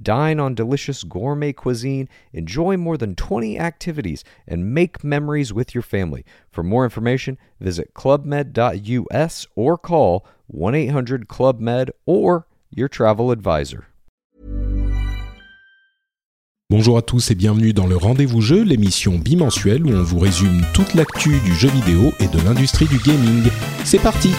Dine on delicious gourmet cuisine, enjoy more than 20 activities, and make memories with your family. For more information, visit clubmed.us or call 1 800 Club Med or your travel advisor. Bonjour à tous et bienvenue dans le Rendez-vous Jeu, l'émission bimensuelle où on vous résume toute l'actu du jeu vidéo et de l'industrie du gaming. C'est parti!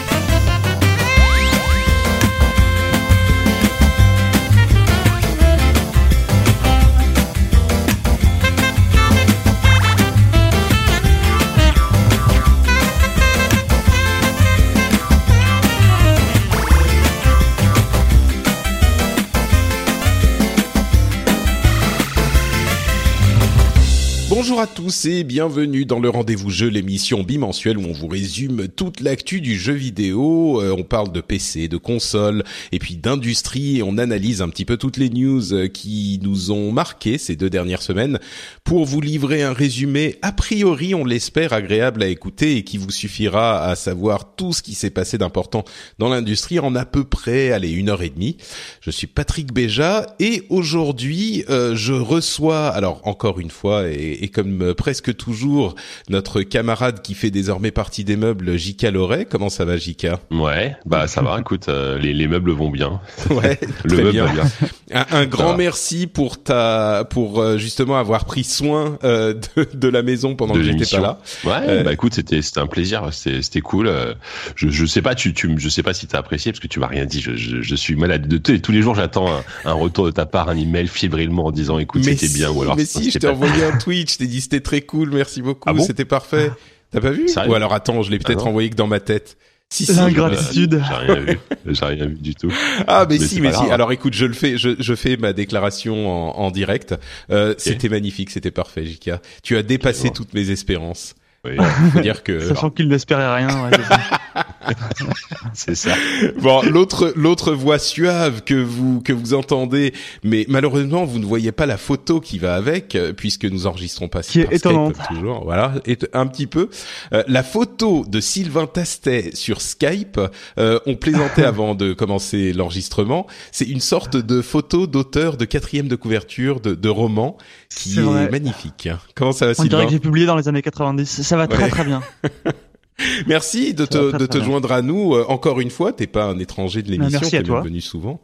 Bonjour à tous et bienvenue dans le rendez-vous jeu, l'émission bimensuelle où on vous résume toute l'actu du jeu vidéo. Euh, on parle de PC, de consoles et puis d'industrie et on analyse un petit peu toutes les news euh, qui nous ont marqué ces deux dernières semaines pour vous livrer un résumé a priori, on l'espère, agréable à écouter et qui vous suffira à savoir tout ce qui s'est passé d'important dans l'industrie en à peu près, allez, une heure et demie. Je suis Patrick Béja et aujourd'hui, euh, je reçois, alors encore une fois et, et comme euh, presque toujours notre camarade qui fait désormais partie des meubles, Jika Loret. Comment ça va, Jika Ouais, bah ça va. Écoute, euh, les, les, meubles vont bien. Ouais, le meuble bien. Va bien. Un, un grand merci pour ta, pour euh, justement avoir pris soin euh, de, de, la maison pendant de que j'étais pas là. Ouais, bah écoute, c'était c'était un plaisir, c'était cool. Je je sais pas, tu tu je sais pas si t'as apprécié parce que tu m'as rien dit. Je, je, je suis malade de tous les jours. J'attends un, un, retour de ta part, un email fébrilement en disant écoute c'était si, bien ou alors. Mais si, je t'ai envoyé un tweet. Je t'ai dit c'était très cool, merci beaucoup, ah bon c'était parfait. T'as pas vu? Ou alors attends, je l'ai peut-être ah envoyé que dans ma tête. Si, si, L'ingratitude. J'ai rien vu. J'ai rien vu du tout. Ah, mais, Mais si, mais si. grave. Alors écoute, je le fais, je, je fais ma déclaration en, en direct. Euh, C'était magnifique, c'était parfait, Jika. Tu as dépassé toutes mes espérances. Oui, Faut dire que. Sachant qu'il n'espérait rien. ouais, c'est ça. Bon, l'autre l'autre voix suave que vous que vous entendez, mais malheureusement vous ne voyez pas la photo qui va avec euh, puisque nous enregistrons pas Qui est étonnante. toujours. Voilà, et un petit peu Euh, la photo de Sylvain Tastet sur Skype. euh, on plaisantait avant de commencer l'enregistrement. C'est une sorte de photo d'auteur de quatrième de couverture de, de roman qui est, magnifique. Comment ça va, On dirait Sylvain? que j'ai publié dans les années 90. Ça va très Ouais. très bien. Merci de Ça te, de te bien. joindre à nous euh, encore une fois. T'es pas un étranger de l'émission, merci à t'es même toi. venu souvent.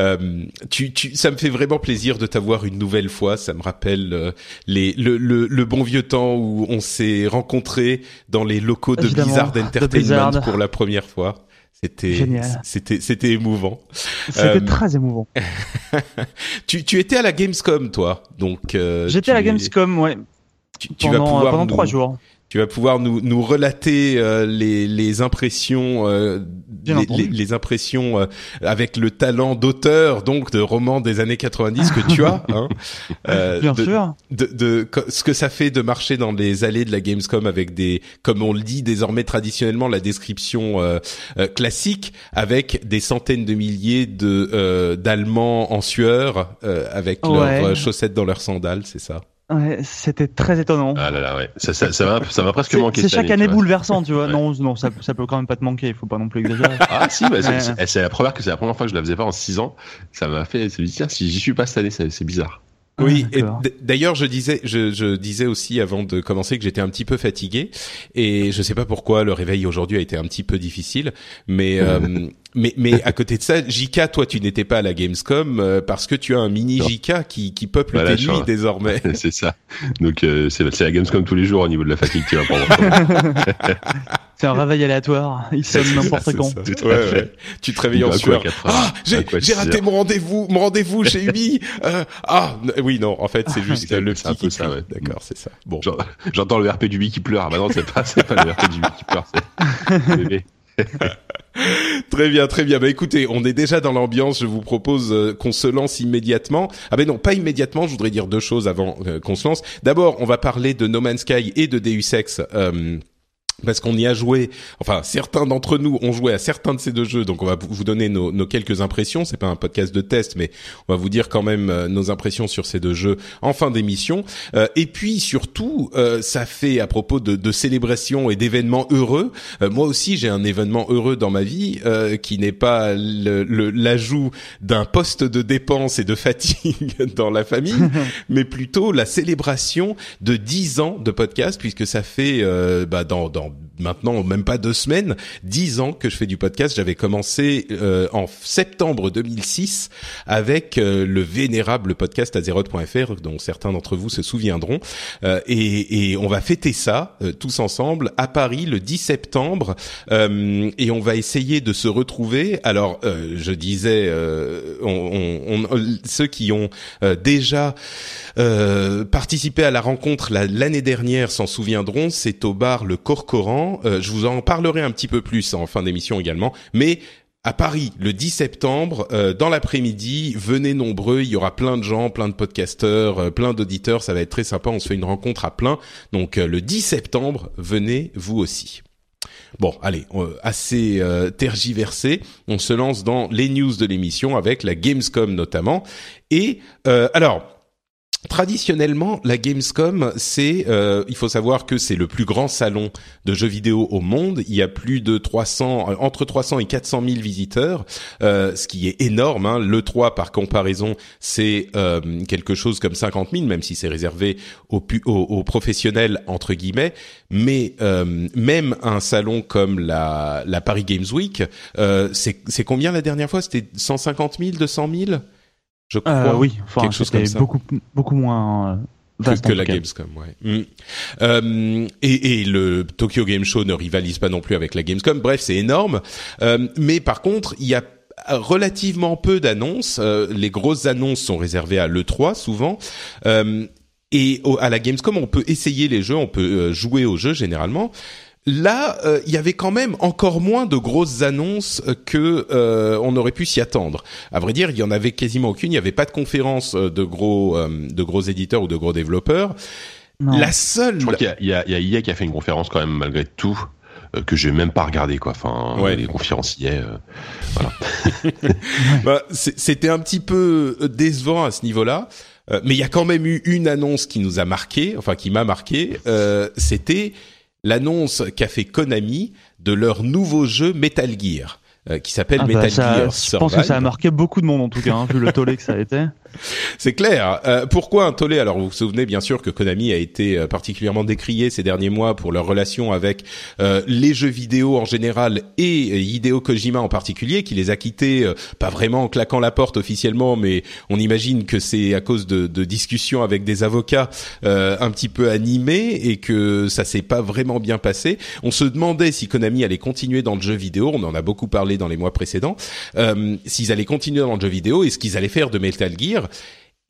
Euh, tu, tu, ça me fait vraiment plaisir de t'avoir une nouvelle fois. Ça me rappelle euh, les, le, le, le bon vieux temps où on s'est rencontrés dans les locaux de Évidemment, Blizzard de Entertainment Blizzard. pour la première fois. C'était, Génial. c'était, c'était émouvant. C'était Euh, très émouvant. Tu, tu étais à la Gamescom, toi, donc. euh, J'étais à la Gamescom, ouais, Tu, tu vas pendant, pouvoir pendant nous- trois jours. Tu vas pouvoir nous, nous relater euh, les, les impressions, euh, les, les- les impressions euh, avec le talent d'auteur, donc de romans des années 90 que tu as. Hein, euh, Bien de, sûr. De, de- ce que ça fait de marcher dans les allées de la Gamescom avec des, comme on le dit désormais traditionnellement, la description euh, euh, classique, avec des centaines de milliers de euh, d'Allemands en sueur, euh, avec Ouais. leurs chaussettes dans leurs sandales, c'est ça? Ouais, c'était très étonnant. Ah là là, ouais. Ça, ça, ça m'a, ça m'a presque manqué. c'est chaque année, année tu vois. bouleversant, tu vois. Ouais. Non, non, ça, ça peut quand même pas te manquer. Il faut pas non plus exagérer. Ah si, bah, c'est, la première que c'est la première fois que je la faisais pas en six ans. Ça m'a fait, c'est tiens, si j'y suis pas cette année, c'est, c'est bizarre. Oui, Ah, d- d'ailleurs, je disais, je, je disais aussi avant de commencer que j'étais un petit peu fatigué et je sais pas pourquoi le réveil aujourd'hui a été un petit peu difficile, mais euh, mais mais à côté de ça, Jika, toi, tu n'étais pas à la Gamescom euh, parce que tu as un mini. Jika qui qui peuple Voilà, tes nuits désormais. c'est ça. Donc euh, c'est, c'est la Gamescom tous les jours au niveau de la fatigue qui va prendre. C'est un réveil aléatoire. Il sonne n'importe quand. ça. Tout à Ouais, ouais. Tu te réveilles en sueur. Ah, j'ai raté mon rendez-vous, mon rendez-vous chez Ubi. Euh, ah, n- oui, non, en fait, c'est juste le c'est un petit peu qui ça, ouais. D'accord, c'est ça. Bon. J'en- J'entends le RP du Wii qui pleure. Ah bah non, c'est pas, pas le RP du Wii qui pleure, c'est le bébé. très bien, très bien. Bah écoutez, on est déjà dans l'ambiance. Je vous propose euh, qu'on se lance immédiatement. Ah ben non, pas immédiatement. Je voudrais dire deux choses avant euh, qu'on se lance. D'abord, on va parler de No Man's Sky et de Deus Ex. Euh, parce qu'on y a joué, enfin certains d'entre nous ont joué à certains de ces deux jeux, donc on va vous donner nos, nos quelques impressions. C'est pas un podcast de test, mais on va vous dire quand même euh, nos impressions sur ces deux jeux en fin d'émission. Euh, et puis surtout, euh, ça fait à propos de, de célébrations et d'événements heureux. moi aussi, j'ai un événement heureux dans ma vie qui n'est pas l'ajout d'un poste de dépense et de fatigue dans la famille, mais plutôt la célébration de 10 ans de podcast, puisque ça fait bah, dans, dans know maintenant même pas deux semaines, dix ans que je fais du podcast. J'avais commencé euh, en septembre 2006 avec euh, le vénérable podcast Azeroth.fr, dont certains d'entre vous se souviendront. Euh, et, et, on va fêter ça tous ensemble à Paris le 10 septembre. et on va essayer de se retrouver. Alors, je disais, on, on, ceux qui ont déjà participé à la rencontre l'année dernière s'en souviendront. C'est au bar Le Corcoran euh, je vous en parlerai un petit peu plus en fin d'émission également. Mais à Paris le 10 septembre euh, dans l'après-midi. Venez nombreux, il y aura plein de gens, plein de podcasteurs, euh, plein d'auditeurs, ça va être très sympa, on se fait une rencontre à plein. Donc le 10 septembre, venez vous aussi. Bon, allez, assez tergiversé, on se lance dans les news de l'émission avec la Gamescom notamment. Et alors, Traditionnellement, la Gamescom, c'est, euh, il faut savoir que c'est le plus grand salon de jeux vidéo au monde. Il y a plus de 300, euh, entre 300 et 400 000 visiteurs, euh, ce qui est énorme. Hein. Le 3, par comparaison, c'est euh, quelque chose comme 50 000, même si c'est réservé aux, aux, professionnels entre guillemets. Mais euh, même un salon comme la, la Paris Games Week, c'est combien la dernière fois? C'était 150 000, 200 000 je crois. Euh, oui, enfin, quelque chose comme ça. Beaucoup, beaucoup moins. Euh, que, la Gamescom, ouais. Mm. Euh, et, et, le Tokyo Game Show ne rivalise pas non plus avec la Gamescom. Bref, c'est énorme. Euh, mais par contre, il y a relativement peu d'annonces. Euh, les grosses annonces sont réservées à l'E3 souvent. et à la Gamescom, on peut essayer les jeux, on peut jouer aux jeux généralement. Là, euh, il y avait quand même encore moins de grosses annonces que euh, on aurait pu s'y attendre. À vrai dire, il y en avait quasiment aucune. Il n'y avait pas de conférence euh, de gros de gros éditeurs ou de gros développeurs. La seule. Je crois qu'il y a, il y, a, IA qui a fait une conférence quand même malgré tout que j'ai même pas regardé quoi. Enfin, ouais. les conférenciers, voilà. bah, C'était un petit peu décevant à ce niveau-là. mais il y a quand même eu une annonce qui nous a marqué, enfin qui m'a marqué. C'était l'annonce qu'a fait Konami de leur nouveau jeu Metal Gear. Euh, qui s'appelle ah bah Metal Gear Je pense que ça a marqué beaucoup de monde en tout cas, hein, vu le tollé que ça a été. C'est clair. Euh, pourquoi un tollé? Alors vous vous souvenez bien sûr que Konami a été euh, particulièrement décrié ces derniers mois pour leur relation avec euh, les jeux vidéo en général et Hideo Kojima en particulier, qui les a quittés pas vraiment en claquant la porte officiellement, mais on imagine que c'est à cause de, de, discussions avec des avocats un petit peu animés et que ça s'est pas vraiment bien passé. On se demandait si Konami allait continuer dans le jeu vidéo. On en a beaucoup parlé dans les mois précédents. S'ils allaient continuer dans le jeu vidéo et ce qu'ils allaient faire de Metal Gear.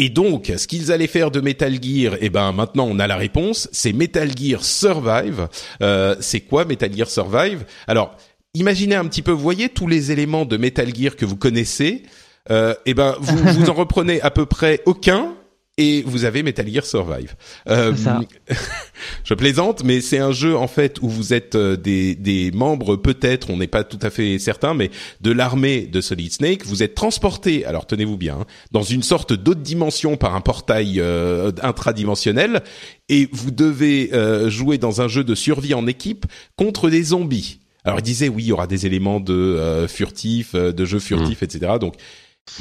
Et donc, ce qu'ils allaient faire de Metal Gear, eh ben maintenant on a la réponse. C'est Metal Gear Survive. Euh, c'est quoi Metal Gear Survive? Alors, imaginez un petit peu, vous voyez tous les éléments de Metal Gear que vous connaissez. Euh, eh ben, vous, vous en reprenez à peu près aucun et vous avez Metal Gear Survive. Euh, je plaisante, mais c'est un jeu en fait où vous êtes euh, des, des membres peut-être, on n'est pas tout à fait certain, mais de l'armée de Solid Snake. Vous êtes transporté, alors tenez-vous bien, hein, dans une sorte d'autre dimension par un portail euh, intradimensionnel, et vous devez euh, jouer dans un jeu de survie en équipe contre des zombies. Alors il disait oui, il y aura des éléments de furtif, de jeu furtif, mmh. etc. Donc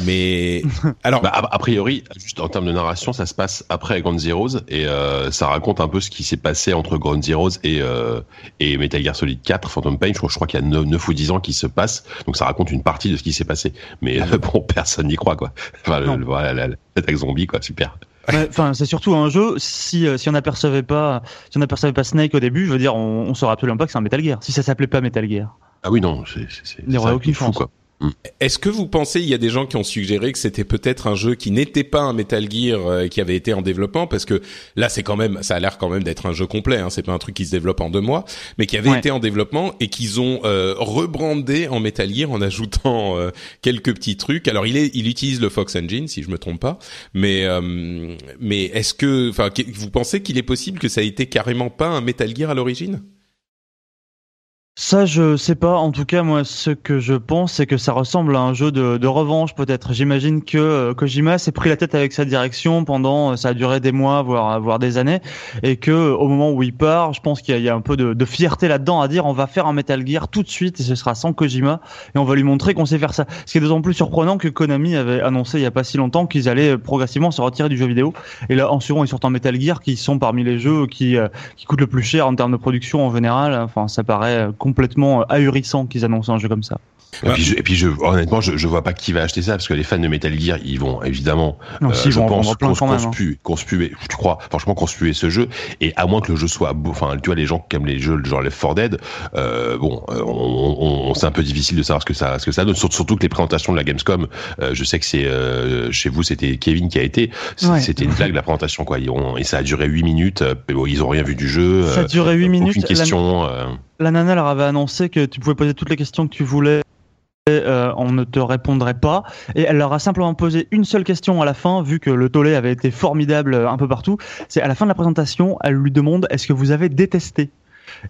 mais alors, bah, a, priori, juste en termes de narration, ça se passe après Ground Zeroes et euh, ça raconte un peu ce qui s'est passé entre Ground Zeroes et euh, et Metal Gear Solid 4, Phantom Pain. Je crois, je crois qu'il y a 9, ou 10 ans qui se passe, donc ça raconte une partie de ce qui s'est passé. Mais euh, bon, personne n'y croit quoi. Enfin, le, voilà, l'attaque zombie quoi, super. Enfin, c'est surtout un jeu. Si si on n'apercevait pas, si on n'apercevait pas Snake au début, je veux dire, on, on saurait absolument pas que c'est un Metal Gear. Si ça s'appelait pas Metal Gear. Ah oui non, c'est il n'y aurait aucune chance. quoi. Mm. Est-ce que vous pensez, il y a des gens qui ont suggéré que c'était peut-être un jeu qui n'était pas un Metal Gear euh, qui avait été en développement? Parce que là c'est quand même, ça a l'air quand même d'être un jeu complet, hein, c'est pas un truc qui se développe en deux mois, mais qui avait été en développement et qu'ils ont euh, rebrandé en Metal Gear en ajoutant euh, quelques petits trucs. Alors il est, il utilise le Fox Engine si je me trompe pas, mais euh, mais est-ce que, enfin, vous pensez qu'il est possible que ça ait été carrément pas un Metal Gear à l'origine? Ça, je sais pas. En tout cas, moi, ce que je pense, c'est que ça ressemble à un jeu de, de revanche, peut-être. J'imagine que euh, Kojima s'est pris la tête avec sa direction pendant, euh, ça a duré des mois, voire, voire des années, et que au moment où il part, je pense qu'il y, a un peu de, de fierté là-dedans à dire, on va faire un Metal Gear tout de suite, et ce sera sans Kojima, et on va lui montrer qu'on sait faire ça. Ce qui est d'autant plus surprenant que Konami avait annoncé il y a pas si longtemps qu'ils allaient progressivement se retirer du jeu vidéo. Et là, en second, ils sortent un Metal Gear qui sont parmi les jeux qui, euh, qui coûtent le plus cher en termes de production en général. Enfin, ça paraît complètement ahurissant qu'ils annoncent un jeu comme ça. Et puis, je, et puis je, honnêtement, je, je vois pas qui va acheter ça parce que les fans de Metal Gear, ils vont évidemment, non, euh, si, je vont pense, conspuer, conspuer, tu crois, franchement, conspuer ce jeu. Et à moins que le jeu soit, beau, enfin, tu vois, les gens qui aiment les jeux genre Left 4 Dead, euh, bon, euh, on, on, c'est un peu difficile de savoir ce que ça, ce que ça donne. Surtout que les présentations de la Gamescom, euh, je sais que c'est euh, chez vous, c'était Kevin qui a été, c'était une blague la présentation quoi. Ils ont, et ça a duré 8 minutes. Bon, ils ont rien vu du jeu. Ça a duré 8 minutes. Aucune question. La, la nana leur avait annoncé que tu pouvais poser toutes les questions que tu voulais euh, on ne te répondrait pas. Et elle leur a simplement posé une seule question à la fin, vu que le tollé avait été formidable euh, un peu partout. C'est à la fin de la présentation, elle lui demande est-ce que vous avez détesté?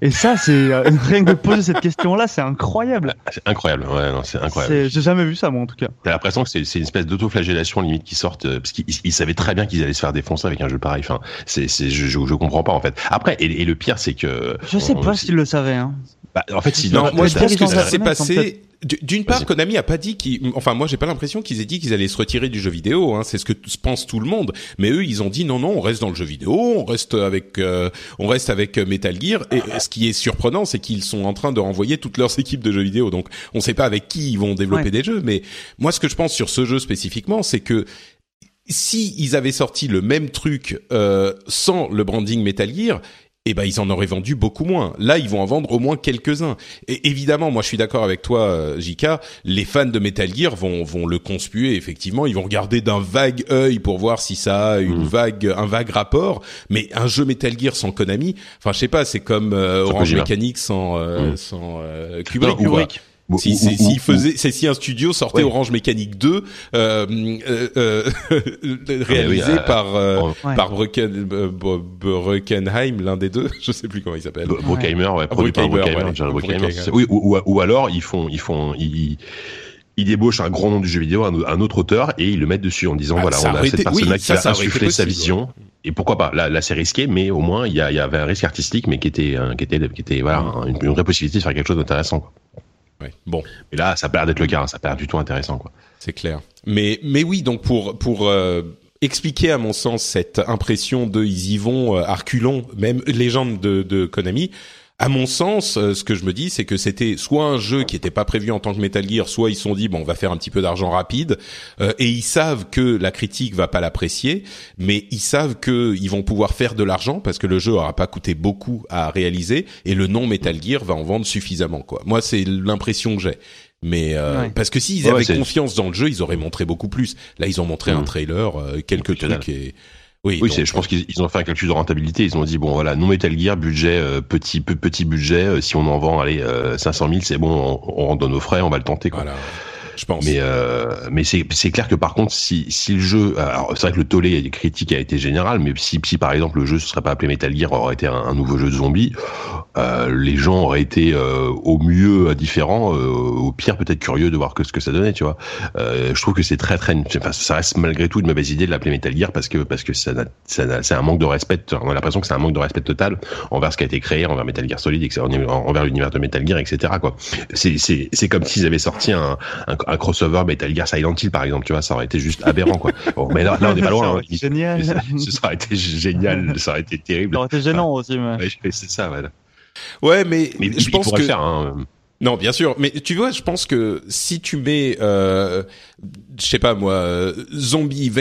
Et ça, c'est euh, rien que de poser cette question-là, c'est incroyable. C'est incroyable, ouais, non, c'est incroyable. J'ai jamais vu ça, moi, en tout cas. T'as l'impression que c'est une espèce d'autoflagellation limite qui sortent, parce qu'ils savaient très bien qu'ils allaient se faire défoncer avec un jeu pareil. Enfin, c'est, je, je, je, comprends pas en fait. Après, et, et le pire, c'est que. Je sais pas s'ils le savaient. Hein. Bah, en fait, si non, moi je pense que ça s'est passé. D'une part, Konami a pas dit qu'ils, enfin moi j'ai pas l'impression qu'ils aient dit qu'ils allaient se retirer du jeu vidéo. Hein, c'est ce que pense tout le monde. Mais eux, ils ont dit non non, on reste dans le jeu vidéo, on reste avec, euh, on reste avec Metal Gear. Et ce qui est surprenant, c'est qu'ils sont en train de renvoyer toutes leurs équipes de jeux vidéo. Donc on sait pas avec qui ils vont développer ouais. des jeux. Mais moi, ce que je pense sur ce jeu spécifiquement, c'est que si ils avaient sorti le même truc euh, sans le branding Metal Gear, eh ben ils en auraient vendu beaucoup moins. Là, ils vont en vendre au moins quelques-uns. Et évidemment, moi je suis d'accord avec toi, euh, Jika, les fans de Metal Gear vont vont le conspuer effectivement, ils vont regarder d'un vague œil pour voir si ça a une mmh. vague un vague rapport, mais un jeu Metal Gear sans Konami, enfin je sais pas, c'est comme euh, Orange Mécanique sans euh, mmh. sans euh, Kubrick. Non, Kubrick. Si, si, si faisait, c'est si un studio sortait ouais. Orange Mécanique 2, euh, euh, euh, réalisé oui, par euh, ouais. par Bruckenheim, l'un des deux, je sais plus comment il s'appelle. Bruckheimer, ouais, produit par Bruckheimer. Oui, ou, ou, alors ils font, ils font, ils, ils débauchent un grand nom du jeu vidéo, un, un, autre auteur, et ils le mettent dessus en disant ah, voilà, on a cette personne-là oui, qui va insuffler sa vision. Et pourquoi pas Là, là c'est risqué, mais au moins il y, a, il y avait un risque artistique, mais qui était, qui était, qui était voilà, une, une vraie possibilité de faire quelque chose d'intéressant. Ouais. Bon. Et là, ça perd d'être le cas, hein. ça perd du tout intéressant, quoi. C'est clair. Mais, mais oui, donc pour, pour, euh, expliquer à mon sens cette impression de ils y vont, euh, Arculon, même légende de, de Konami, à mon sens, euh, ce que je me dis, c'est que c'était soit un jeu qui n'était pas prévu en tant que Metal Gear, soit ils se sont dit bon, on va faire un petit peu d'argent rapide, euh, et ils savent que la critique va pas l'apprécier, mais ils savent que ils vont pouvoir faire de l'argent parce que le jeu aura pas coûté beaucoup à réaliser et le nom Metal Gear va en vendre suffisamment quoi. Moi, c'est l'impression que j'ai. Mais euh, ouais. parce que s'ils ouais, avaient confiance dans le jeu, ils auraient montré beaucoup plus. Là, ils ont montré mmh. un trailer, euh, quelques trucs et oui, oui donc, je pense euh, qu'ils ont fait un calcul de rentabilité. Ils ont dit bon voilà, non Metal Gear, budget euh, petit petit budget. Euh, si on en vend allez 500 000, c'est bon, on, on donne nos frais, on va le tenter. Quoi. Voilà je pense. Mais euh, mais c'est c'est clair que par contre si si le jeu alors c'est vrai que le tollé des critiques a été général mais si si par exemple le jeu se serait pas appelé Metal Gear aurait été un, nouveau jeu de zombies euh, les gens auraient été euh, au mieux différents euh, au pire peut-être curieux de voir que ce que ça donnait tu vois euh, je trouve que c'est très très enfin ça reste malgré tout une mauvaise idée de l'appeler Metal Gear parce que parce que ça, ça c'est un manque de respect on a l'impression que c'est un manque de respect total envers ce qui a été créé envers Metal Gear Solid envers l'univers de Metal Gear etc quoi c'est c'est c'est comme s'ils avaient sorti un, un un crossover Metal Gear Silent Hill par exemple tu vois ça aurait été juste aberrant quoi bon, mais là, là on n'est pas loin hein. génial ça aurait été génial ça aurait été terrible ça aurait été gênant aussi mais... ouais, c'est ça voilà ouais mais, mais je pense que faire, hein. Non, bien sûr, mais tu vois, je pense que si tu mets, euh, je sais pas moi, Zombie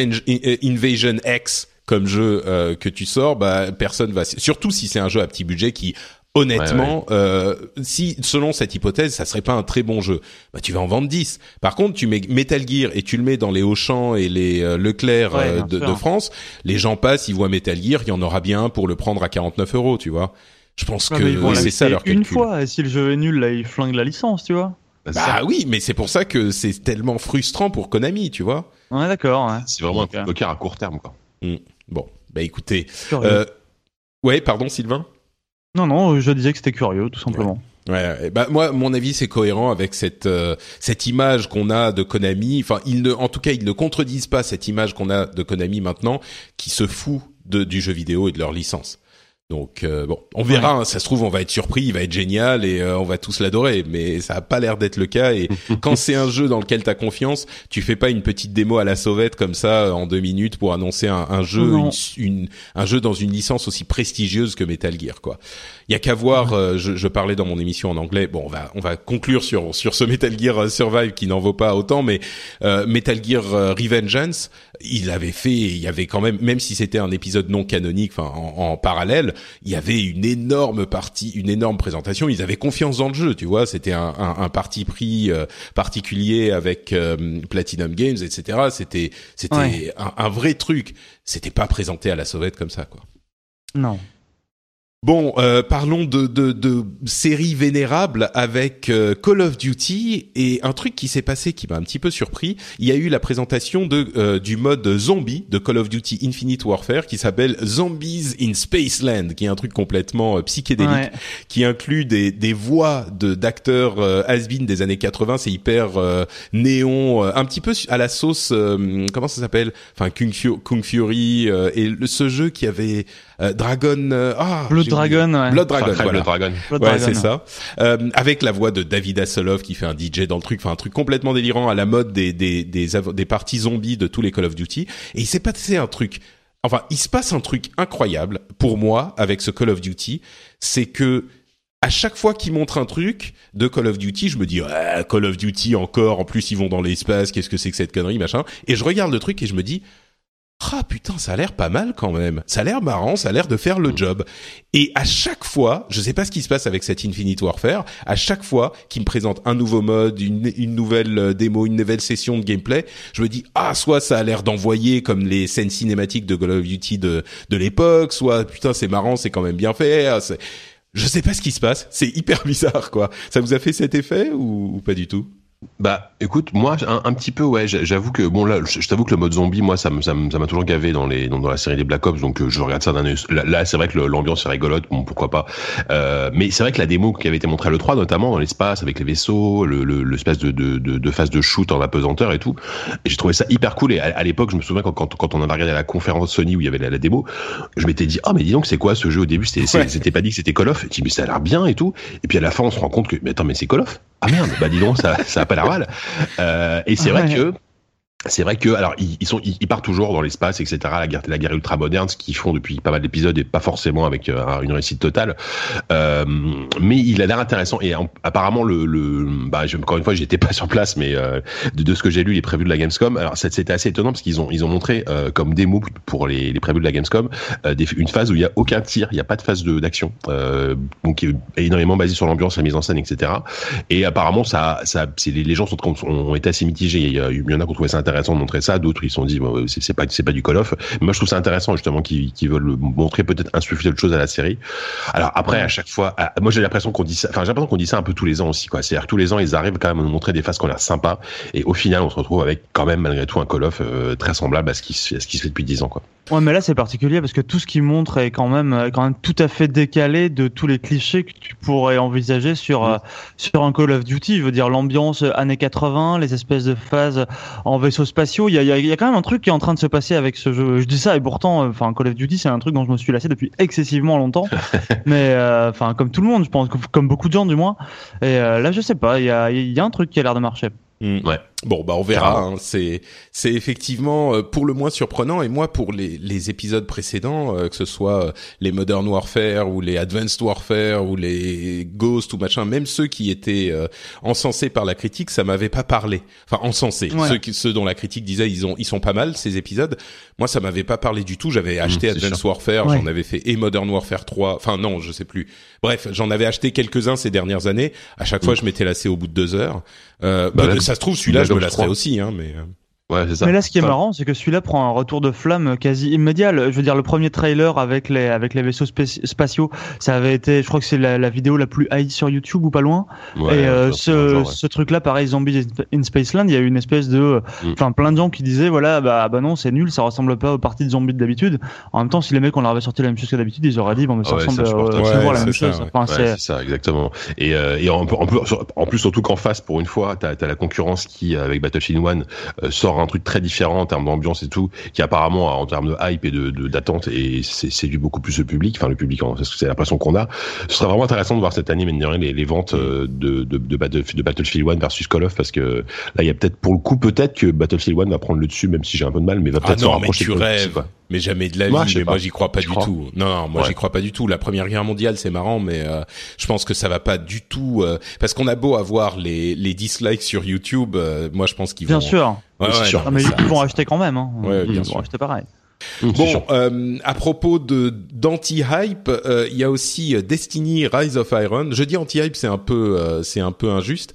Invasion X comme jeu euh, que tu sors, bah personne va. Surtout si c'est un jeu à petit budget qui Honnêtement, Euh, si selon cette hypothèse, ça serait pas un très bon jeu, bah tu vas en vendre 10. Par contre, tu mets Metal Gear et tu le mets dans les Auchan et les euh, Leclerc Ouais, euh, de, France, les gens passent, ils voient Metal Gear, il y en aura bien un pour le prendre à 49 euros, tu vois. Je pense que c'est ça leur Une calcul. fois, et si le jeu est nul, là, ils flinguent la licence, tu vois. Bah. Bah oui, mais c'est pour ça que c'est tellement frustrant pour Konami, tu vois. Ouais, d'accord. Ouais. C'est vraiment un Ok. coup de poker à court terme, quoi. Bon, bah écoutez, euh, ouais, pardon Sylvain? Non, non, je disais que c'était curieux, tout simplement. Ouais, ouais. bah moi, mon avis, c'est cohérent avec cette euh, cette image qu'on a de Konami. Enfin, ils ne, en tout cas, ils ne contredisent pas cette image qu'on a de Konami maintenant, qui se fout de, du jeu vidéo et de leur licence. Donc euh, bon, on verra. hein, ça se trouve, on va être surpris, il va être génial et euh, on va tous l'adorer. Mais ça a pas l'air d'être le cas. Et quand c'est un jeu dans lequel t'as confiance, tu fais pas une petite démo à la sauvette comme ça euh, en deux minutes pour annoncer un, un jeu, une, une- un jeu dans une licence aussi prestigieuse que Metal Gear, quoi. Il y a qu'à voir. euh, je, je parlais dans mon émission en anglais. Bon, on va on va conclure sur sur ce Metal Gear euh, Survive qui n'en vaut pas autant, mais euh, Metal Gear Revengeance, il avait fait. Il y avait quand même, même si c'était un épisode non canonique, enfin en, en parallèle, il y avait une énorme partie, une énorme présentation. Ils avaient confiance dans le jeu, tu vois. C'était un, un, un parti pris euh, particulier avec euh, Platinum Games, etc. C'était c'était Ouais. un, un vrai truc. C'était pas présenté à la sauvette comme ça, quoi. Non. Bon, euh, parlons de, de, de séries vénérables avec euh, Call of Duty et un truc qui s'est passé qui m'a un petit peu surpris. Il y a eu la présentation de euh, du mode zombie de Call of Duty Infinite Warfare qui s'appelle Zombies in Spaceland, qui est un truc complètement euh, psychédélique Ouais. qui inclut des, des voix de d'acteurs euh, has-been des années 80. C'est hyper euh, néon, euh, un petit peu à la sauce. euh, comment ça s'appelle? Enfin, Kung, Fu- Kung Fury euh, et le, ce jeu qui avait euh, Dragon. euh, ah, Blood. Dragon, ouais. Blood Dragon. Voilà. Blood Dragon. Blood Ouais, Dragon. c'est ça. Euh, avec la voix de David Hasselhoff qui fait un DJ dans le truc, enfin un truc complètement délirant à la mode des des des, des parties zombies de tous les Call of Duty. Et il s'est passé un truc. Enfin, il se passe un truc incroyable pour moi avec ce Call of Duty, c'est que à chaque fois qu'ils montrent un truc de Call of Duty, je me dis ouais, Call of Duty encore. En plus, ils vont dans l'espace. Qu'est-ce que c'est que cette connerie, machin Et je regarde le truc et je me dis ah putain, ça a l'air pas mal quand même. Ça a l'air marrant, ça a l'air de faire le job. Et à chaque fois, je sais pas ce qui se passe avec cette Infinite Warfare, à chaque fois qu'il me présente un nouveau mode, une, une nouvelle euh, démo, une nouvelle session de gameplay, je me dis ah soit ça a l'air d'envoyer comme les scènes cinématiques de Call of Duty de de l'époque, soit putain c'est marrant, c'est quand même bien fait. ah, Je sais pas ce qui se passe, c'est hyper bizarre quoi. Ça vous a fait cet effet ou, ou pas du tout? Bah, écoute, moi, un, un petit peu, ouais. j'a- J'avoue que bon là, je, je t'avoue que le mode zombie, moi, ça m'a toujours gavé dans les, dans, dans la série des Black Ops, donc euh, je regarde ça d'un œil. Là, là, c'est vrai que le- l'ambiance est rigolote, bon, pourquoi pas. Euh, mais c'est vrai que la démo qui avait été montrée à le 3, notamment dans l'espace avec les vaisseaux, le, le, l'espèce de, de, de, de phase de shoot en apesanteur et tout, j'ai trouvé ça hyper cool. Et à, à l'époque, je me souviens quand, quand, quand on avait regardé la conférence Sony où il y avait la, la démo, je m'étais dit, ah mais dis donc, c'est quoi ce jeu au début? C'était, Ouais. pas dit que c'était Call of? Je dis, mais ça a l'air bien et tout. Et puis à la fin, on se rend compte que, mais attends, mais c'est Call of? Ah merde, bah dis donc, ça, ça mal. Euh, et c'est vrai que c'est vrai que alors ils, ils sont ils, partent toujours dans l'espace etc la guerre la guerre ultra moderne ce qu'ils font depuis pas mal d'épisodes et pas forcément avec euh, une réussite totale euh, mais il a l'air intéressant et en- apparemment le, le bah encore une fois j'étais pas sur place mais euh, de, de ce que j'ai lu les prévus de la Gamescom alors c'était assez étonnant parce qu'ils ont ils ont montré euh, comme démo pour les, les prévus de la Gamescom euh, des- une phase où il y a aucun tir il y a pas de phase de d'action donc est énormément basée sur l'ambiance la mise en scène etc et apparemment, ça, ça, les, les gens sont, ont été assez mitigés. Il y, a, il y en a qui ont trouvé ça intéressant de montrer ça, d'autres ils sont dit c'est pas, pas du Call of. Moi, je trouve ça intéressant justement qu'ils qu'ils veulent montrer peut-être insuffler autre chose à la série. Alors après, à chaque fois, moi j'ai l'impression qu'on dit ça. J'ai l'impression qu'on dit ça un peu tous les ans aussi, quoi. C'est-à-dire tous les ans, ils arrivent quand même à nous montrer des phases qui ont l'air sympas, et au final, on se retrouve avec quand même malgré tout un Call of euh, très semblable à ce qui, se- à ce qui se fait depuis 10 ans, quoi. Ouais, mais là c'est particulier parce que tout ce qu'il montre est quand même, quand même tout à fait décalé de tous les clichés que tu pourrais envisager sur euh, sur un Call of Duty. Je veux dire l'ambiance euh, années 80, les espèces de phases en vaisseaux spatiaux. Il y a, il y, a, y a quand même un truc qui est en train de se passer avec ce jeu. Je dis ça et pourtant, euh, enfin Call of Duty c'est un truc dont je me suis lassé depuis excessivement longtemps. mais euh, enfin comme tout le monde, je pense, comme beaucoup de gens du moins. Et euh, là je sais pas, il y a, il y a un truc qui a l'air de marcher. Mm. Ouais. Bon, bah on verra. Hein. C'est c'est effectivement euh, pour le moins surprenant. Et moi, pour les, les épisodes précédents, euh, que ce soit euh, les Modern Warfare ou les Advanced Warfare ou les Ghost ou machin, même ceux qui étaient encensés par la critique, ça m'avait pas parlé. Enfin, encensés. Ceux, qui, ceux dont la critique disait ils ont ils sont pas mal ces épisodes. Moi, ça m'avait pas parlé du tout. J'avais mmh, acheté Advanced Warfare, j'en avais fait et Modern Warfare 3. Enfin non, je sais plus. Bref, j'en avais acheté quelques-uns ces dernières années. À chaque fois, mmh. je m'étais lassé au bout de deux heures. Euh, bah, bah ça se trouve celui-là, je me lasserai aussi, hein, mais. Euh. Ouais, ça. Mais là, ce qui est marrant, c'est que celui-là prend un retour de flamme quasi immédiat. Je veux dire, le premier trailer avec les avec les vaisseaux spatiaux, ça avait été, je crois que c'est la, la, vidéo la plus haïe sur YouTube ou pas loin. Ouais, et euh, ce, ce truc-là, pareil, Zombies in Spaceland, il y a eu une espèce de, mm. enfin, plein de gens qui disaient, voilà, bah, bah non, c'est nul, ça ressemble pas aux parties de zombies d'habitude. En même temps, si les mecs on leur avait sorti la même chose que d'habitude, ils auraient dit, bon, mais ça ressemble à la même chose. Enfin, c'est ça, exactement. Et, euh, et en, en, plus, en plus, surtout qu'en face, pour une fois, t'as as la concurrence qui, avec Battlefield 1, euh, sort un truc très différent en termes d'ambiance et tout, qui apparemment en termes de hype et de d'attente et c'est du beaucoup plus le public, enfin le public, c'est l'impression qu'on a. Ce serait vraiment intéressant de voir cette année, mais les, les ventes euh, de, de, de, de, Battlefield 1 versus Call of, parce que là il y a peut-être pour le coup peut-être que Battlefield 1 va prendre le dessus, même si j'ai un peu de mal, mais va peut-être ah non, mais tu rêves. Mais jamais de la vie. mais moi, j'y crois pas du tout. Non, non moi, j'y crois pas du tout. La Première Guerre mondiale, c'est marrant, mais euh, je pense que ça va pas du tout. Euh, parce qu'on a beau avoir les les dislikes sur YouTube, moi, je pense qu'ils vont. Bien sûr. Ouais, sûr. Ah, mais ils vont acheter quand même. Hein. Ouais, bien ils vont acheter pareil. Mmh, bon, euh, à propos de d'anti-hype, euh, il y a aussi euh, Destiny Rise of Iron. Je dis anti-hype, c'est un peu euh, c'est un peu injuste.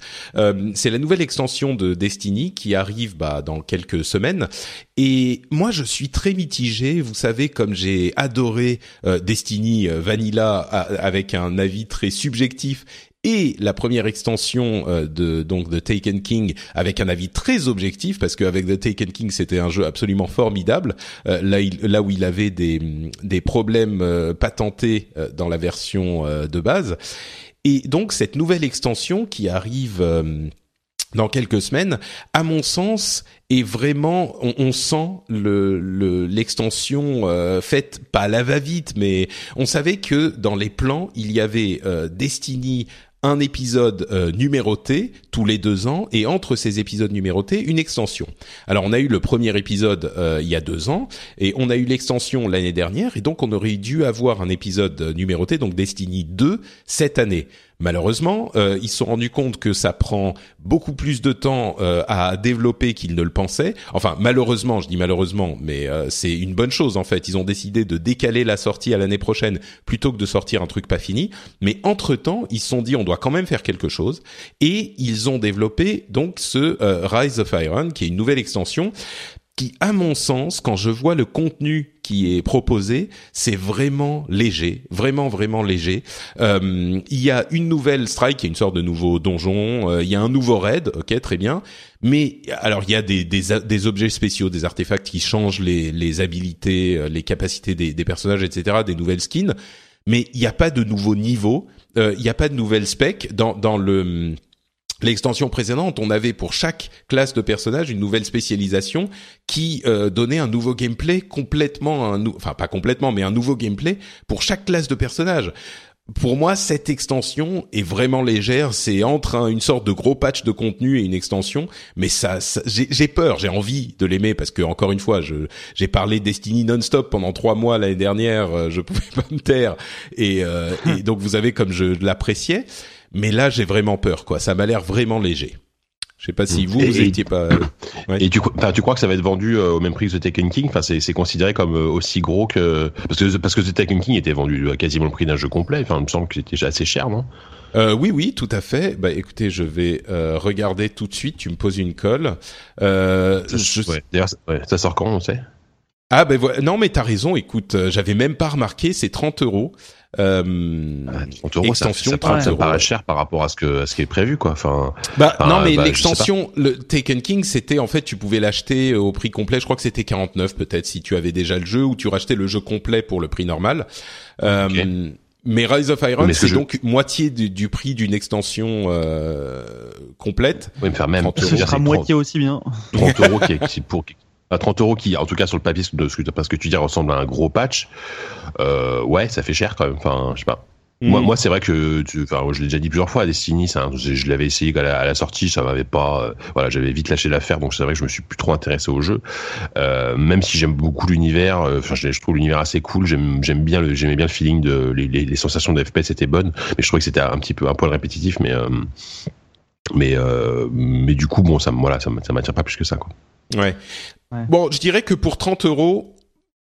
c'est la nouvelle extension de Destiny qui arrive bah, dans quelques semaines. Et moi, je suis très mitigé. Vous savez, comme j'ai adoré Destiny Vanilla avec un avis très subjectif et la première extension euh, de donc de Taken King avec un avis très objectif parce qu'avec The Taken King c'était un jeu absolument formidable. Euh, là il, là où il avait des des problèmes euh, patentés dans la version de base. Et donc cette nouvelle extension qui arrive dans quelques semaines, à mon sens, est vraiment, on, sent le l'extension faite pas à la va-vite, mais on savait que dans les plans il y avait Destiny un épisode euh, numéroté tous les deux ans et entre ces épisodes numérotés une extension. Alors on a eu le premier épisode euh, il y a deux ans et on a eu l'extension l'année dernière et donc on aurait dû avoir un épisode numéroté donc Destiny 2 cette année. Malheureusement, euh, ils se sont rendus compte que ça prend beaucoup plus de temps euh, à développer qu'ils ne le pensaient. Enfin, malheureusement, je dis malheureusement, mais euh, c'est une bonne chose en fait. Ils ont décidé de décaler la sortie à l'année prochaine plutôt que de sortir un truc pas fini. Mais entre-temps, ils se sont dit on doit quand même faire quelque chose et ils ont développé donc ce Rise of Iron qui est une nouvelle extension qui, à mon sens, quand je vois le contenu qui est proposé, c'est vraiment léger, vraiment vraiment léger. Euh, il y a une nouvelle strike, qui est une sorte de nouveau donjon. Euh, il y a un nouveau raid, ok, très bien. Mais alors il y a des, des, des objets spéciaux, des artefacts qui changent les, les habilités, euh, les capacités des, des personnages, etc. Des nouvelles skins. Mais il n'y a pas de nouveau niveau. Euh, il n'y a pas de nouvelles specs dans dans le L'extension précédente, on avait pour chaque classe de personnage une nouvelle spécialisation qui euh, donnait un nouveau gameplay complètement, un enfin pas complètement, mais un nouveau gameplay pour chaque classe de personnage. Pour moi, cette extension est vraiment légère. C'est entre une sorte de gros patch de contenu et une extension, mais ça, j'ai peur, j'ai envie de l'aimer parce que encore une fois, j'ai parlé Destiny non-stop pendant trois mois l'année dernière. Euh, je pouvais pas me taire et, euh, et donc vous avez comme je l'appréciais. Mais là, j'ai vraiment peur, quoi. Ça m'a l'air vraiment léger. Je sais pas si vous, vous étiez pas. Et tu, tu crois que ça va être vendu euh, au même prix que The Taken King? Enfin, c'est considéré comme euh, aussi gros que parce que parce que The Taken King était vendu à quasiment le prix d'un jeu complet. Enfin, il me semble que c'était assez cher, non? Euh, oui, oui, tout à fait. Bah, écoutez, je vais euh, regarder tout de suite. Tu me poses une colle. Euh, ça, D'ailleurs, ça sort quand, on sait? Ah ben voilà. non, mais t'as raison. Écoute, j'avais même pas remarqué. C'est 30 euros. Euh, 30 euros, extension, ça, ça, paraît cher par rapport à ce que à ce qui est prévu, quoi. Enfin, bah non, mais bah, l'extension, le Taken King, c'était en fait, tu pouvais l'acheter au prix complet. Je crois que c'était 49 peut-être si tu avais déjà le jeu ou tu rachetais le jeu complet pour le prix normal. Euh, Mais Rise of Iron, c'est donc moitié du, prix d'une extension euh, complète. Oui, me faire même. Ce sera moitié aussi bien. 30 euros qui est, pour à 30 euros qui, en tout cas sur le papier, de ce que, parce que tu dis ressemble à un gros patch. Euh, ouais, ça fait cher quand même. Enfin, je sais pas. Moi, Mm. moi, c'est vrai que, tu, enfin, je l'ai déjà dit plusieurs fois, Destiny, ça, je, je l'avais essayé à la, à la sortie, ça m'avait pas, euh, voilà, j'avais vite lâché l'affaire, donc c'est vrai que je me suis plus trop intéressé au jeu. Euh, même si j'aime beaucoup l'univers, enfin, je, je trouve l'univers assez cool, j'aime, bien le, j'aimais bien le feeling de, les, les, les sensations de FPS étaient bonnes, mais je trouvais que c'était un petit peu un poil répétitif, mais, mais, euh, mais du coup, bon, ça, voilà, ça m'attire pas plus que ça, quoi. Ouais. Ouais. Bon, je dirais que pour 30 euros,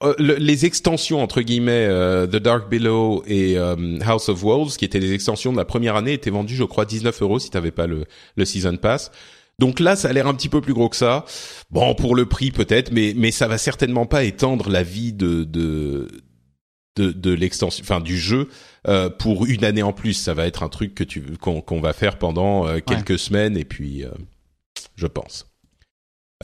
euh, le- les extensions entre guillemets euh, The Dark Below et euh, House of Wolves, qui étaient les extensions de la première année, étaient vendues, je crois, 19 euros si t'avais pas le, le season pass. Donc là, ça a l'air un petit peu plus gros que ça. Bon, pour le prix peut-être, mais mais ça va certainement pas étendre la vie de de de, de l'extension, enfin du jeu euh, pour une année en plus. Ça va être un truc que tu qu'on qu'on va faire pendant euh, quelques semaines et puis euh, je pense.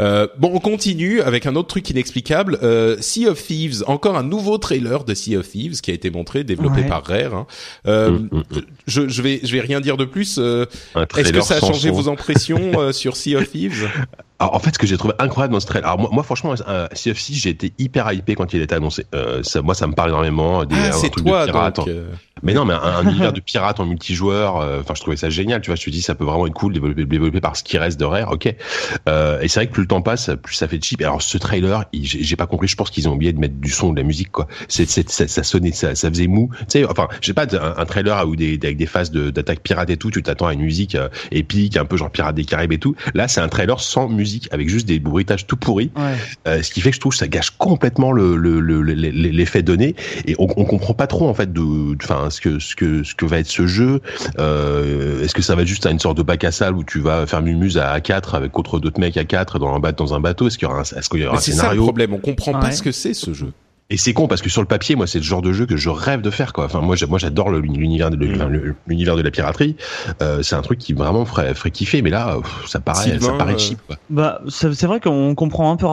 Euh, bon, on continue avec un autre truc inexplicable. Euh, sea of Thieves, encore un nouveau trailer de Sea of Thieves qui a été montré, développé Ouais. par Rare. hein. Euh, Mm, mm, mm. je, je vais, je vais rien dire de plus. Euh, Est-ce que trailer ça a changé son. vos impressions euh, sur Sea of Thieves? Alors, en fait, ce que j'ai trouvé incroyable dans ce trailer, alors moi, moi franchement, euh, Sea of Thieves, j'ai été hyper hypé quand il était annoncé. Euh, ça, moi, ça me parle énormément. Des, Ah, c'est toi de pirate, donc. Mais non, mais un, un univers de pirate en multijoueur. euh, Enfin, je trouvais ça génial. Tu vois, je te dis, ça peut vraiment être cool, développé, développé par ce qui reste de Rare. Ok. Euh, et c'est vrai que plus le temps passe, plus ça fait cheap. Et alors, ce trailer, il- j'ai pas compris. Je pense qu'ils ont oublié de mettre du son, de la musique, quoi. C'est, ça, ça sonnait, ça, ça faisait mou. Tu sais, enfin, je sais pas, un, un trailer où des, avec des phases de- d'attaque pirate et tout, tu t'attends à une musique euh, épique, un peu genre Pirate des Caraïbes et tout. Là, c'est un trailer sans musique, avec juste des bruitages tout pourris. Ouais. Euh, ce qui fait que je trouve que ça gâche complètement le le- le- le- l'effet donné et on, on comprend pas trop en fait de enfin ce que ce que ce que va être ce jeu euh, est-ce que ça va être juste à une sorte de bac à sable où tu vas faire mumuse à 4 avec contre d'autres mecs à 4 dans un bateau dans un bateau? Est-ce qu'il y aura un, est-ce qu'il y aura mais un c'est ça le scénario? problème. On comprend pas ce que c'est ce jeu. et c'est con parce que sur le papier moi c'est le genre de jeu que je rêve de faire quoi enfin moi moi j'adore le- l'univers de l'univers de la piraterie euh, c'est un truc qui vraiment ferait ferait kiffer mais là pff, ça paraît Sylvain, ça paraît euh, cheap quoi. Bah, c'est c'est vrai qu'on comprend un peu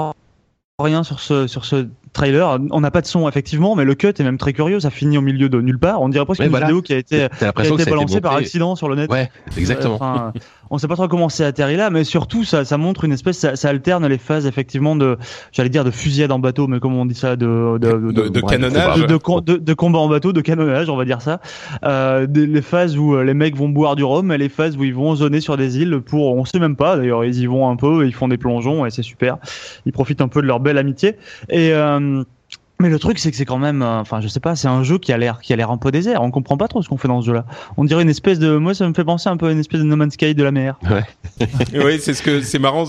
rien sur ce sur ce trailer. On n'a pas de son effectivement, mais le cut est même très curieux. Ça finit au milieu de nulle part. On dirait presque Ouais, une voilà. vidéo qui a été qui a été ça a été balancée par accident sur le net. ouais exactement Enfin, on sait pas trop comment c'est atterri là, mais surtout ça, ça montre une espèce, ça, ça alterne les phases effectivement de, j'allais dire de fusillade en bateau, mais comment on dit ça, de de, De- de bref, canonnage. de, de, com- de- de combat en bateau, de canonnage, on va dire ça. Euh, des- les phases où euh, les mecs vont boire du rhum, et les phases où ils vont zoner sur des îles pour, on sait même pas. D'ailleurs, ils y vont un peu, ils font des plongeons et c'est super. Ils profitent un peu de leur belle amitié et euh, Um, mais le truc, c'est que c'est quand même, euh, enfin, je sais pas, c'est un jeu qui a l'air, qui a l'air un peu désert. On comprend pas trop ce qu'on fait dans ce jeu-là. On dirait une espèce de, moi, ça me fait penser un peu à une espèce de No Man's Sky de la mer. oui, c'est ce que c'est marrant.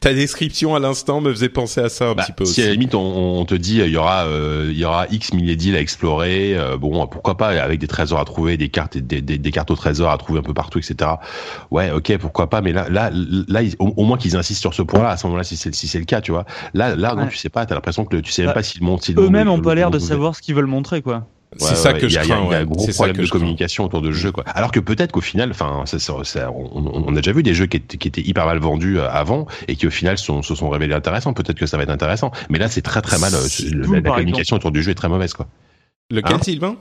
Ta description à l'instant me faisait penser à ça un Bah, petit peu si à la aussi. limite on, on te dit il y aura euh, il y aura X milliers d'îles à explorer, euh, bon pourquoi pas avec des trésors à trouver, des cartes des, des, des cartes au trésor à trouver un peu partout etc. Ouais ok pourquoi pas mais là là là ils- au, au moins qu'ils insistent sur ce point-là à ce moment-là si c'est si c'est le cas tu vois là là non Ouais. tu sais pas t'as l'impression que le- tu sais même Bah, pas s'ils montent s'ils montent- Eux-mêmes ont pas l'air de savoir ce qu'ils veulent montrer, quoi. C'est Ouais, ça ouais, que je a- il y a- crains. Il y a un gros C'est ça problème que de je crains. communication autour de ce jeu, quoi. Alors que peut-être qu'au final, enfin, ça, ça, ça- on, a déjà vu des jeux qui étaient, qui étaient hyper mal vendus euh, avant et qui au final sont, se sont révélés intéressants. Peut-être que ça va être intéressant. Mais là, c'est très très mal. euh, la, communication autour du jeu est très mauvaise, quoi. Lequel, Hein Sylvain?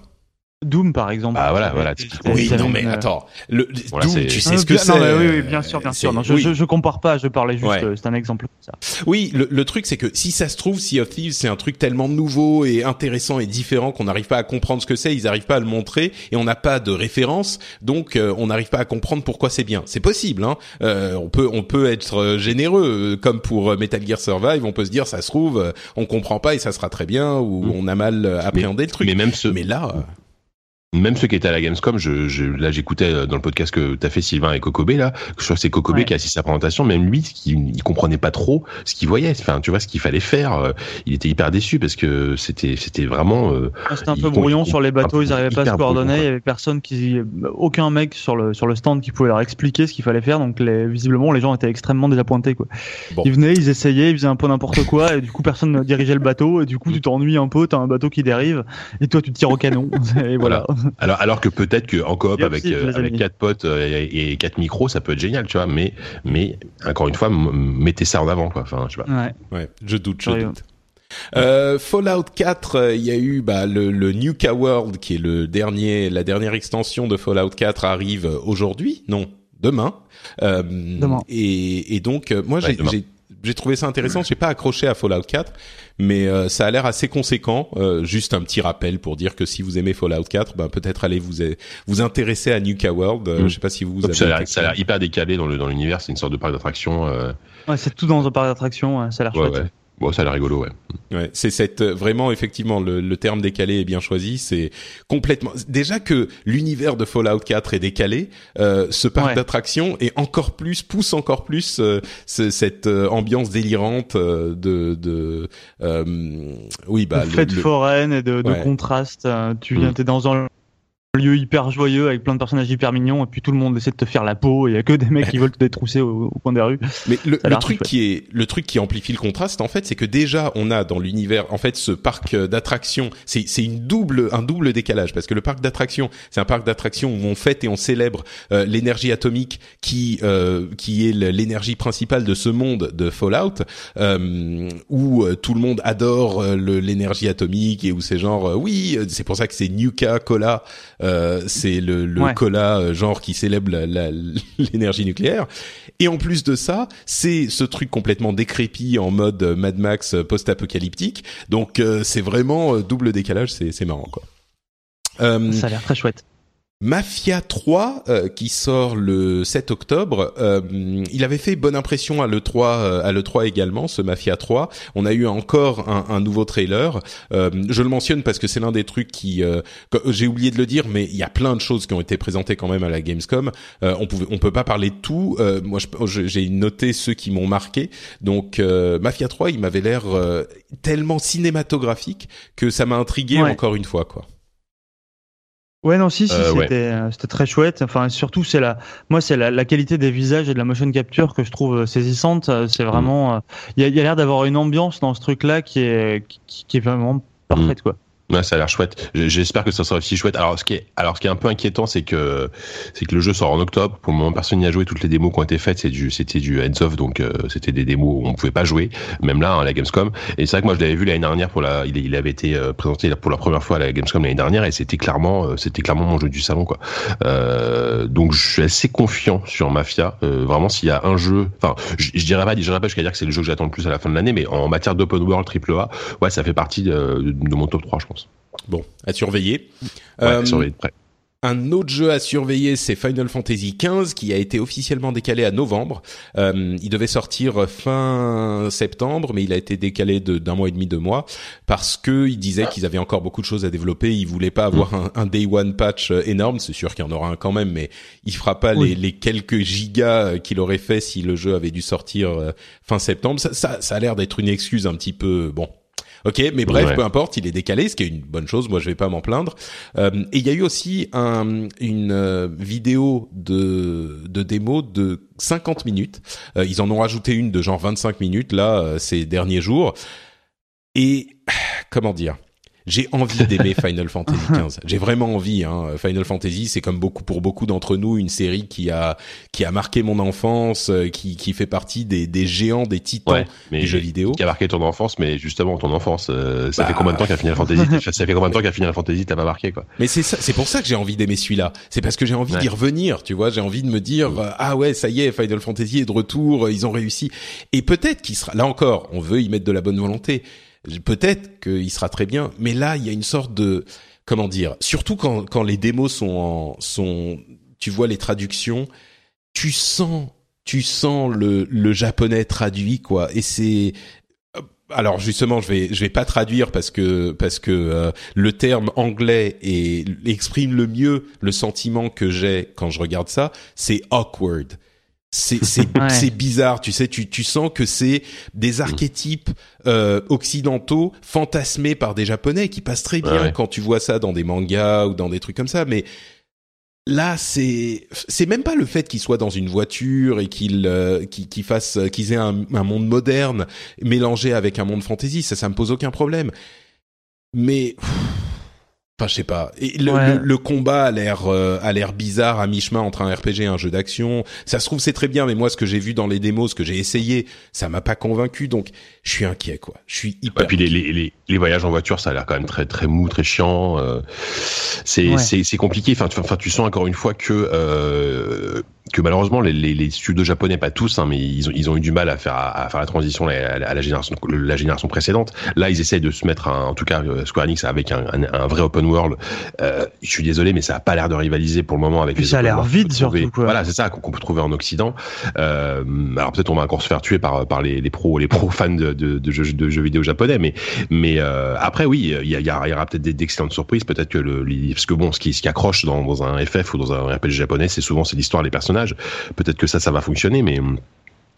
Doom, par exemple. Bah voilà, voilà. Oui, non mais euh, attends. Le, Voilà, Doom, c'est- tu sais Ah, ce que c'est. oui, oui, bien sûr, bien sûr. Non, je, oui. je, je compare pas, je parlais juste, Ouais. euh, c'est un exemple. Ça. Oui, le, le truc c'est que si ça se trouve, Sea of Thieves c'est un truc tellement nouveau et intéressant et différent qu'on n'arrive pas à comprendre ce que c'est, ils n'arrivent pas à le montrer et on n'a pas de référence, donc euh, on n'arrive pas à comprendre pourquoi c'est bien. C'est possible, hein. Euh, on peut on peut être euh, généreux, euh, comme pour euh, Metal Gear Survive, on peut se dire ça se trouve euh, on comprend pas et ça sera très bien ou Mm. on a mal euh, appréhendé le truc. Mais même ce, Mais là, euh, même ceux qui étaient à la Gamescom, je, je, là j'écoutais euh, dans le podcast que t'as fait Sylvain et Kokobé là, je crois que c'est Kokobé Ouais. qui a assisté à la présentation, même lui, qui, il comprenait pas trop ce qu'il voyait, enfin tu vois ce qu'il fallait faire, euh, il était hyper déçu parce que c'était c'était vraiment euh, Ah, C'était un peu brouillon sur les bateaux, ils arrivaient pas à se coordonner, brouillon, il y avait personne qui, aucun mec sur le, sur le stand qui pouvait leur expliquer ce qu'il fallait faire, donc les, visiblement les gens étaient extrêmement désappointés, quoi. Bon. Ils venaient, ils essayaient, ils faisaient un peu n'importe quoi, et du coup personne ne dirigeait le bateau, et du coup tu t'ennuies un peu, t'as un bateau qui dérive, et toi tu tires au canon, et voilà. Alors, alors que peut-être que en coop avec aussi, euh, avec quatre potes euh, et, et quatre micros, ça peut être génial, tu vois. Mais mais encore une fois, mettez ça en avant, quoi. Enfin, je sais pas. Ouais. ouais, je doute, je doute. Euh, Fallout 4, euh, il y a eu bah, le, le Nuka World qui est le dernier, la dernière extension de Fallout 4 arrive aujourd'hui, non, demain. Euh, Demain. Et, et donc moi Ouais, j'ai- j'ai trouvé ça intéressant. J'ai pas accroché à Fallout 4, mais euh, ça a l'air assez conséquent. Euh, juste un petit rappel pour dire que si vous aimez Fallout 4, ben peut-être allez vous vous intéresser à Nuka World. Euh, Mm. Je sais pas si vous. Ça a avez l'air- ça a l'air hyper décalé dans le dans l'univers. C'est une sorte de parc d'attraction. euh, Ouais, c'est tout dans un parc d'attractions, ouais, ça a l'air ouais, chouette. ouais. Bon, ça a l'air rigolo, ouais. Ouais, c'est cette euh, vraiment effectivement le, le terme décalé est bien choisi. C'est complètement déjà que l'univers de Fallout 4 est décalé. euh, ce parc Ouais. d'attractions est encore plus pousse encore plus euh, ce- cette euh, ambiance délirante euh, de de euh, oui bah de le- fête le- foraine et de, de Ouais. contraste. Tu viens, Mm. t'es dans un lieu hyper joyeux avec plein de personnages hyper mignons et puis tout le monde essaie de te faire la peau. Il y a que des mecs qui veulent te détrousser au, au coin des rues. Mais le, truc chouette. qui est le truc qui amplifie le contraste en fait, c'est que déjà on a dans l'univers en fait ce parc euh, d'attractions, c'est c'est une double un double décalage parce que le parc d'attractions, c'est un parc d'attractions où on fête et on célèbre euh, l'énergie atomique qui euh, qui est l'énergie principale de ce monde de Fallout euh, où tout le monde adore l'énergie atomique et où c'est genre oui, c'est pour ça que c'est Nuka Cola, euh, c'est le, le Ouais. cola euh, genre qui célèbre l'énergie nucléaire. Et en plus de ça, c'est ce truc complètement décrépit en mode euh, Mad Max post-apocalyptique. Donc euh, c'est vraiment double décalage, c'est c'est marrant quoi. Euh, Ça a l'air très chouette. Mafia 3 euh, qui sort le 7 octobre, euh, il avait fait bonne impression à l'E3 euh, à l'E3 également ce Mafia 3. On a eu encore un, un nouveau trailer. Euh, je le mentionne parce que c'est l'un des trucs qui euh, j'ai oublié de le dire mais il y a plein de choses qui ont été présentées quand même à la Gamescom. Euh, on pouvait on peut pas parler de tout. Euh, moi j'ai noté ceux qui m'ont marqué. Donc euh, Mafia 3, il m'avait l'air euh, tellement cinématographique que ça m'a intrigué Ouais. encore une fois quoi. Ouais, non, si, si, Euh, c'était, euh, c'était très chouette. Enfin, surtout, c'est la, moi, c'est la, la qualité des visages et de la motion capture que je trouve euh, saisissante. Euh, C'est vraiment, euh, il y a, il y a l'air d'avoir une ambiance dans ce truc-là qui est, qui, qui est vraiment parfaite, quoi. Ouais, ça a l'air chouette. J'espère que ça sera aussi chouette. Alors, ce qui est, alors, ce qui est un peu inquiétant, c'est que, c'est que le jeu sort en octobre. Pour le moment, personne n'y a joué. Toutes les démos qui ont été faites, c'est du, c'était du hands off, donc euh, c'était des démos où on pouvait pas jouer, même là, hein, la Gamescom. Et c'est vrai que moi, je l'avais vu l'année dernière pour la, il, avait été euh, présenté pour la première fois à la Gamescom l'année dernière, et c'était clairement, euh, c'était clairement mon jeu du salon, quoi. Euh, donc, je suis assez confiant sur Mafia. Vraiment, s'il y a un jeu, enfin, je, dirais pas, je dirais pas jusqu'à dire que c'est le jeu que j'attends le plus à la fin de l'année, mais en matière d'open world triple A, ouais, ça fait partie de, de mon top 3, je pense. Bon, à surveiller. Ouais, Euh, surveiller de près. Un autre jeu à surveiller, c'est Final Fantasy XV, qui a été officiellement décalé à novembre. Euh, il devait sortir fin septembre, mais il a été décalé d'un mois et demi, deux mois, parce que ils disaient qu'ils avaient encore beaucoup de choses à développer. Ils voulaient pas avoir un, un day one patch euh, énorme. C'est sûr qu'il y en aura un quand même, mais il fera pas Oui. les, les quelques gigas euh, qu'il aurait fait si le jeu avait dû sortir fin septembre. Ça, ça, ça a l'air d'être une excuse un petit peu bon. Ok, mais bref, Ouais. peu importe, il est décalé, ce qui est une bonne chose. Moi, je vais pas m'en plaindre. Euh, et il y a eu aussi un, une euh, vidéo de, de démo de 50 minutes. Euh, ils en ont rajouté une de genre 25 minutes là euh, ces derniers jours. Et comment dire? J'ai envie d'aimer Final Fantasy XV. J'ai vraiment envie. Hein. Final Fantasy, c'est comme beaucoup pour beaucoup d'entre nous une série qui a qui a marqué mon enfance, euh, qui qui fait partie des des géants, des titans Ouais, mais du jeu vidéo. qui a marqué ton enfance, mais justement ton enfance, euh, ça Bah. fait combien de temps qu'un Final Fantasy, ça fait combien de temps qu'un Final Fantasy t'a pas marqué quoi? Mais c'est c'est pour ça que j'ai envie d'aimer celui-là. C'est parce que j'ai envie Ouais. d'y revenir, tu vois. J'ai envie de me dire euh, ah ouais, ça y est, Final Fantasy est de retour, euh, ils ont réussi. Et peut-être qu'il sera là encore. On veut y mettre de la bonne volonté. Peut-être qu'il sera très bien, mais là il y a une sorte de comment dire. Surtout quand quand les démos sont sont, tu vois les traductions, tu sens tu sens le le japonais traduit quoi. Et c'est alors justement, je vais je vais pas traduire parce que parce que euh, le terme anglais exprime le mieux le sentiment que j'ai quand je regarde ça. C'est awkward. C'est c'est Ouais. c'est bizarre, tu sais. Tu tu sens que c'est des archétypes euh, occidentaux fantasmés par des japonais qui passent très bien Ouais, quand tu vois ça dans des mangas ou dans des trucs comme ça. Mais Là, c'est c'est même pas le fait qu'ils soient dans une voiture et qu'ils euh, qu'ils fassent qu'ils aient un, un monde moderne mélangé avec un monde fantasy, ça ça me pose aucun problème. Mais pff, enfin, je sais pas. Et le, Ouais. le, le combat a l'air euh, a l'air bizarre à mi-chemin entre un RPG et un jeu d'action. Ça se trouve c'est très bien, mais moi ce que j'ai vu dans les démos, ce que j'ai essayé, ça m'a pas convaincu. Donc je suis inquiet quoi. Je suis hyper. Et puis les, les, les, les voyages en voiture, ça a l'air quand même très très mou, très chiant. euh, c'est Ouais. c'est c'est compliqué. Enfin tu, enfin tu sens encore une fois que euh, que malheureusement les, les, les, studios japonais, pas tous, hein, mais ils ont, ils ont eu du mal à faire à, faire la transition à, la génération la génération précédente. Là, ils essayent de se mettre, en tout cas Square Enix avec un, un, vrai open world. Euh, je suis désolé, mais ça a pas l'air de rivaliser pour le moment avec. les ça a l'air vide surtout. Quoi. Voilà, c'est ça qu'on peut trouver en Occident. Euh, alors peut-être on va encore se faire tuer par par les, les pros les pros fans de, de, de, jeux, de jeux vidéo japonais, mais mais euh, après oui, il y, y, aura peut-être d'excellentes surprises. Peut-être que le parce que bon, ce qui ce qui accroche dans, dans un FF ou dans un RPG japonais, c'est souvent c'est l'histoire, les personnages. Peut-être que ça ça va fonctionner, mais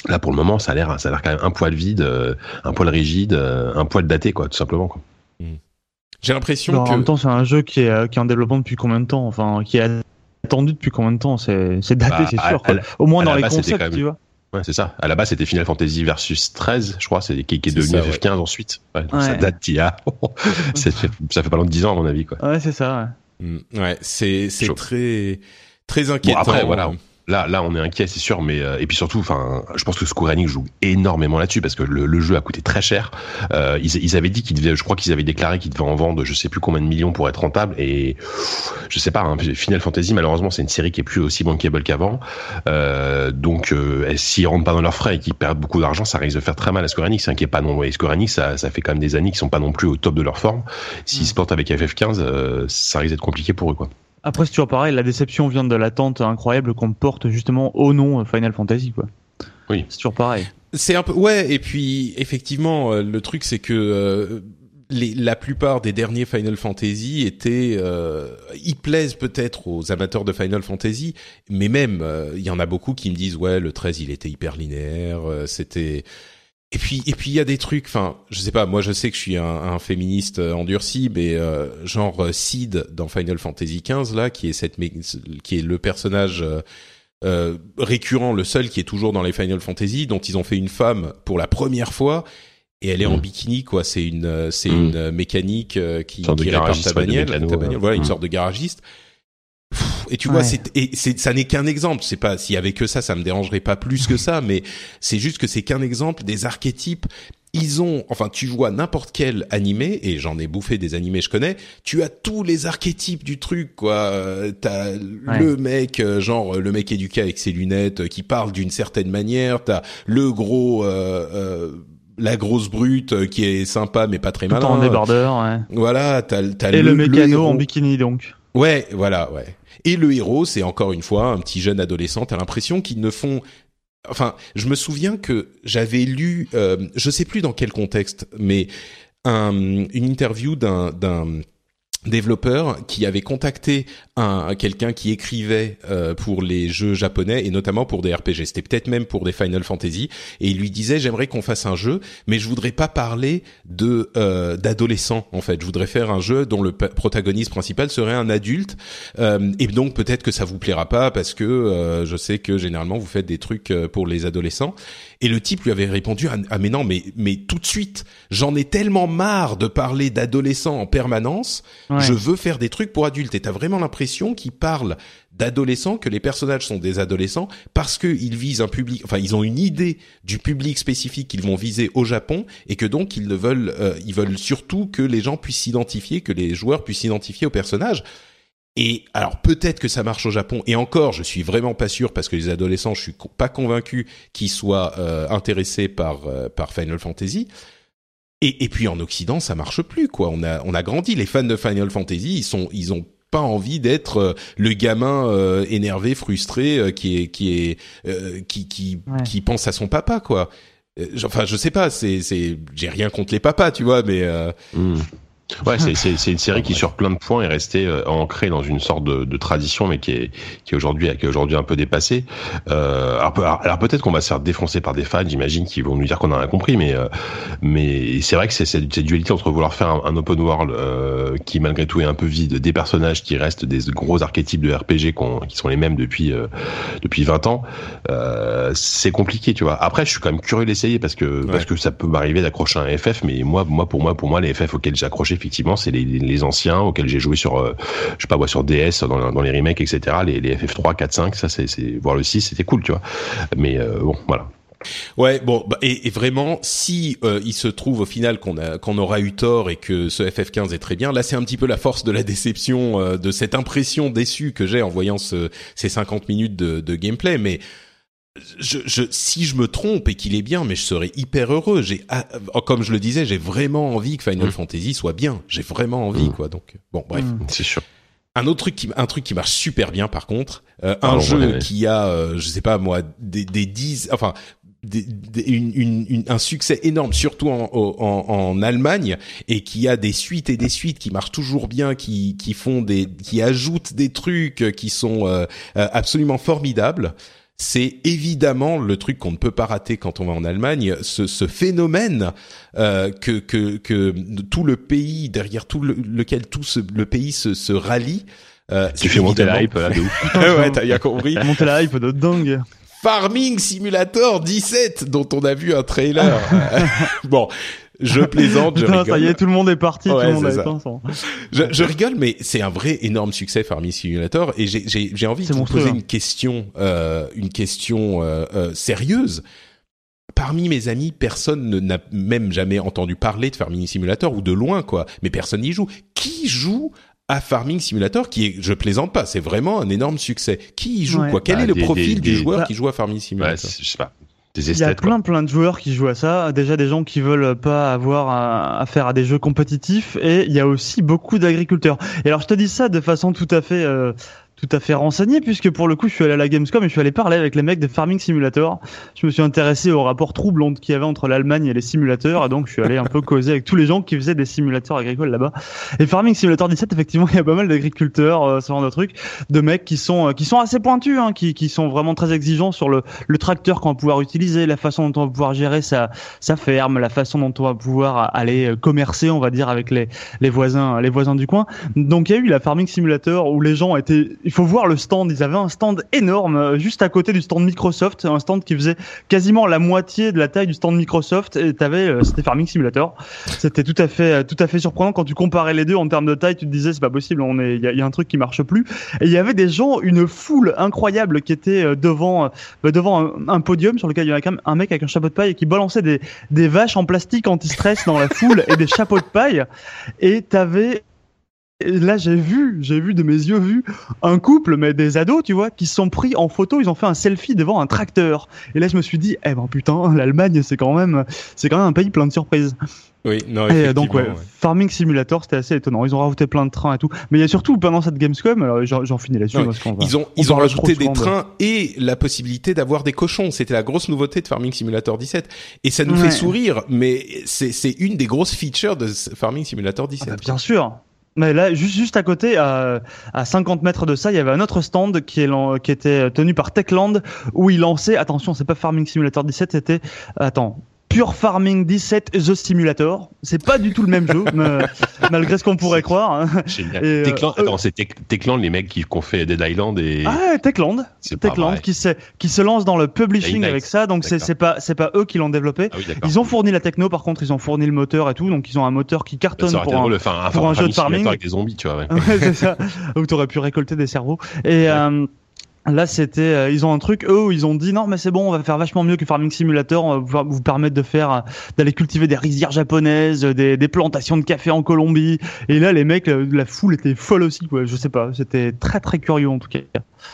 Là, pour le moment, ça a l'air, ça a l'air quand même un poil vide, euh, un poil rigide, euh, un poil daté, quoi, tout simplement. Quoi. Hmm. J'ai l'impression que. En même temps, c'est un jeu qui est, euh, qui est en développement depuis combien de temps? Enfin, qui est attendu depuis combien de temps? C'est, c'est daté, bah, c'est sûr. Quoi. Au moins dans les concepts, tu vois. Ouais, c'est ça. À la base, c'était Final Fantasy versus 13, je crois, c'est qui, est devenu FF15 ensuite. Ouais, Ça date d'il y a. ça, fait, ça fait pas loin de 10 ans, à mon avis, quoi. Ouais, c'est ça. Ouais, ouais c'est, c'est très, très inquiétant. Bon, après, voilà là, là, on est inquiet, c'est sûr, mais euh, et puis surtout, enfin, je pense que Square Enix joue énormément là-dessus parce que le, le, jeu a coûté très cher. Euh, ils, ils, avaient dit qu'ils devaient, je crois qu'ils avaient déclaré qu'ils devaient en vendre, je sais plus combien de millions pour être rentable. Et je sais pas, hein, Final Fantasy, malheureusement, c'est une série qui est plus aussi bankable qu'avant. Euh, donc, euh, s'ils rentrent pas dans leurs frais et qu'ils perdent beaucoup d'argent, ça risque de faire très mal à Square Enix, hein, qui est pas non. Et Square Enix, ça, ça fait quand même des années qu'ils sont pas non plus au top de leur forme. S'ils mm. se portent avec FF15, euh, ça risque d'être compliqué pour eux, quoi. Après, c'est toujours pareil, la déception vient de l'attente incroyable qu'on porte justement au nom Final Fantasy, quoi. Oui. C'est toujours pareil. C'est un peu, ouais, et puis, effectivement, euh, le truc, c'est que, euh, les, la plupart des derniers Final Fantasy étaient, euh, ils plaisent peut-être aux amateurs de Final Fantasy, mais même, euh, il y en a beaucoup qui me disent, ouais, le 13, il était hyper linéaire, c'était, et puis et puis il y a des trucs enfin je sais pas moi je sais que je suis un, un féministe euh, endurci mais euh, genre euh, Sid dans Final Fantasy XV là qui est cette qui est le personnage euh, récurrent le seul qui est toujours dans les Final Fantasy dont ils ont fait une femme pour la première fois et elle est en mm. bikini quoi c'est une c'est mm. une mécanique qui, qui répare ta bagnole voilà une mm. sorte de garagiste et tu vois, c'est, et c'est, ça n'est qu'un exemple. C'est pas, s'il y avait que ça, ça me dérangerait pas plus que ça, mais c'est juste que c'est qu'un exemple des archétypes. Ils ont, enfin, tu vois n'importe quel animé, et j'en ai bouffé des animés, je connais, tu as tous les archétypes du truc, quoi. T'as le mec, euh, genre, le mec éduqué avec ses lunettes, euh, qui parle d'une certaine manière, t'as le gros, euh, euh la grosse brute qui est sympa mais pas très malin. en débardeur, ouais. Voilà, t'as, t'as et le, mécano en bikini donc. Ouais, voilà, ouais. Et le héros, c'est encore une fois un petit jeune adolescent. T'as l'impression qu'ils ne font enfin, je me souviens que j'avais lu, euh, je sais plus dans quel contexte, mais un, une interview d'un développeur qui avait contacté un quelqu'un qui écrivait euh, pour les jeux japonais et notamment pour des RPG. C'était peut-être même pour des Final Fantasy et il lui disait j'aimerais qu'on fasse un jeu, mais je voudrais pas parler de euh, d'adolescents en fait. Je voudrais faire un jeu dont le protagoniste principal serait un adulte euh, et donc peut-être que ça vous plaira pas parce que euh, je sais que généralement vous faites des trucs euh, pour les adolescents. Et le type lui avait répondu ah, ah mais non mais mais tout de suite j'en ai tellement marre de parler d'adolescents en permanence. Je veux faire des trucs pour adultes. Et t'as vraiment l'impression qu'ils parlent d'adolescents, que les personnages sont des adolescents, parce qu'ils visent un public, enfin ils ont une idée du public spécifique qu'ils vont viser au Japon, et que donc ils veulent, euh, ils veulent surtout que les gens puissent s'identifier, que les joueurs puissent s'identifier aux personnages. Et alors peut-être que ça marche au Japon. Et encore, je suis vraiment pas sûr parce que les adolescents, je suis pas convaincu qu'ils soient euh, intéressés par euh, par Final Fantasy. Et, et puis en Occident, ça marche plus quoi. On a on a grandi. Les fans de Final Fantasy, ils sont ils ont pas envie d'être euh, le gamin euh, énervé, frustré, euh, qui est qui est qui qui qui pense à son papa quoi. Enfin, je sais pas. C'est c'est j'ai rien contre les papas, tu vois, mais. Hmm. Ouais, c'est une série qui sur plein de points est restée euh, ancrée dans une sorte de, de, tradition, mais qui est qui est aujourd'hui qui est aujourd'hui un peu dépassée. Euh, alors, alors peut-être qu'on va se faire défoncer par des fans, j'imagine, qui vont nous dire qu'on a rien compris, mais euh, mais c'est vrai que c'est cette, dualité entre vouloir faire un, open world euh, qui malgré tout est un peu vide, des personnages qui restent des gros archétypes de RPG qui sont les mêmes depuis euh, depuis 20 ans, c'est compliqué, tu vois. Après, je suis quand même curieux d'essayer parce que parce que ça peut m'arriver d'accrocher un FF, mais moi moi pour moi pour moi les FF auxquels j'ai accroché effectivement, c'est les, les, anciens auxquels j'ai joué sur, euh, je sais pas, sur DS, dans, dans, les remakes, etc. Les, les FF3, 4, 5, ça, c'est, voir le 6, c'était cool, tu vois. Mais euh, bon, voilà. Ouais, bon, bah, et, vraiment, si euh, il se trouve au final qu'on a qu'on aura eu tort et que ce FF15 est très bien, là c'est un petit peu la force de la déception, euh, de cette impression déçue que j'ai en voyant ce, ces 50 minutes de, de gameplay, mais je, je, si je me trompe et qu'il est bien, mais je serais hyper heureux. J'ai, ah, comme je le disais, j'ai vraiment envie que Final mm. Fantasy soit bien. J'ai vraiment envie, mm. quoi. Donc, bon, bref, mm. c'est sûr. Un autre truc qui, un truc qui marche super bien, par contre, euh, un jeu qui a, euh, je sais pas moi, des, des dix, enfin, des, une, une, un succès énorme, surtout en, en, en, Allemagne, et qui a des suites et des suites qui marchent toujours bien, qui, qui font des, qui ajoutent des trucs qui sont euh, absolument formidables c'est évidemment le truc qu'on ne peut pas rater quand on va en Allemagne, ce, ce phénomène euh, que, que, que tout le pays, derrière tout lequel tout le pays se, se rallie. Euh, tu fais monter la hype là de ouf. ouais, t'as bien compris. monter la hype de dingue. Farming Simulator 17 dont on a vu un trailer. bon, je plaisante, je rigole. Ça y est, tout le monde est parti, tout le monde je, je, rigole, mais c'est un vrai énorme succès Farming Simulator et j'ai envie de vous poser une question, euh, une question euh, euh, sérieuse. Parmi mes amis, personne n'a même jamais entendu parler de Farming Simulator ou de loin quoi, mais personne n'y joue. Qui joue à Farming Simulator qui est, je plaisante pas, c'est vraiment un énorme succès. Qui y joue quoi? Quel bah, est le profil du joueur qui joue à Farming Simulator? Je sais pas. Il y a plein plein de joueurs qui jouent à ça. Déjà des gens qui veulent pas avoir affaire à, des jeux compétitifs et il y a aussi beaucoup d'agriculteurs. Et alors je te dis ça de façon tout à fait euh, tout à fait renseigné puisque pour le coup je suis allé à la Gamescom et je suis allé parler avec les mecs de Farming Simulator. Je me suis intéressé au rapport troublant qu'il y avait entre l'Allemagne et les simulateurs et donc je suis allé un peu causer avec tous les gens qui faisaient des simulateurs agricoles là-bas. Et Farming Simulator 17 effectivement il y a pas mal d'agriculteurs, euh, ce genre de trucs, de mecs qui sont euh, qui sont assez pointus, hein, qui, qui sont vraiment très exigeants sur le, le tracteur qu'on va pouvoir utiliser, la façon dont on va pouvoir gérer sa, sa ferme, la façon dont on va pouvoir aller euh, commercer, on va dire avec les, les voisins les voisins du coin. Donc il y a eu la Farming Simulator où les gens étaient il faut voir le stand. Ils avaient un stand énorme euh, juste à côté du stand Microsoft, un stand qui faisait quasiment la moitié de la taille du stand Microsoft. Et t'avais, euh, c'était Farming Simulator. C'était tout à fait, tout à fait surprenant quand tu comparais les deux en termes de taille. Tu te disais c'est pas possible, on est, il y a, un truc qui marche plus. Et il y avait des gens, une foule incroyable qui était euh, devant, bah, devant un, podium sur lequel il y avait un mec avec un chapeau de paille qui balançait des, des vaches en plastique anti-stress dans la foule et des chapeaux de paille. Et t'avais et là, j'ai vu, j'ai vu de mes yeux vu un couple, mais des ados, tu vois, qui se sont pris en photo. Ils ont fait un selfie devant un tracteur. Et là, je me suis dit, eh ben putain, l'Allemagne, c'est quand même, c'est quand même un pays plein de surprises. Oui, non, et donc ouais, Farming Simulator, c'était assez étonnant. Ils ont rajouté plein de trains et tout. Mais il y a surtout pendant cette Gamescom, alors j'en finis là-dessus. Ils ont, ils ont rajouté des trains et la possibilité d'avoir des cochons. C'était la grosse nouveauté de Farming Simulator 17. Et ça nous fait sourire, mais c'est une des grosses features de Farming Simulator 17. Ah bah, bien sûr. Mais là, juste, juste à côté, à, à 50 mètres de ça, il y avait un autre stand qui, qui était tenu par Techland où il lançait, attention, c'est pas Farming Simulator 17, c'était, attends, Pure Farming 17 The Simulator. C'est pas du tout le même jeu, malgré ce qu'on pourrait croire. Hein. Génial. Et, Techland, euh, attends, c'est Techland, les mecs qui ont fait Dead Island et. Ah, Techland. Techland qui se, qui se lance dans le publishing avec ça. Donc c'est, pas, pas eux qui l'ont développé. Ah ils ont fourni la techno, par contre, ils ont fourni le moteur et tout. Donc ils ont un moteur qui cartonne pour, un, pour un, jeu de farming. Avec des zombies, tu vois. Ouais. c'est ça. Où t'aurais pu récolter des cerveaux. Et, euh, Là, c'était, euh, ils ont un truc, eux, où ils ont dit non, mais c'est bon, on va faire vachement mieux que Farming Simulator, on va vous permettre de faire, euh, d'aller cultiver des rizières japonaises, des, des, plantations de café en Colombie. Et là, les mecs, la, foule était folle aussi, quoi. Je sais pas, c'était très très curieux en tout cas.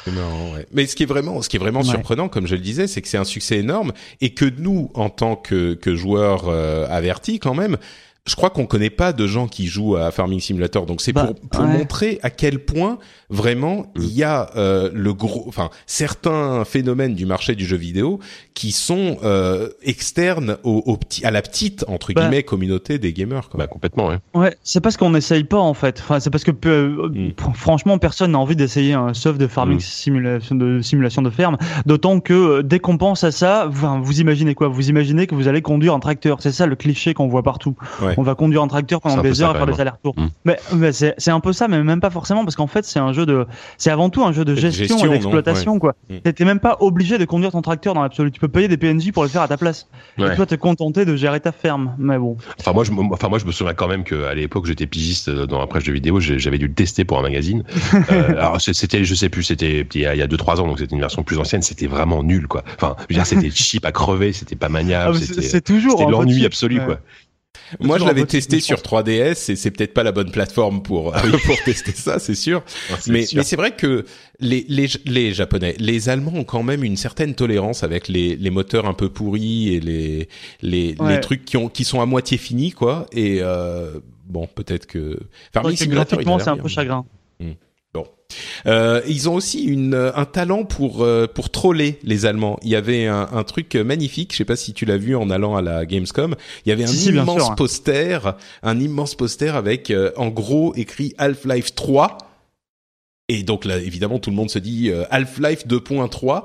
Non, ouais. Mais ce qui est vraiment, ce qui est vraiment surprenant, comme je le disais, c'est que c'est un succès énorme et que nous, en tant que, que joueurs euh, avertis, quand même, je crois qu'on connaît pas de gens qui jouent à Farming Simulator. Donc c'est bah, pour, pour montrer à quel point vraiment il y a euh, le gros, enfin certains phénomènes du marché du jeu vidéo qui sont euh, externes au, au, petit, à la petite entre bah. guillemets communauté des gamers. Quoi. Bah, complètement. Ouais. Ouais, c'est parce qu'on n'essaye pas en fait. Enfin, c'est parce que euh, mm. franchement personne n'a envie d'essayer un sauf de farming mm. simulation de simulation de ferme. D'autant que euh, dès qu'on pense à ça, vous, vous imaginez quoi? Vous imaginez que vous allez conduire un tracteur. C'est ça le cliché qu'on voit partout. Ouais On va conduire un tracteur pendant des heures et faire des allers-retours. Mm. Mais, mais c'est un peu ça, mais même pas forcément, parce qu'en fait, c'est un jeu de, c'est avant tout un jeu de gestion, et d'exploitation, quoi. Mm. T'es même pas obligé de conduire ton tracteur dans l'absolu. Tu peux payer des PNJ pour le faire à ta place. Et toi, te contenter de gérer ta ferme. Mais bon. Enfin, moi, je, enfin, moi, je me souviens quand même qu'à l'époque, j'étais pigiste dans la presse de vidéo, j'avais dû le tester pour un magazine. euh, alors, c'était, je sais plus, c'était il y a 2-3 ans, donc c'était une version plus ancienne, c'était vraiment nul, quoi. Enfin, je veux dire, c'était cheap à crever, c'était pas maniable. Ah, c'est toujours. C'était l'ennui absolu, quoi. Moi, je l'avais testé sur 3DS et c'est peut-être pas la bonne plateforme pour ah pour tester ça, c'est sûr. mais mais c'est vrai que les les les japonais, les allemands ont quand même une certaine tolérance avec les les moteurs un peu pourris et les les les trucs qui ont qui sont à moitié finis quoi. Et euh, bon, peut-être que enfin, graphiquement, c'est un peu chagrin. Hmm. Euh, ils ont aussi une, un talent pour euh, pour troller les Allemands. Il y avait un, un, truc magnifique. Je sais pas si tu l'as vu en allant à la Gamescom. Il y avait un immense hein. poster, un immense poster avec euh, en gros écrit Half-Life 3. Et donc là, évidemment, tout le monde se dit euh, Half-Life 2.3.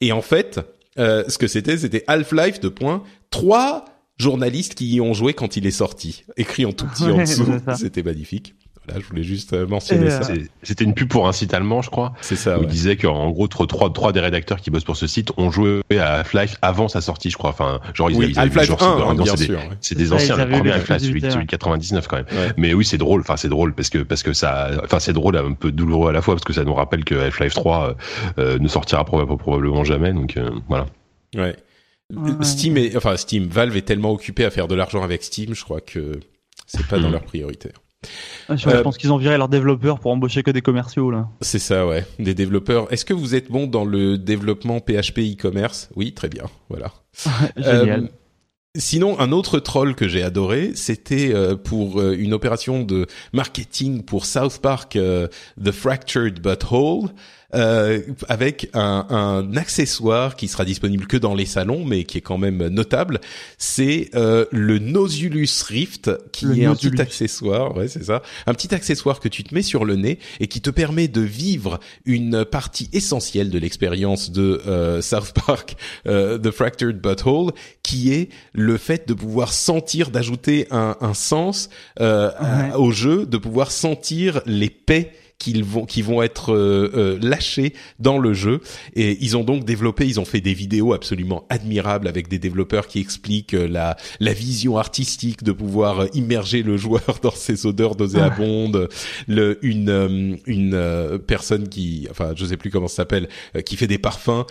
Et en fait, ce que c'était, c'était Half-Life 2.3 journalistes qui y ont joué quand il est sorti, écrit en tout petit en dessous. C'était magnifique. Là, je voulais juste euh, mentionner ça. Euh, c'était une pub pour un site allemand, je crois. C'est ça. Où il disait qu'en gros, trois, trois des rédacteurs qui bossent pour ce site ont joué à Half-Life avant sa sortie, je crois. Enfin, genre, ils, oui, Half-Life 1, hein, bien sûr. C'est des anciens, le premier Half-Life, celui, de 99 quand même. Mais oui, c'est drôle. Enfin, c'est drôle parce que parce que ça, enfin, c'est drôle, un peu douloureux à la fois parce que ça nous rappelle que Half-Life 3 euh, ne sortira probablement jamais. Donc voilà. Ouais. Steam est, enfin Steam, Valve est tellement occupé à faire de l'argent avec Steam, je crois que c'est pas dans hmm. leur priorité. Je euh, pense qu'ils ont viré leurs développeurs pour embaucher que des commerciaux là. C'est ça, ouais, des développeurs. Est-ce que vous êtes bon dans le développement PHP e-commerce? Oui, très bien, voilà. Génial. Euh, sinon, un autre troll que j'ai adoré, c'était euh, pour une opération de marketing pour South Park, The Fractured But Whole. Euh, avec un, un, accessoire qui sera disponible que dans les salons, mais qui est quand même notable. C'est euh, le Nosulus Rift, qui est un petit accessoire, ouais, c'est ça, un petit accessoire que tu te mets sur le nez et qui te permet de vivre une partie essentielle de l'expérience de euh, South Park, euh, The Fractured Butthole, qui est le fait de pouvoir sentir, d'ajouter un, un sens euh, au jeu, de pouvoir sentir les paix qu'ils vont qui vont être euh, euh, lâchés dans le jeu. Et ils ont donc développé ils ont fait des vidéos absolument admirables avec des développeurs qui expliquent euh, la la vision artistique de pouvoir immerger le joueur dans ces odeurs nauséabondes. Le une une personne qui enfin je sais plus comment ça s'appelle qui fait des parfums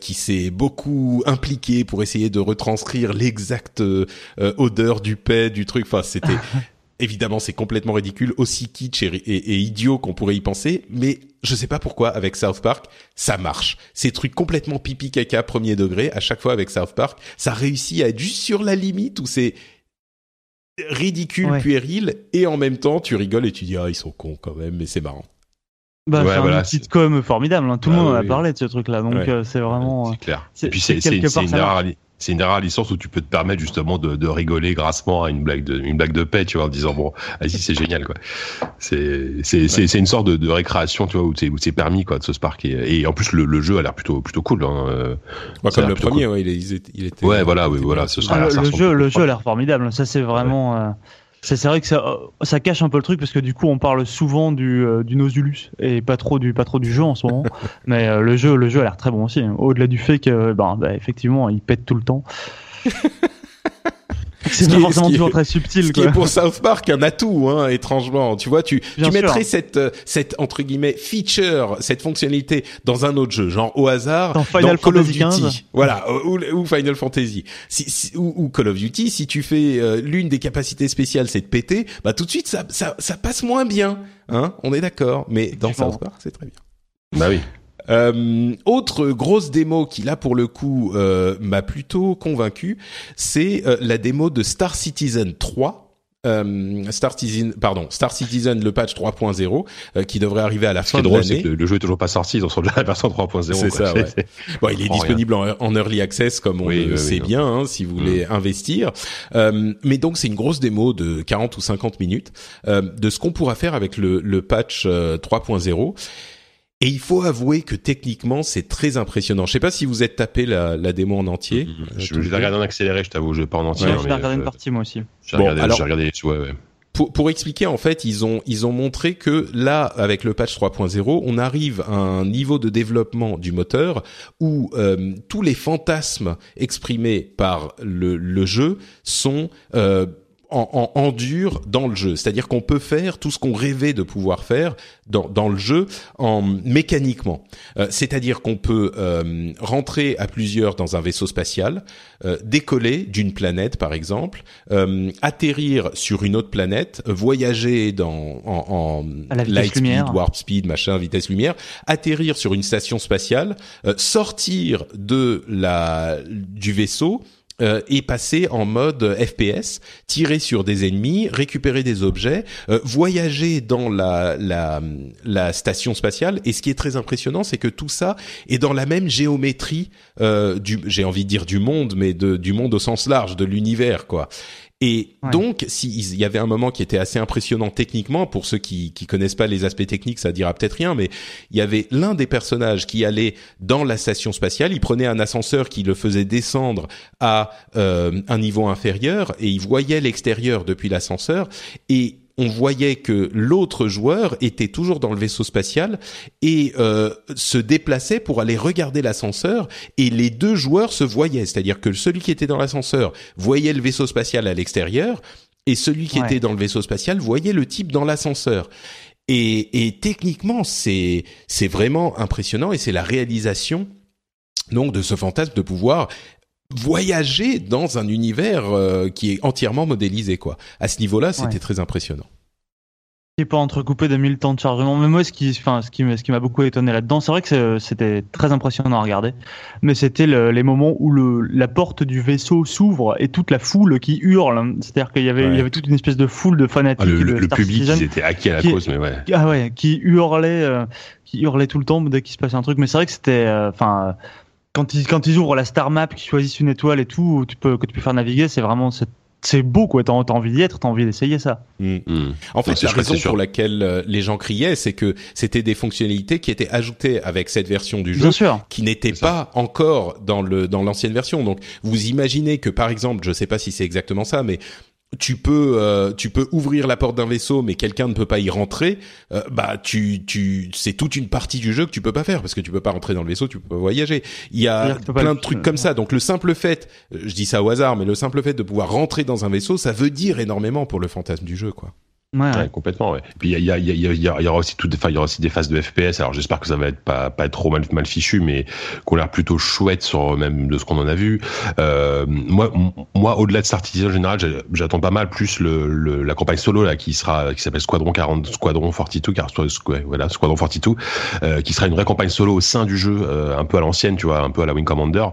qui s'est beaucoup impliqué pour essayer de retranscrire l'exacte odeur du paix du truc. Enfin c'était Évidemment, c'est complètement ridicule, aussi kitsch et, idiot qu'on pourrait y penser, mais je sais pas pourquoi avec South Park, ça marche. Ces trucs complètement pipi caca premier degré, à chaque fois avec South Park, ça réussit à être juste sur la limite où c'est ridicule, puéril, et en même temps, tu rigoles et tu dis, ah, ils sont cons quand même, mais c'est marrant. Bah, c'est un sitcom formidable. Hein. Tout le bah monde en a parlé de ce truc-là, donc euh, c'est vraiment. C'est clair. Et puis c'est une, c'est une rare licence où tu peux te permettre justement de, de, rigoler grassement à une blague de une blague de paix, tu vois, en disant bon, vas-y, c'est génial quoi. C'est c'est c'est c'est une sorte de, de, récréation, tu vois, où c'est où c'est permis quoi de se sparker. Et en plus le, le jeu a l'air plutôt plutôt cool. Hein. Euh, comme le premier, ouais, il, il, était. Ouais, voilà, oui, voilà, ce sera. Ah, le, jeu, le jeu a l'air formidable. Ça, c'est vraiment. Euh, c'est vrai que ça, ça cache un peu le truc parce que du coup on parle souvent du, euh, du Nosulus et pas trop du pas trop du jeu en ce moment. Mais euh, le jeu le jeu a l'air très bon aussi. Hein. Au-delà du fait que ben, ben, effectivement il pète tout le temps. C'est pas forcément toujours très subtil. Ce qui est pour South Park un atout, hein, étrangement. Tu vois, tu, tu mettrais cette, euh, cette entre guillemets feature, cette fonctionnalité dans un autre jeu, genre au hasard, dans, Final Call of Duty, voilà, ou, ou, Final Fantasy, si, ou, ou, Call of Duty. Si tu fais euh, l'une des capacités spéciales, c'est de péter, bah tout de suite ça, ça, ça passe moins bien, hein. On est d'accord, mais dans South Park, c'est très bien. Bah oui. Euh, autre grosse démo qui là pour le coup euh, m'a plutôt convaincu, c'est euh, la démo de Star Citizen 3. Euh, Star Citizen, pardon, Star Citizen, le patch 3.0 euh, qui devrait arriver à la fin de l'année. C'est que le, jeu est toujours pas sorti, ils ont sorti la version 3.0. C'est ça. Ouais. bon, il est disponible en, early access comme on le sait bien, hein, si vous voulez mm. investir. Euh, mais donc c'est une grosse démo de 40 ou 50 minutes de ce qu'on pourra faire avec le, le patch 3.0. Et il faut avouer que techniquement, c'est très impressionnant. Je sais pas si vous êtes tapé la, la démo en entier. Mm-hmm. je, vais regarder en accéléré, je t'avoue, je vais pas en entier. Ouais, je vais regarder une partie moi aussi. J'ai bon, regardé, regardé les ouais, ouais pour, pour, expliquer, en fait, ils ont ils ont montré que là, avec le patch 3.0, on arrive à un niveau de développement du moteur où euh, tous les fantasmes exprimés par le, le jeu sont euh, en, en, en, dur dans le jeu. C'est-à-dire qu'on peut faire tout ce qu'on rêvait de pouvoir faire dans, dans le jeu en mécaniquement. Euh, c'est-à-dire qu'on peut euh, rentrer à plusieurs dans un vaisseau spatial, euh, décoller d'une planète par exemple, euh, atterrir sur une autre planète, voyager dans en, en light speed, warp speed, machin, vitesse lumière, atterrir sur une station spatiale, euh, sortir de la du vaisseau euh, et passer en mode FPS, tirer sur des ennemis, récupérer des objets, euh, voyager dans la, la, la station spatiale. Et ce qui est très impressionnant, c'est que tout ça est dans la même géométrie euh, du, j'ai envie de dire du monde, mais de, du monde au sens large, de l'univers, quoi. Et donc, s'il y avait un moment qui était assez impressionnant techniquement, pour ceux qui qui connaissent pas les aspects techniques, ça dira peut-être rien, mais il y avait l'un des personnages qui allait dans la station spatiale, il prenait un ascenseur qui le faisait descendre à euh, un niveau inférieur, et il voyait l'extérieur depuis l'ascenseur, et on voyait que l'autre joueur était toujours dans le vaisseau spatial et euh, se déplaçait pour aller regarder l'ascenseur et les deux joueurs se voyaient, c'est-à-dire que celui qui était dans l'ascenseur voyait le vaisseau spatial à l'extérieur et celui qui était dans le vaisseau spatial voyait le type dans l'ascenseur. Et, et techniquement, c'est c'est vraiment impressionnant et c'est la réalisation donc de ce fantasme de pouvoir voyager dans un univers euh, qui est entièrement modélisé quoi. À ce niveau-là, c'était très impressionnant. Et pas entrecoupé de mille temps de chargement. Mais moi, ce qui, enfin, ce qui, ce qui m'a beaucoup étonné là-dedans, c'est vrai que c'était très impressionnant à regarder. Mais c'était le, les moments où le, la porte du vaisseau s'ouvre et toute la foule qui hurle. C'est-à-dire qu'il y avait, il y avait toute une espèce de foule de fanatiques. Ah, le, le public, ils étaient acquis à la cause, mais ouais. Ah ouais, qui hurlait, euh, qui hurlait tout le temps dès qu'il se passait un truc. Mais c'est vrai que c'était, euh, enfin quand ils quand ils ouvrent la star map, qu'ils choisissent une étoile et tout, tu peux que tu peux faire naviguer, c'est vraiment c'est beau quoi. T'as as envie d'y être, t'as envie d'essayer ça. Mm. Mm. En fait, la raison pour laquelle euh, les gens criaient, c'est que c'était des fonctionnalités qui étaient ajoutées avec cette version du jeu, qui n'étaient pas encore dans le dans l'ancienne version. Donc, vous imaginez que par exemple, je sais pas si c'est exactement ça, mais tu peux euh, tu peux ouvrir la porte d'un vaisseau mais quelqu'un ne peut pas y rentrer euh, bah tu tu c'est toute une partie du jeu que tu peux pas faire parce que tu peux pas rentrer dans le vaisseau tu peux pas voyager. Il y a plein de trucs comme ça. Donc le simple fait euh, je dis ça au hasard mais le simple fait de pouvoir rentrer dans un vaisseau ça veut dire énormément pour le fantasme du jeu quoi Ouais, ouais. complètement. Ouais. Puis il y, y, y, y, aura aussi tout, enfin il y aura aussi des phases de FPS. Alors j'espère que ça va être pas pas être trop mal mal fichu, mais qu'on a l'air plutôt chouette sur même de ce qu'on en a vu. Euh, moi, moi, au-delà de Star Citizen en général, j'attends pas mal plus le, le, la campagne solo là qui sera qui s'appelle Squadron 40, Squadron 42, car voilà Squadron 42, euh, qui sera une vraie campagne solo au sein du jeu, euh, un peu à l'ancienne, tu vois, un peu à la Wing Commander.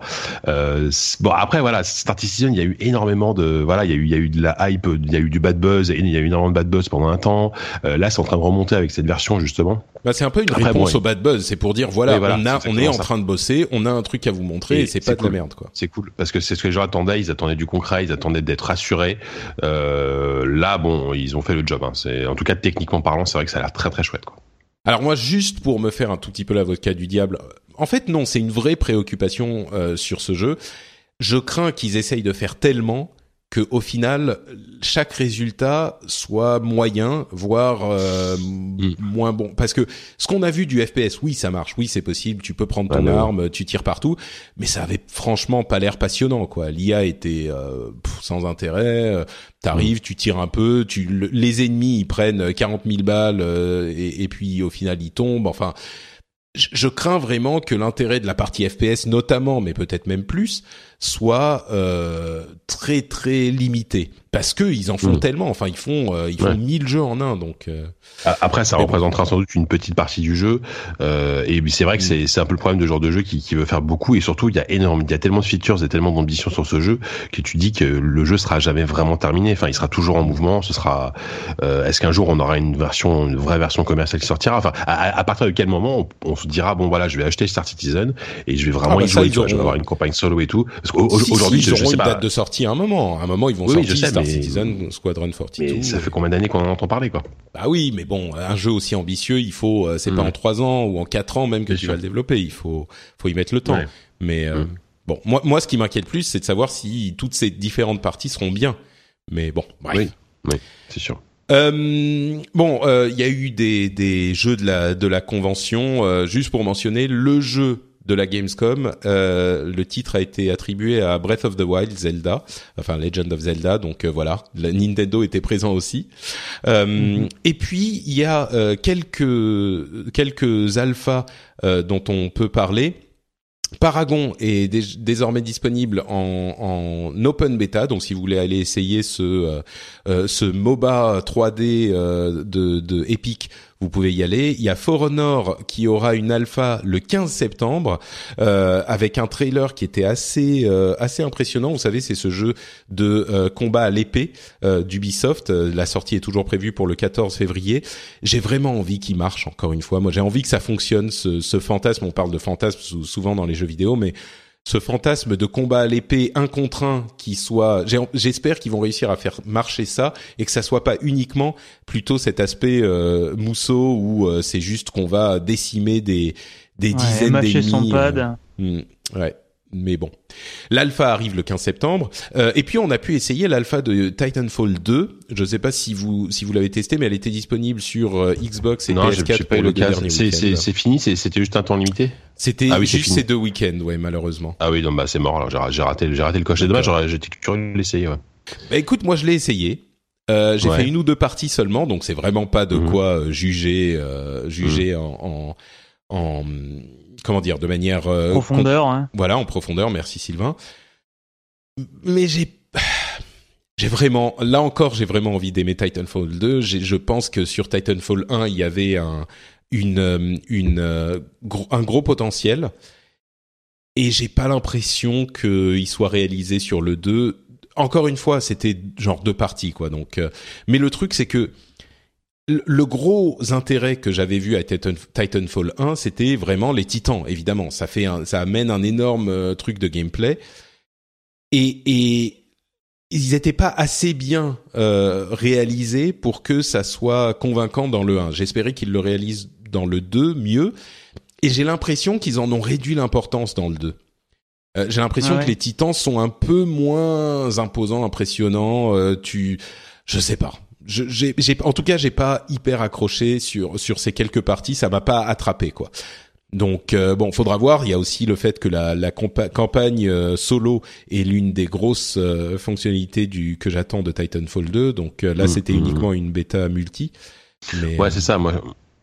Euh, bon après voilà, Star Citizen, il y a eu énormément de voilà, il y a eu il y a eu de la hype, il y a eu du bad buzz et il y a eu énormément de bad buzz pendant un temps. Euh, là, c'est en train de remonter avec cette version justement. Bah, c'est un peu une réponse au bad buzz. C'est pour dire voilà, on a, on est en train de bosser, on a un truc à vous montrer et, c'est pas de la merde quoi. C'est cool parce que c'est ce que les gens attendaient. Ils attendaient du concret, ils attendaient d'être rassurés. Euh, là, bon, ils ont fait le job. Hein. C'est en tout cas techniquement parlant, c'est vrai que ça a l'air très très chouette quoi. Alors moi, juste pour me faire un tout petit peu l'avocat du diable, en fait non, c'est une vraie préoccupation euh, sur ce jeu. Je crains qu'ils essayent de faire tellement que au final chaque résultat soit moyen voire euh, mm. moins bon parce que ce qu'on a vu du FPS oui ça marche oui c'est possible tu peux prendre ton arme tu tires partout mais ça avait franchement pas l'air passionnant quoi l'IA était euh, sans intérêt euh, t'arrives mm. tu tires un peu tu les ennemis ils prennent 40 000 balles et, et puis au final ils tombent enfin je crains vraiment que l'intérêt de la partie FPS notamment mais peut-être même plus soit euh, très très limité parce que ils en font mm. tellement enfin ils font euh, ils font 1000 jeux en un donc euh, après ça représentera sans doute une petite partie du jeu euh, et c'est vrai que c'est c'est un peu le problème de genre de jeu qui, qui veut faire beaucoup et surtout il y a énormément il y a tellement de features et tellement d'ambition sur ce jeu que tu dis que le jeu sera jamais vraiment terminé enfin il sera toujours en mouvement ce sera est-ce qu'un jour on aura une version une vraie version commerciale qui sortira? Enfin à, à partir de quel moment on, se dira bon voilà, je vais acheter Star Citizen et je vais vraiment Ah, bah, y ça, jouer. ils tu vois, je vais avoir une campagne solo et tout. Si, si, je, ils je auront sais une pas. date de sortie à un moment. À un moment, ils vont Oui, sortir je sais, Star mais- Citizen, Squadron 42. Mais ça fait combien d'années qu'on en entend parler quoi? Bah oui, mais bon, un jeu aussi ambitieux, il faut, euh, c'est pas Mm. en trois ans ou en quatre ans même que Bien tu sûr. vas le développer. Il faut, faut y mettre le temps. Ouais. Mais euh, Mm. bon, moi, moi, ce qui m'inquiète plus, c'est de savoir si toutes ces différentes parties seront bien. Mais bon, bref. Oui. Oui, c'est sûr. Euh, bon, euh, il y a eu des, des jeux de la de la convention. euh, juste pour mentionner, le jeu de la Gamescom, euh, le titre a été attribué à Breath of the Wild, Zelda, enfin Legend of Zelda. Donc euh, voilà, la Nintendo était présent aussi. Euh, Et puis il y a euh, quelques quelques alphas euh, dont on peut parler. Paragon est dé- désormais disponible en, en open beta, donc si vous voulez aller essayer ce euh, ce MOBA 3D euh, de, de Epic, vous pouvez y aller. Il y a For Honor qui aura une alpha le 15 septembre euh, avec un trailer qui était assez euh, assez impressionnant. Vous savez, c'est ce jeu de euh, combat à l'épée euh, d'Ubisoft. Euh, La sortie est toujours prévue pour le 14 février. J'ai vraiment envie qu'il marche. Encore une fois, moi j'ai envie que ça fonctionne. Ce, ce fantasme, on parle de fantasme sou- souvent dans les jeux vidéo, mais ce fantasme de combat à l'épée un contre un qui soit j'espère qu'ils vont réussir à faire marcher ça et que ça soit pas uniquement plutôt cet aspect euh, mousseau où euh, c'est juste qu'on va décimer des des Ouais, dizaines son d'ennemis euh, pad. Ouais. Mais bon, l'alpha arrive le 15 septembre, Euh, et puis on a pu essayer l'alpha de Titanfall 2. Je ne sais pas si vous si vous l'avez testé, mais elle était disponible sur euh, Xbox et Non, j'ai PS4 j'ai pas pour le derniers C'est fini, c'était juste un temps limité? C'était Ah oui, juste ces deux week-ends, ouais, malheureusement. Ah oui, non, bah c'est mort. Alors j'ai raté, j'ai raté le coche. C'est dommage. j'aurais- J'étais curieux de l'essayer. Ouais. Bah écoute, moi je l'ai essayé. Euh, j'ai Ouais. fait une ou deux parties seulement, donc c'est vraiment pas de Mhm. quoi euh, juger, euh, juger en, en, en- comment dire, de manière euh, Profondeur, hein. Voilà, en profondeur, merci Sylvain. Mais j'ai j'ai vraiment là encore, j'ai vraiment envie d'aimer Titanfall 2. J'ai- Je pense que sur Titanfall 1, il y avait un une euh, une euh, gros- un gros potentiel et j'ai pas l'impression qu'il soit réalisé sur le 2. Encore une fois, c'était genre deux parties quoi. Donc euh, mais le truc c'est que le- gros intérêt que j'avais vu à Titan- Titanfall 1, c'était vraiment les titans, évidemment. Ça fait un, ça amène un énorme euh, truc de gameplay. Et, et ils étaient pas assez bien euh, réalisés pour que ça soit convaincant dans le 1. J'espérais qu'ils le réalisent dans le 2 mieux. Et j'ai l'impression qu'ils en ont réduit l'importance dans le 2. Euh, j'ai l'impression Ah ouais. que les titans sont un peu moins imposants, impressionnants. Euh, tu, je sais pas. Je, j'ai, j'ai, en tout cas, j'ai pas hyper accroché sur sur ces quelques parties. Ça m'a pas attrapé quoi. Donc euh, bon, faudra voir. Il y a aussi le fait que la, la compa- campagne euh, solo est l'une des grosses euh, fonctionnalités du que j'attends de Titanfall 2. Donc euh, là, Mm, c'était mm, uniquement une bêta multi. Mais Ouais, c'est ça. Moi,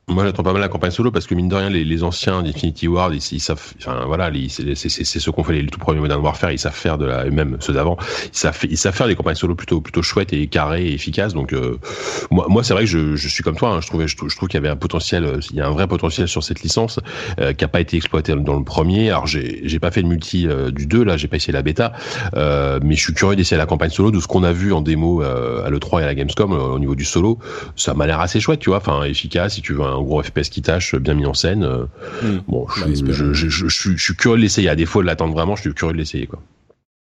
moi, j'attends pas mal la campagne solo parce que mine de rien, les, les anciens d'Infinity Ward, ils, ils savent, enfin voilà, les- c'est ceux qu'on fait les tout premiers Modern Warfare, ils savent faire de la, même ceux d'avant, ils savent, ils savent faire des campagnes solo plutôt plutôt chouettes et carrées et efficaces. Donc euh, moi, moi c'est vrai que je, je suis comme toi. hein, je trouvais, je, je trouve qu'il y avait un potentiel, euh, il y a un vrai potentiel sur cette licence euh, qui a pas été exploité dans le premier. Alors j'ai pas fait le multi euh, du 2 là, j'ai pas essayé la bêta, euh, mais je suis curieux d'essayer la campagne solo de ce qu'on a vu en démo euh, à le 3 et à la Gamescom au niveau du solo. Ça m'a l'air assez chouette, tu vois, enfin efficace. Si tu veux gros FPS qui tâche, bien mis en scène. euh, Mm. Bon, je, Bah, espérons. je, je, je, je suis, je suis curieux de l'essayer. À défaut de l'attendre vraiment, je suis curieux de l'essayer quoi.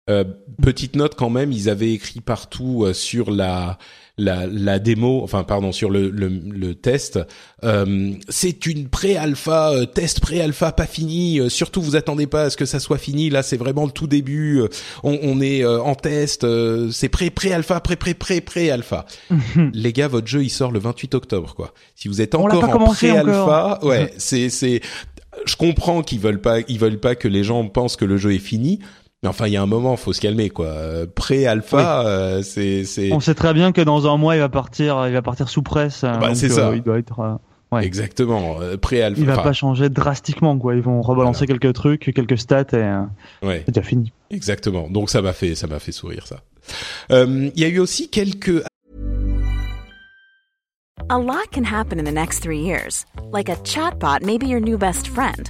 Euh, petite note quand même, ils avaient écrit partout euh, sur la la, la démo, enfin pardon, sur le, le, le test, euh, c'est une pré-alpha, euh, test pré-alpha pas fini. euh, surtout, vous attendez pas à ce que ça soit fini. Là, c'est vraiment le tout début. euh, on, on est euh, en test. euh, c'est pré pré-alpha, pré pré pré pré-alpha. Les gars, votre jeu il sort le 28 octobre, quoi. Si vous êtes encore en pré-alpha, ouais, c'est c'est. Je comprends qu'ils veulent pas, ils veulent pas que les gens pensent que le jeu est fini. Mais enfin, il y a un moment, faut se calmer, quoi. Pré-alpha, euh, c'est, c'est On sait très bien que dans un mois, il va partir, il va partir sous presse. bah, donc, c'est euh, ça. Il doit être. euh, ouais. exactement euh, pré-alpha. Il va Enfin, pas changer drastiquement, quoi. Ils vont rebalancer quelques trucs, quelques stats et euh, ouais, c'est déjà fini. exactement. Donc ça m'a fait, ça m'a fait sourire, ça. Euh, Il y a eu aussi quelques A lot can happen in the next three years. Like a chatbot may be your new best friend.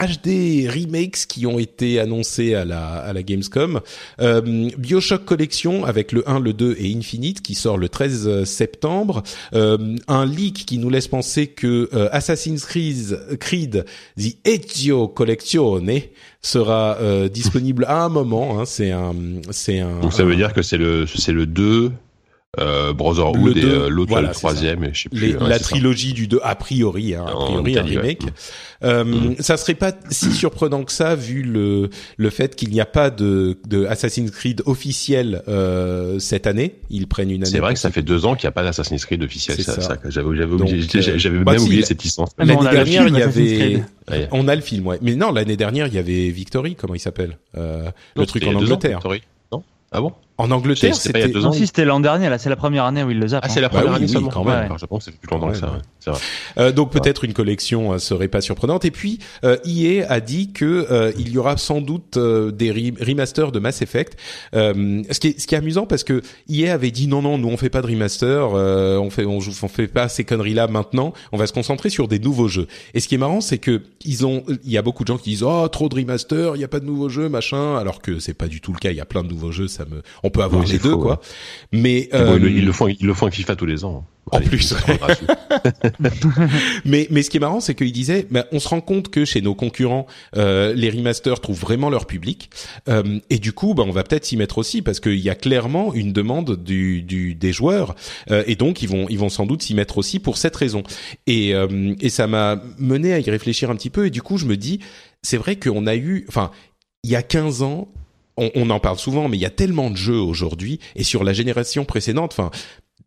HD remakes qui ont été annoncés à la, à la Gamescom. Euh, Bioshock Collection avec le 1, le 2 et Infinite qui sort le 13 septembre. Euh, un leak qui nous laisse penser que euh, Assassin's Creed, The Ezio Collezione sera euh, disponible à un moment. Hein, c'est un, c'est un. Donc ça veut dire que c'est le c'est le 2 euh, Brotherhood Le deux, euh, l'autre voilà, le troisième et je sais plus. les- ouais, la ça. trilogie du 2 a priori hein, a priori Italie, un ouais. remake Mm. euh, Mm. ça serait pas si surprenant que ça vu le le fait qu'il n'y a pas de de Assassin's Creed officiel euh, cette année ils prennent une année C'est vrai que ça fait deux ans qu'il n'y a pas d'Assassin's Creed officiel. C'est Ça, ça. ça, j'avais j'avais Donc, oublié, euh, j'avais bah, même si, oublié cette licence. L'année dernière film il y Assassin's avait Creed. Ouais. on a le film ouais mais non l'année dernière il y avait Victory comment il s'appelle euh, Non, le truc en Angleterre Victory. Non? Ah bon? En Angleterre C'était il y a Non, si, c'était l'an dernier, là, c'est la première année où il le zappe. Ah, hein. c'est la Bah première oui, année oui, seulement. quand même. Ouais, je pense que c'est plus longtemps que ça. ouais. C'est vrai. Euh, donc peut-être une collection euh, serait pas surprenante. Et puis euh, EA a dit que euh, il y aura sans doute euh, des re- remasters de Mass Effect. Euh, ce qui est ce qui est amusant parce que EA avait dit non non nous on fait pas de remaster, euh, on fait on, joue- on fait pas ces conneries là maintenant. On va se concentrer sur des nouveaux jeux. Et ce qui est marrant c'est que ils ont il y a beaucoup de gens qui disent oh trop de remaster, il y a pas de nouveaux jeux machin, alors que c'est pas du tout le cas. Il y a plein de nouveaux jeux. Ça me on peut avoir Oui, les deux faux, quoi. Mais Bon, euh, ils, le- ils le font, ils le font avec FIFA tous les ans. En Allez, plus. Mais, mais ce qui est marrant, c'est qu'il disait, bah, on se rend compte que chez nos concurrents, euh, les remasters trouvent vraiment leur public, Euh, et du coup, bah, on va peut-être s'y mettre aussi parce qu'il y a clairement une demande du, du des joueurs, euh, et donc ils vont ils vont sans doute s'y mettre aussi pour cette raison. Et, euh, et ça m'a mené à y réfléchir un petit peu, et du coup, je me dis, c'est vrai qu'on a eu, enfin, il y a 15 ans. On, on en parle souvent, mais il y a tellement de jeux aujourd'hui et sur la génération précédente. Enfin,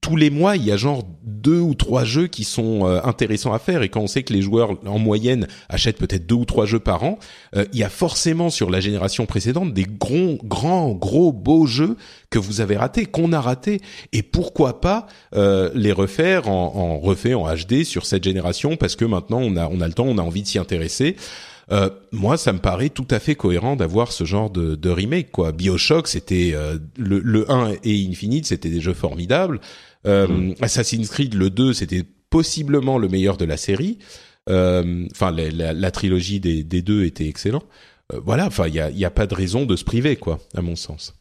tous les mois, il y a genre deux ou trois jeux qui sont euh, intéressants à faire. Et quand on sait que les joueurs, en moyenne, achètent peut-être deux ou trois jeux par an, euh, il y a forcément sur la génération précédente des gros, grands, gros, beaux jeux que vous avez ratés, qu'on a ratés. Et pourquoi pas euh, les refaire en, en refait en HD sur cette génération parce que maintenant on a, on a le temps, on a envie de s'y intéresser. Euh, moi, ça me paraît tout à fait cohérent d'avoir ce genre de, de remake. Quoi. Bioshock, c'était euh, le, le 1 et Infinite, c'était des jeux formidables. Euh, Assassin's Creed, le 2, c'était possiblement le meilleur de la série. Euh, Enfin, la, la, la trilogie des, des deux était excellent. Euh, voilà, enfin, il y a, il y a pas de raison de se priver, quoi, à mon sens.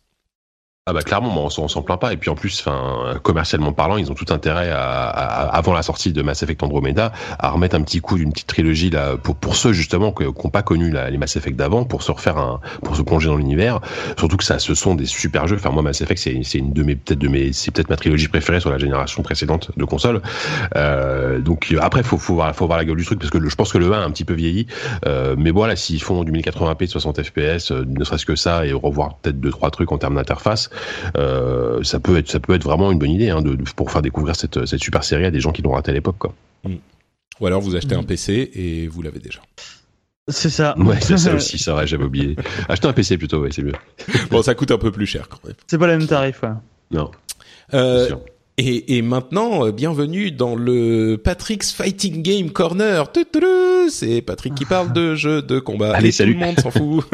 Ah bah clairement, on s'en- plaint pas. Et puis en plus, enfin, commercialement parlant, ils ont tout intérêt à, avant la sortie de Mass Effect Andromeda à remettre un petit coup d'une petite trilogie là pour pour ceux justement qui n'ont pas connu les Mass Effect d'avant, pour se refaire un, pour se plonger dans l'univers. Surtout que ça, ce sont des super jeux. Enfin moi, Mass Effect, c'est une de mes peut-être de mes, c'est peut-être ma trilogie préférée sur la génération précédente de consoles. Euh, donc après, faut voir faut voir la gueule du truc parce que je pense que le 1 a un petit peu vieilli. Euh, mais voilà, s'ils font du 1080p, 60 fps, ne serait-ce que ça, et revoir peut-être deux trois trucs en termes d'interface, euh, ça peut être ça peut être vraiment une bonne idée hein, de, de- pour faire découvrir cette, cette super série à des gens qui l'ont raté à l'époque quoi. Ou alors vous achetez un Mhm. PC et vous l'avez déjà. C'est ça. Ouais, c'est ça aussi, c'est vrai, j'avais oublié. Acheter un PC plutôt, ouais, c'est mieux. bon, ça coûte un peu plus cher quand même. C'est pas le même tarif, ouais. Non, Euh, c'est sûr. Et, et maintenant, euh, bienvenue dans le Patrick's Fighting Game Corner. C'est Patrick qui parle de jeux de combat. Allez, Et salut. Tout le monde s'en fout.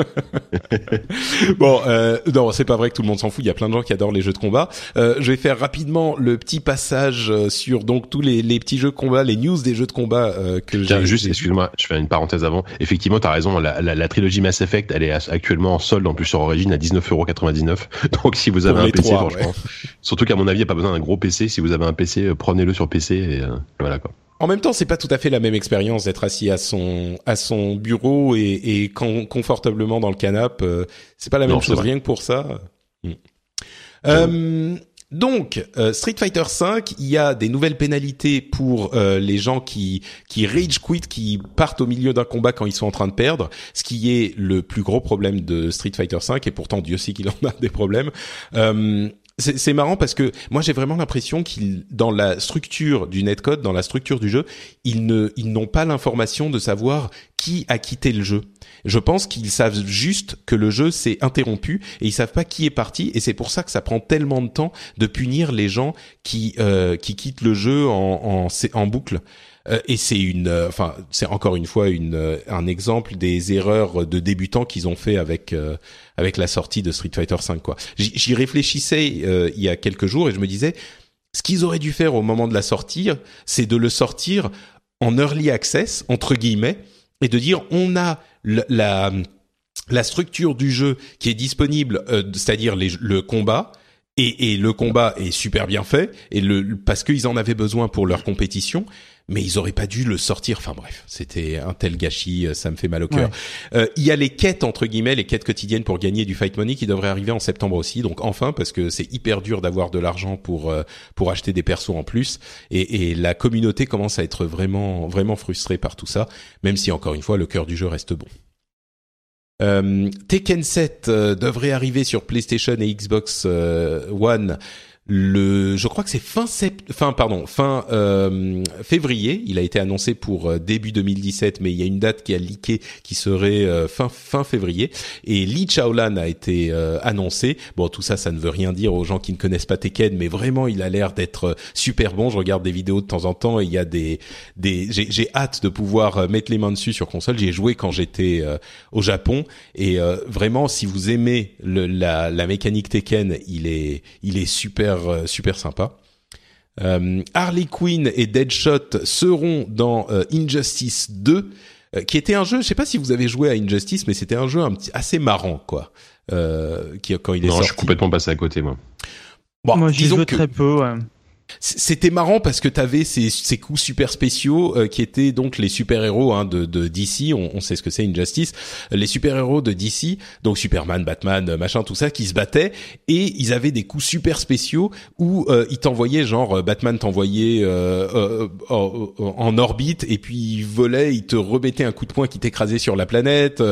bon, euh, non, c'est pas vrai que tout le monde s'en fout. Il y a plein de gens qui adorent les jeux de combat. Euh, je vais faire rapidement le petit passage euh, sur donc tous les, les petits jeux de combat, les news des jeux de combat euh, que Tiens, j'ai. juste, excuse-moi, je fais une parenthèse avant. Effectivement, t'as raison, la, la, la trilogie Mass Effect, elle est actuellement en solde, en plus sur Origin, à 19,99€. Donc, si vous avez Pour un PC, franchement, surtout qu'à mon avis, il n'y a pas besoin d'un gros PC. Si vous avez un PC, euh, prenez-le sur PC et euh, voilà quoi. En même temps, c'est pas tout à fait la même expérience d'être assis à son à son bureau et, et con- confortablement dans le canapé. euh, c'est pas la même chose. Rien que pour ça. Hmm. Euh, donc, euh, Street Fighter V, il y a des nouvelles pénalités pour euh, les gens qui qui rage quit, qui partent au milieu d'un combat quand ils sont en train de perdre, ce qui est le plus gros problème de Street Fighter V. Et pourtant, Dieu sait qu'il en a des problèmes. Euh, c'est marrant parce que moi j'ai vraiment l'impression qu'ils dans la structure du netcode, dans la structure du jeu, ils ne ils n'ont pas l'information de savoir qui a quitté le jeu. Je pense qu'ils savent juste que le jeu s'est interrompu et ils savent pas qui est parti et c'est pour ça que ça prend tellement de temps de punir les gens qui euh, qui quittent le jeu en en, en boucle. Euh, et c'est une, euh, enfin, c'est encore une fois une, euh, un exemple des erreurs de débutants qu'ils ont fait avec avec la sortie de Street Fighter V. Quoi. J'y réfléchissais il y a quelques jours et je me disais, ce qu'ils auraient dû faire au moment de la sortir, c'est de le sortir en early access entre guillemets et de dire on a la la structure du jeu qui est disponible, euh, c'est-à-dire le combat. Et, et le combat est super bien fait et le parce qu'ils en avaient besoin pour leur compétition, mais ils auraient pas dû le sortir. Enfin bref, c'était un tel gâchis, euh, ça me fait mal au cœur. Euh, il y a les quêtes entre guillemets, les quêtes quotidiennes pour gagner du fight money qui devraient arriver en septembre aussi. Donc enfin parce que c'est hyper dur d'avoir de l'argent pour euh, pour acheter des persos en plus et, et la communauté commence à être vraiment vraiment frustrée par tout ça, même si encore une fois le cœur du jeu reste bon. Euh, Tekken 7 euh, devrait arriver sur PlayStation et Xbox One le, je crois que c'est fin sept, fin pardon, fin euh, février. Il a été annoncé pour euh, début 2017, mais il y a une date qui a leaké qui serait euh, fin fin février. Et Lee Chaolan a été euh, annoncé. Bon, tout ça, ça ne veut rien dire aux gens qui ne connaissent pas Tekken, mais vraiment, il a l'air d'être euh, super bon. Je regarde des vidéos de temps en temps et il y a des des. J'ai j'ai hâte de pouvoir mettre les mains dessus sur console. J'y ai joué quand j'étais au Japon et vraiment, si vous aimez le, la la mécanique Tekken, il est il est super euh, super sympa. Euh, Harley Quinn et Deadshot seront dans euh, Injustice 2, euh, qui était un jeu. Je sais pas si vous avez joué à Injustice, mais c'était un jeu un petit, assez marrant, quoi. Euh, qui quand il est Non, sorti. je suis complètement passé à côté, moi. Bon, Moi, j'y joue que très peu. Ouais. C'était marrant parce que t'avais ces, ces coups super spéciaux euh, qui étaient donc les super héros hein, de, de DC. On, on sait ce que c'est Injustice. Les super héros de DC, donc Superman, Batman, euh, machin, tout ça, qui se battaient et ils avaient des coups super spéciaux où euh, ils t'envoyaient genre euh, Batman t'envoyait euh, euh, en, en orbite et puis il volait, il te remettait un coup de poing qui t'écrasait sur la planète.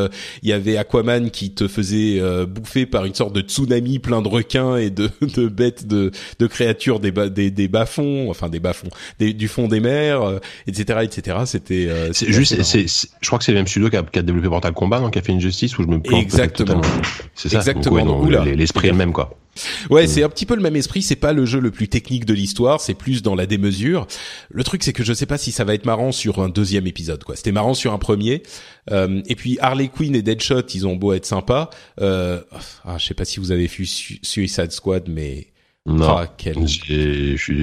Il y avait Aquaman qui te faisait bouffer par une sorte de tsunami plein de requins et de, de bêtes de, de créatures des, bas, des, des bas-fonds, enfin des bas-fonds, du fond des mers, euh, etc., etc. C'était euh, C'est juste, c'est, je crois que c'est le même studio qui a, qui a développé Mortal Kombat, non, qui a fait Injustice, ou je me plante Exactement. C'est ça. Exactement. Ouais, l'esprit est le même, quoi. Ouais, c'est un petit peu le même esprit. C'est pas le jeu le plus technique de l'histoire. C'est plus dans la démesure. Le truc, c'est que je sais pas si ça va être marrant sur un deuxième épisode. Quoi. C'était marrant sur un premier. Euh, et puis Harley Quinn et Deadshot, ils ont beau être sympas. Euh, ah, je sais pas si vous avez vu Su- Suicide Squad, mais Non. ah,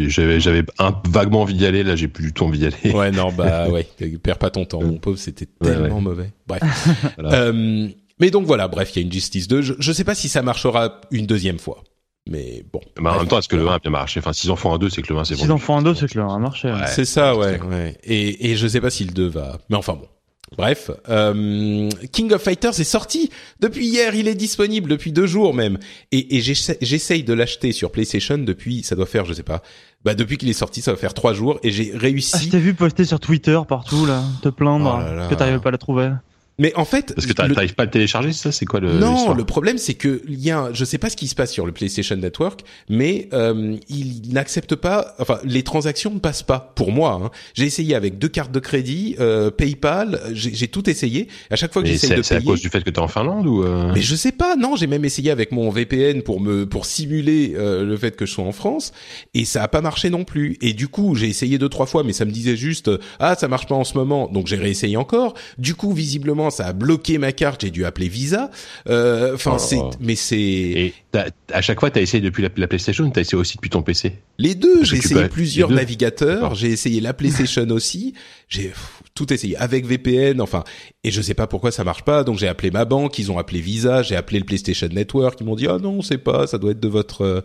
J'avais, j'avais un vaguement envie d'y aller, là, j'ai plus du tout envie d'y aller. Ouais, non, bah ouais, perds pas ton temps, mon pauvre, c'était Ouais, tellement ouais. mauvais. Bref. Voilà. Euh, mais donc voilà, bref, il y a une Justice 2. Je, je sais pas si ça marchera une deuxième fois. Mais bon. Mais en même temps, est-ce que le 1 a bien marché? Enfin, s'ils en font un 2, c'est que le 1 c'est S'ils en font un dos, c'est que le un marché. ouais. Ouais. C'est ça, ouais, ouais. Et, et je sais pas si le 2 va. Mais enfin bon. Bref, euh, King of Fighters est sorti depuis hier. Il est disponible depuis deux jours même. Et, et j'essa- j'essaye de l'acheter sur PlayStation depuis. Ça doit faire, je sais pas. Bah depuis qu'il est sorti, ça va faire trois jours. Et j'ai Ah, réussi. je t'ai vu poster sur Twitter partout là, te plaindre Oh là là. que t'arrivais pas à la trouver. Mais en fait, parce que t'arrives pas à le télécharger, ça c'est quoi le Non, le problème c'est que il y a, je sais pas ce qui se passe sur le PlayStation Network, mais euh, il n'accepte pas, enfin les transactions ne passent pas pour moi. Hein. J'ai essayé avec deux cartes de crédit, euh, PayPal, j'ai tout essayé. À chaque fois que j'essaye de payer, c'est à cause du fait que t'es en Finlande ou euh... Mais je sais pas, non, j'ai même essayé avec mon VPN pour me pour simuler euh, le fait que je sois en France et ça a pas marché non plus. Et du coup, j'ai essayé deux trois fois, mais ça me disait juste ah ça marche pas en ce moment, donc j'ai réessayé encore. Du coup, visiblement, ça a bloqué ma carte, j'ai dû appeler Visa. Euh, enfin, oh. c'est, mais c'est. Et à chaque fois, t'as essayé depuis la, la PlayStation, t'as essayé aussi depuis ton PC. Les deux, j'ai essayé plusieurs navigateurs, j'ai essayé la PlayStation aussi, j'ai tout essayé avec VPN, enfin, et je sais pas pourquoi ça marche pas, donc j'ai appelé ma banque, ils ont appelé Visa, j'ai appelé le PlayStation Network, ils m'ont dit ah non, c'est pas, ça doit être de votre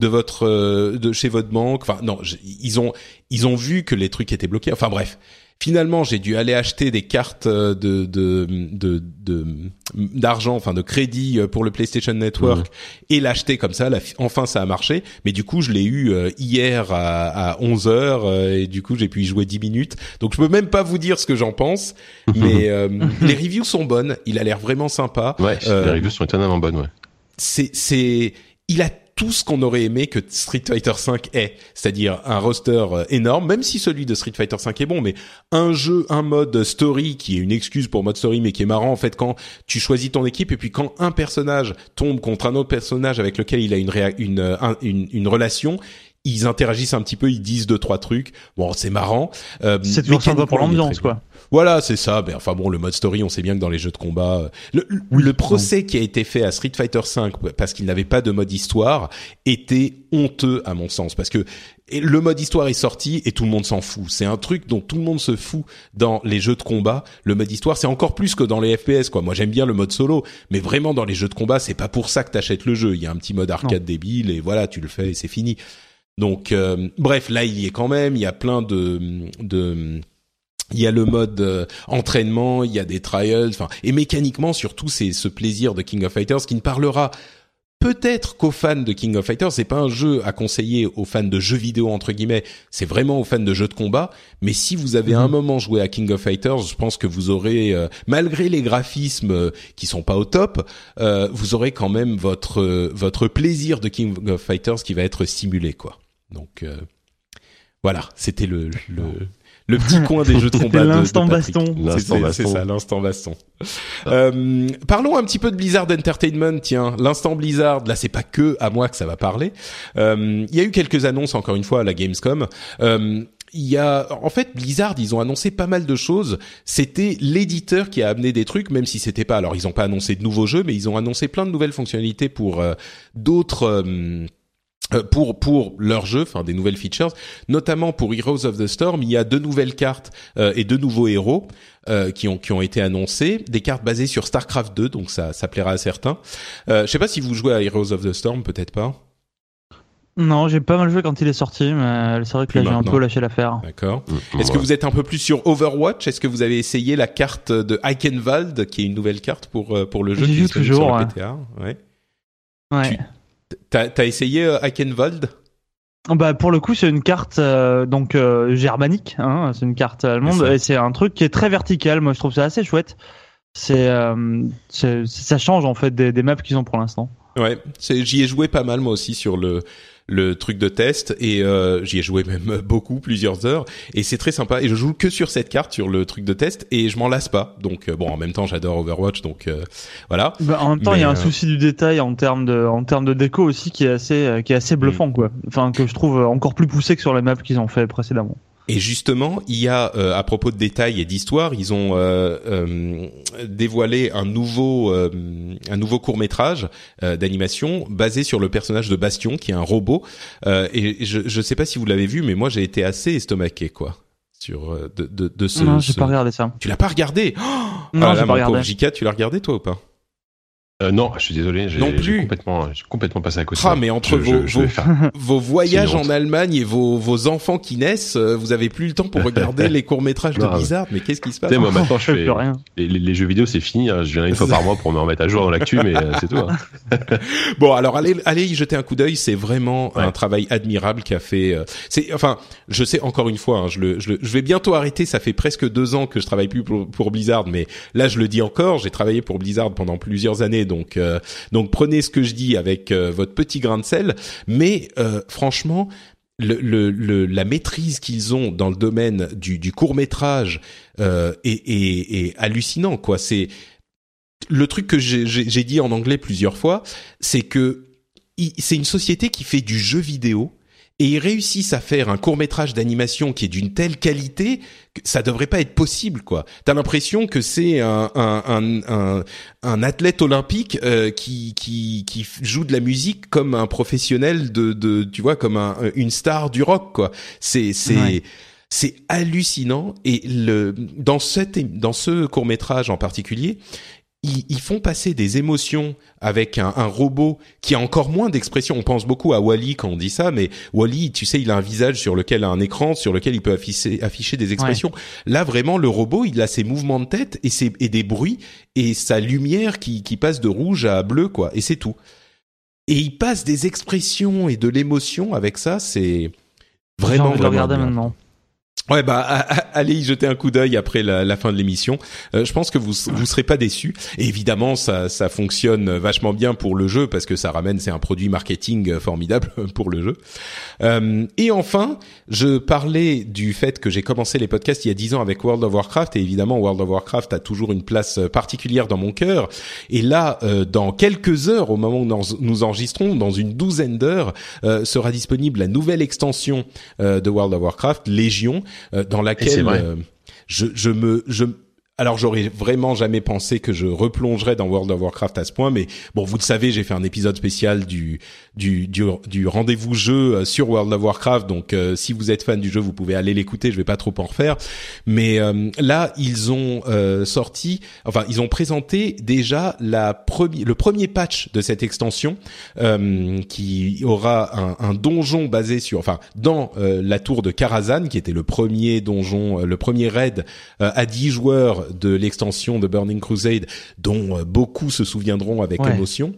de votre de chez votre banque. Enfin non, ils ont ils ont vu que les trucs étaient bloqués. Enfin bref, Finalement, j'ai dû aller acheter des cartes euh, de de de d'argent, enfin de crédit euh, pour le PlayStation Network et l'acheter comme ça. enfin, ça a marché. Mais du coup, je l'ai eu euh, hier à, à 11 heures et du coup, j'ai pu y jouer 10 minutes. Donc, je peux même pas vous dire ce que j'en pense. mais les reviews sont bonnes. Il a l'air vraiment sympa. Ouais, les reviews sont étonnamment bonnes. Ouais. C'est c'est il a tout ce qu'on aurait aimé que Street Fighter V est, c'est-à-dire un roster euh, énorme, même si celui de Street Fighter V est bon, mais un jeu, un mode story qui est une excuse pour mode story, mais qui est marrant en fait quand tu choisis ton équipe et puis quand un personnage tombe contre un autre personnage avec lequel il a une, une, euh, une, une relation, ils interagissent un petit peu, ils disent deux trois trucs. Bon, c'est marrant. Euh, c'est toujours sympa pour l'ambiance, quoi. Voilà, c'est ça. Ben, enfin bon, le mode story, on sait bien que dans les jeux de combat, euh, le, le procès qui a été fait à Street Fighter V parce qu'il n'avait pas de mode histoire était honteux à mon sens, parce que le mode histoire est sorti et tout le monde s'en fout. C'est un truc dont tout le monde se fout dans les jeux de combat. Le mode histoire, c'est encore plus que dans les FPS, quoi. Moi, j'aime bien le mode solo, mais vraiment dans les jeux de combat, c'est pas pour ça que t'achètes le jeu. Il y a un petit mode arcade débile et voilà, tu le fais et c'est fini. Donc, euh, bref, là, il y est quand même. Il y a plein de, de il y a le mode euh, entraînement, il y a des trials, enfin et mécaniquement surtout c'est ce plaisir de King of Fighters qui ne parlera peut-être qu'aux fans de King of Fighters, c'est pas un jeu à conseiller aux fans de jeux vidéo entre guillemets, c'est vraiment aux fans de jeux de combat. Mais si vous avez un mhm. moment joué à King of Fighters, je pense que vous aurez, euh, malgré les graphismes euh, qui sont pas au top, vous aurez quand même votre votre plaisir de King of Fighters qui va être stimulé quoi. Donc voilà, c'était le, le le petit coin des jeux de combat. L'instant baston. C'est ça, l'instant baston. Euh, parlons un petit peu de Blizzard Entertainment. Tiens, l'instant Blizzard. Là, c'est pas que à moi que ça va parler. Euh, il y a eu quelques annonces encore une fois à la Gamescom. Euh, il y a, en fait, Blizzard, ils ont annoncé pas mal de choses. C'était l'éditeur qui a amené des trucs, même si c'était pas. Alors, ils ont pas annoncé de nouveaux jeux, mais ils ont annoncé plein de nouvelles fonctionnalités pour euh, d'autres euh, pour pour leur jeu, enfin des nouvelles features, notamment pour Heroes of the Storm, il y a deux nouvelles cartes euh, et deux nouveaux héros euh, qui ont qui ont été annoncés, des cartes basées sur Starcraft 2, donc ça ça plaira à certains. Euh, je sais pas si vous jouez à Heroes of the Storm, peut-être pas. Non, j'ai pas mal joué quand il est sorti, mais c'est vrai que là j'ai un peu lâché l'affaire. D'accord. Mm, Est-ce que vous êtes un peu plus sur Overwatch? Est-ce que vous avez essayé la carte de Eichenwald, qui est une nouvelle carte pour pour le jeu qui est toujours sur le PTA Ouais. Ouais. T'as as essayé euh, Eichenwald bah pour le coup c'est une carte euh, donc euh, germanique, hein, c'est une carte allemande et c'est un truc qui est très vertical. Moi je trouve ça assez chouette. C'est ça change en fait des, des maps qu'ils ont pour l'instant. Ouais, j'y ai joué pas mal moi aussi sur le le truc de test et euh, j'y ai joué même beaucoup, plusieurs heures et c'est très sympa et je joue que sur cette carte sur le truc de test et je m'en lasse pas. Donc euh, bon, en même temps, j'adore Overwatch donc euh, voilà. Bah, en même temps, il y a un souci du détail en termes de en termes de déco aussi qui est assez qui est assez bluffant mm. quoi. Enfin que je trouve encore plus poussé que sur les maps qu'ils ont fait précédemment. Et justement, il y a euh, à propos de détails et d'histoire, ils ont euh, euh, dévoilé un nouveau un nouveau court métrage d'animation basé sur le personnage de Bastion, qui est un robot. et je ne sais pas si vous l'avez vu, mais moi j'ai été assez estomaqué quoi sur de de, de ce. Non, j'ai pas regardé ça. Tu l'as pas regardé? Oh Non, j'ai pas regardé. Jika, tu l'as regardé toi ou pas? Euh, non, je suis désolé, j'ai complètement, j'ai complètement passé à côté. Ah, mais entre Je- vos, je- je vais vos, faire- vos voyages en. Allemagne et vos, vos enfants qui naissent, euh, vous avez plus le temps pour regarder les courts-métrages de Blizzard. Mais qu'est-ce qui se passe moi maintenant je Je fais rien. les, les- les jeux vidéo, c'est fini. hein. Je viens une fois par mois pour me remettre à jour dans l'actu, mais euh, c'est tout. hein. Bon, alors allez, allez y jeter un coup d'œil. C'est vraiment Ouais. un travail admirable qu'a fait. euh, c'est, enfin, je sais encore une fois, hein, je le, je le, je vais bientôt arrêter. Ça fait presque deux ans que je travaille plus pour, pour Blizzard, mais là je le dis encore. J'ai travaillé pour Blizzard pendant plusieurs années, donc euh, donc prenez ce que je dis avec euh, votre petit grain de sel. Mais euh, franchement. Le, le, le- la maîtrise qu'ils ont dans le domaine du, du court métrage euh, est, est, est hallucinant quoi. C'est le truc que j'ai- dit en anglais plusieurs fois, c'est que c'est une société qui fait du jeu vidéo et ils réussissent à faire un court métrage d'animation qui est d'une telle qualité que ça devrait pas être possible quoi. T'as l'impression que c'est un, un, un, un, un athlète olympique euh, qui, qui qui joue de la musique comme un professionnel de, de tu vois comme un, une star du rock quoi. C'est c'est Ouais. c'est hallucinant et le dans cette dans ce court métrage en particulier ils, ils font passer des émotions avec un, un robot qui a encore moins d'expression. On pense beaucoup à Wally quand on dit ça, mais Wally, tu sais, il a un visage sur lequel a un écran, sur lequel il peut afficher, afficher des expressions. Là, vraiment, le robot, il a ses mouvements de tête et, ses, et des bruits et sa lumière qui, qui passe de rouge à bleu, quoi. Et c'est tout. Et il passe des expressions et de l'émotion avec ça. C'est J'ai vraiment envie de le vraiment regarder maintenant. Ouais bah allez y jeter un coup d'œil après la, fin de l'émission. Euh, je pense que vous vous serez pas déçus. Évidemment ça ça fonctionne vachement bien pour le jeu parce que ça ramène c'est un produit marketing formidable pour le jeu. Euh, et enfin je parlais du fait que j'ai commencé les podcasts il y a 10 ans avec World of Warcraft et évidemment World of Warcraft a toujours une place particulière dans mon cœur. Et là euh, dans quelques heures au moment où nous nous enregistrons dans une douzaine d'heures sera disponible la nouvelle extension de World of Warcraft Légion dans c'est laquelle euh, je, je me je alors j'aurais vraiment jamais pensé que je replongerais dans World of Warcraft à ce point, mais bon, vous le savez, j'ai fait un épisode spécial du du du, du rendez-vous jeu euh, sur World of Warcraft, donc euh, si vous êtes fan du jeu, vous pouvez aller l'écouter. Je vais pas trop en refaire, mais euh, là ils ont euh, sorti, enfin ils ont présenté déjà la première le premier patch de cette extension euh, qui aura un, un donjon basé sur, enfin dans euh, la tour de Karazhan, qui était le premier donjon, le premier raid à 10 joueurs de l'extension de Burning Crusade, dont euh, beaucoup se souviendront avec Ouais. émotion.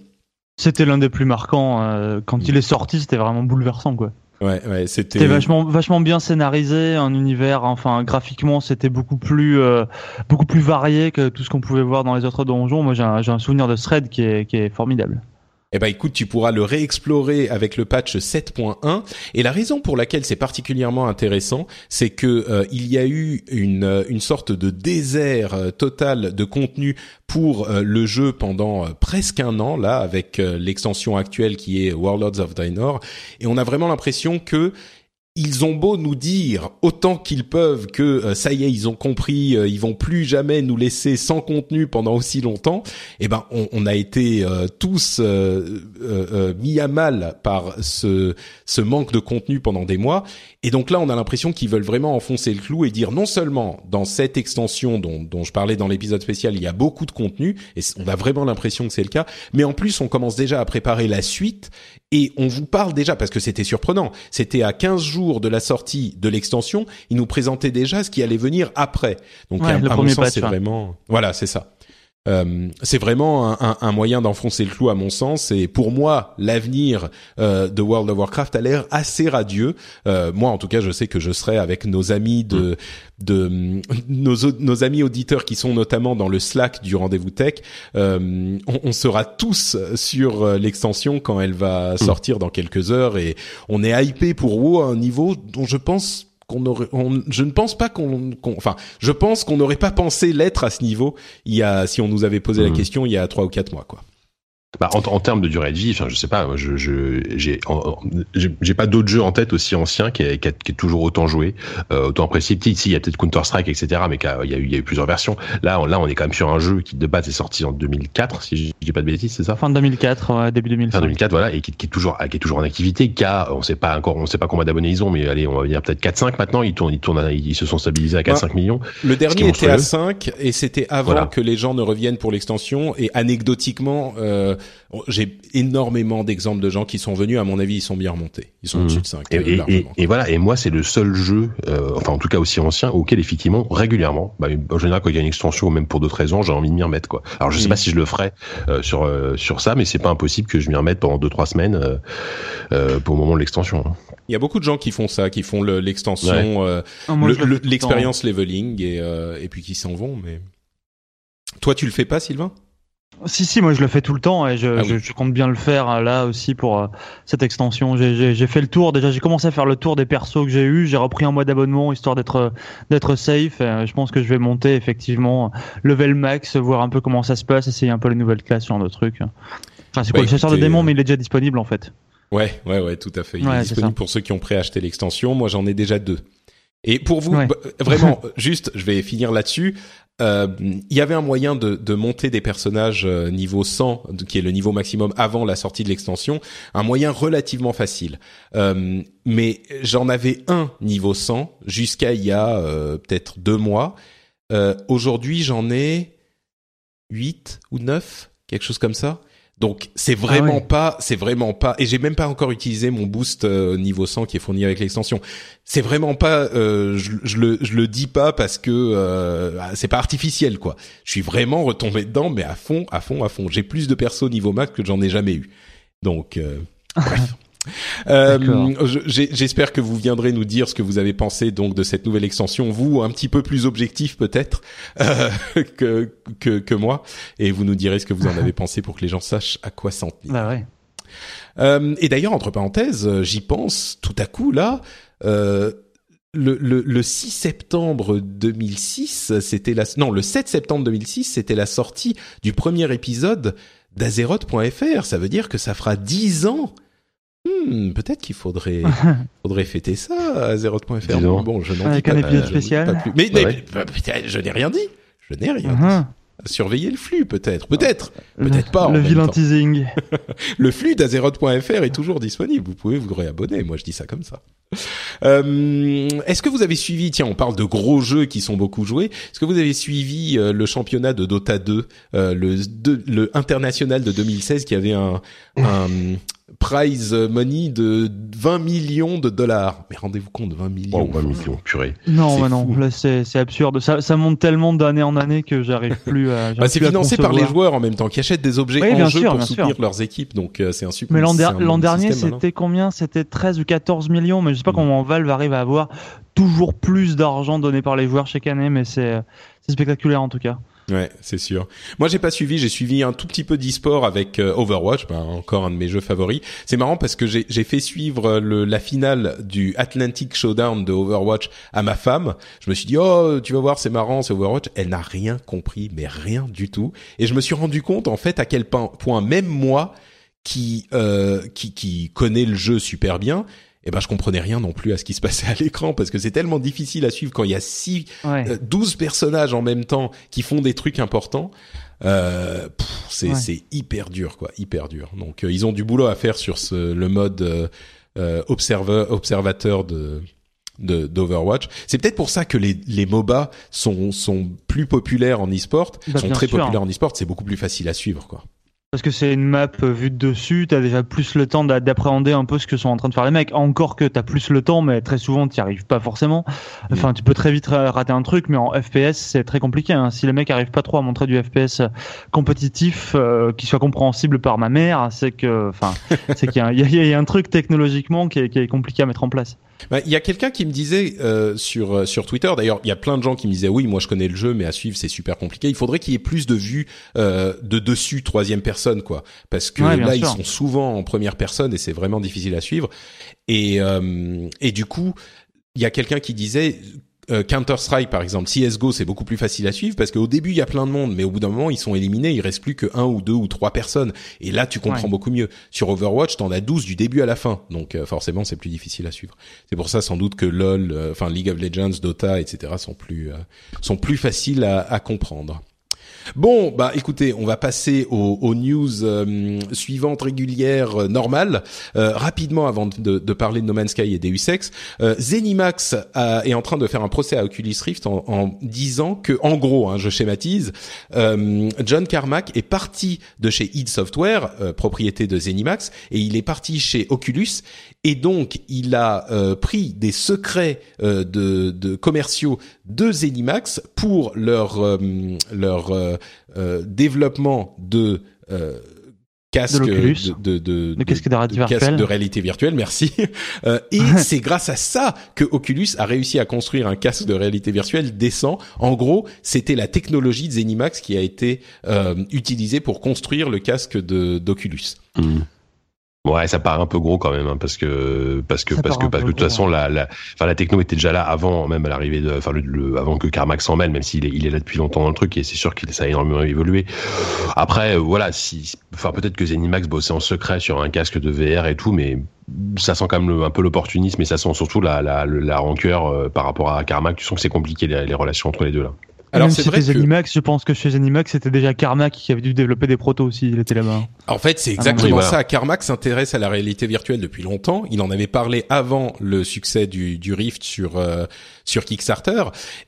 C'était l'un des plus marquants. euh, quand il est sorti, c'était vraiment bouleversant, quoi. Ouais, ouais, c'était. Vachement, vachement bien scénarisé, un univers, enfin, graphiquement, c'était beaucoup plus, euh, beaucoup plus varié que tout ce qu'on pouvait voir dans les autres donjons. Moi, j'ai un, souvenir de Thread qui est, qui est formidable. Eh ben écoute, tu pourras le réexplorer avec le patch 7.1 et la raison pour laquelle c'est particulièrement intéressant, c'est que euh, il y a eu une euh, une sorte de désert euh, total de contenu pour le jeu pendant presque un an là avec l'extension actuelle qui est Warlords of Draenor. Et on a vraiment l'impression que ils ont beau nous dire autant qu'ils peuvent que euh, ça y est, ils ont compris, euh, ils vont plus jamais nous laisser sans contenu pendant aussi longtemps. Eh ben, on, on a été euh, tous euh, euh, euh, mis à mal par ce, ce manque de contenu pendant des mois. Et donc là, on a l'impression qu'ils veulent vraiment enfoncer le clou et dire non seulement dans cette extension dont, dont je parlais dans l'épisode spécial, il y a beaucoup de contenu, et on a vraiment l'impression que c'est le cas, mais en plus, on commence déjà à préparer la suite, et on vous parle déjà, parce que c'était surprenant, c'était à 15 jours de la sortie de l'extension, ils nous présentaient déjà ce qui allait venir après. Donc Ouais, à, le à mon premier sens, c'est vraiment... Voilà, c'est ça. Euh, c'est vraiment un, un- un moyen d'enfoncer le clou à mon sens et pour moi l'avenir euh, de World of Warcraft a l'air assez radieux. Euh, moi en tout cas je sais que je serai avec nos amis de de nos, nos amis auditeurs qui sont notamment dans le Slack du rendez-vous tech. Euh, on, on sera tous sur euh, l'extension quand elle va sortir dans quelques heures et on est hypé pour WoW à un niveau dont je pense qu'on aurait, on- je ne pense pas qu'on, enfin, je pense qu'on n'aurait pas pensé l'être à ce niveau il y a, si on nous avait posé la Mhm. question il y a trois ou quatre mois, quoi. Bah, en, en, termes de durée de vie, enfin, je sais pas, je, je, j'ai, j'ai pas d'autres jeux en tête aussi anciens qui, qui, qui est toujours autant joué, euh, autant apprécié. Ici, il y a peut-être Counter Strike, etc., mais il y a eu, il y a eu plusieurs versions. Là, on, là, on est quand même sur un jeu qui de base est sorti en 2004, si je dis pas de bêtises, c'est ça? Fin 2004, début 2005. Fin 2004, voilà, et qui, qui, est toujours, qui est toujours en activité, qui a, on sait pas encore, on sait pas combien d'abonnés ils ont, mais allez, on va dire peut-être 4-5 maintenant. Ils tournent, ils tournent, ils se sont stabilisés à 4-5 millions. Le dernier était à 5 et c'était avant voilà. que les gens ne reviennent pour l'extension. Et anecdotiquement, euh, j'ai énormément d'exemples de gens qui sont venus. À mon avis, ils sont bien remontés. Ils sont mmh. au-dessus de 5. Et, et, et, et, voilà. Et moi, c'est le seul jeu, euh, enfin en tout cas aussi ancien, auquel effectivement régulièrement, bah, en général quand il y a une extension, ou même pour d'autres raisons, j'ai envie de m'y remettre quoi. Alors je sais mmh. pas si je le ferai euh, sur euh, sur ça, mais c'est pas impossible que je m'y remette pendant deux trois semaines euh, pour le moment de l'extension. Hein. Il y a beaucoup de gens qui font ça, qui font l'extension, ouais. oh, l'expérience leveling et et puis qui s'en vont. Mais toi, tu le fais pas, Sylvain? Si si moi je le fais tout le temps et je, ah oui. je, je compte bien le faire euh, là aussi pour euh, cette extension. J'ai fait le tour déjà j'ai commencé à faire le tour des persos que j'ai eu. J'ai repris un mois d'abonnement histoire d'être d'être safe. Et je pense que je vais monter effectivement level max, voir un peu comment ça se passe, essayer un peu les nouvelles classes sur le truc. Enfin c'est quoi le chasseur de démons mais il est déjà disponible en fait. Ouais ouais ouais tout à fait. Il ouais, est disponible est pour ceux qui ont préacheté l'extension. Moi j'en ai déjà deux. Et pour vous, ouais. vraiment, juste, je vais finir là-dessus. Euh, il y avait un moyen de, de monter des personnages euh, niveau 100, qui est le niveau maximum avant la sortie de l'extension, un moyen relativement facile. Euh, mais j'en avais un niveau 100 jusqu'à il y a euh, peut-être deux mois. Aujourd'hui, j'en ai 8 ou 9, quelque chose comme ça. Donc c'est vraiment ah ouais. pas, c'est vraiment pas, et j'ai même pas encore utilisé mon boost euh, niveau 100 qui est fourni avec l'extension. C'est vraiment pas, euh, je, je, le, je le dis pas parce que euh, c'est pas artificiel quoi. Je suis vraiment retombé dedans, mais à fond, à fond, à fond. J'ai plus de persos niveau max que j'en ai jamais eu. Donc euh, bref. Euh, J'espère que vous viendrez nous dire ce que vous avez pensé donc de cette nouvelle extension, vous un petit peu plus objectif peut-être euh, que, que, que moi, et vous nous direz ce que vous en avez pensé pour que les gens sachent à quoi s'en tenir. Bah ouais. Euh, et d'ailleurs, entre parenthèses, j'y pense tout à coup là. Le, le, le, 6 septembre 2006, c'était la non le 7 septembre 2006, c'était la sortie du premier épisode d'Azeroth.fr. Ça veut dire que ça fera 10 ans Hmm, peut-être qu'il faudrait, faudrait fêter ça à Zeroth.fr. Bon, je n'en Avec dis un pas, épisode spécial. Pas plus. Mais, bah ouais. mais, je n'ai rien dit. Je n'ai rien uh -huh. dit. Surveiller le flux, peut-être. Peut-être. Peut-être pas. Le vilain teasing. le flux d'Azeroth.fr est toujours disponible. Vous pouvez vous réabonner. Moi, je dis ça comme ça. Euh, Est-ce que vous avez suivi, tiens, on parle de gros jeux qui sont beaucoup joués. Est-ce que vous avez suivi euh, le championnat de Dota 2, euh, le, de, le international de 2016 qui avait un, un prize money de 20 millions de dollars. Mais rendez-vous compte, 20 millions. Oh, 20 millions, purée. Non, mais non, là c'est absurde. Ça, ça monte tellement d'année en année que j'arrive plus à. bah, c'est financé par les joueurs en même temps qui achètent des objets oui, en jeu sûr, pour soutenir sûr. leurs équipes. Donc euh, c'est un super. Mais l'an der dernier, c'était combien? C'était 13 ou 14 millions. Mais je sais pas mmh. comment Valve arrive à avoir toujours plus d'argent donné par les joueurs chaque année. Mais c'est spectaculaire en tout cas. Ouais, c'est sûr. Moi, j'ai pas suivi. J'ai suivi un tout petit peu d'e-sport avec euh, Overwatch, ben, encore un de mes jeux favoris. C'est marrant parce que j'ai fait suivre euh, le, la finale du Atlantic Showdown de Overwatch à ma femme. Je me suis dit, oh, tu vas voir, c'est marrant, c'est Overwatch. Elle n'a rien compris, mais rien du tout. Et je me suis rendu compte, en fait, à quel point, même moi, qui, euh, qui, qui connais le jeu super bien, eh ben je comprenais rien non plus à ce qui se passait à l'écran parce que c'est tellement difficile à suivre quand il y a six, ouais. euh, 12 personnages en même temps qui font des trucs importants. Euh, c'est ouais. hyper dur quoi, hyper dur. Donc euh, ils ont du boulot à faire sur ce, le mode euh, euh observeur, observateur de d'Overwatch. C'est peut-être pour ça que les, les MOBA sont, sont plus populaires en e-sport, bah, sont très sûr. populaires en e-sport, c'est beaucoup plus facile à suivre quoi parce que c'est une map vue de dessus, t'as déjà plus le temps d'appréhender un peu ce que sont en train de faire les mecs. Encore que t'as plus le temps, mais très souvent t'y arrives pas forcément. Enfin, tu peux très vite rater un truc, mais en FPS c'est très compliqué. Hein. Si les mecs arrivent pas trop à montrer du FPS compétitif euh, qui soit compréhensible par ma mère, c'est que, enfin, c'est qu'il y, y, y, a un truc technologiquement qui est, qui est compliqué à mettre en place. Bah, il y a quelqu'un qui me disait euh, sur euh, sur Twitter. D'ailleurs, il y a plein de gens qui me disaient oui, moi je connais le jeu, mais à suivre c'est super compliqué. Il faudrait qu'il y ait plus de vues euh, de dessus troisième personne, quoi, parce que ouais, là sûr. ils sont souvent en première personne et c'est vraiment difficile à suivre. Et euh, et du coup, il y a quelqu'un qui disait Counter Strike par exemple, CS:GO c'est beaucoup plus facile à suivre parce qu'au début il y a plein de monde, mais au bout d'un moment ils sont éliminés, il reste plus que un ou deux ou trois personnes, et là tu comprends beaucoup mieux. Sur Overwatch t'en as 12 du début à la fin, donc euh, forcément c'est plus difficile à suivre. C'est pour ça sans doute que LoL, euh, enfin League of Legends, Dota, etc. sont plus sont plus faciles à, à comprendre. Bon, bah écoutez, on va passer aux, news euh, suivantes régulières euh, normales. Euh, rapidement, avant de, parler de No Man's Sky et Deus Ex, Zenimax est en train de faire un procès à Oculus Rift en, disant que, en gros, hein, je schématise, John Carmack est parti de chez id Software, propriété de Zenimax, et il est parti chez Oculus, et donc il a pris des secrets de, de commerciaux de Zenimax pour leur leur euh, euh, développement de euh, casque de, de, de, de, casque de, réalité virtuelle, merci. et c'est grâce à ça que Oculus a réussi à construire un casque de réalité virtuelle décent. En gros, c'était la technologie de Zenimax qui a été utilisée pour construire le casque de d'Oculus. Mmh. Ouais, ça paraît un peu gros quand même, hein, parce que parce que parce que parce que de toute façon la la enfin la techno était déjà là avant même à l'arrivée de enfin le, avant que Carmack s'en mêle, même s'il est il est là depuis longtemps dans le truc et c'est sûr qu'il ça a énormément évolué. Après euh, voilà, si enfin peut-être que Zenimax bossait en secret sur un casque de VR et tout, mais ça sent quand même un peu l'opportunisme et ça sent surtout la la la rancœur euh, par rapport à Carmack. Tu sens que c'est compliqué les, les relations entre les deux là. Alors c'est vrai que Zenimax, je pense que chez Zenimax, c'était déjà Carmack qui avait dû développer des protos aussi, il était là-bas. En fait, c'est ah exactement ça. Carmack s'intéresse à la réalité virtuelle depuis longtemps. Il en avait parlé avant le succès du, du Rift sur euh, sur Kickstarter.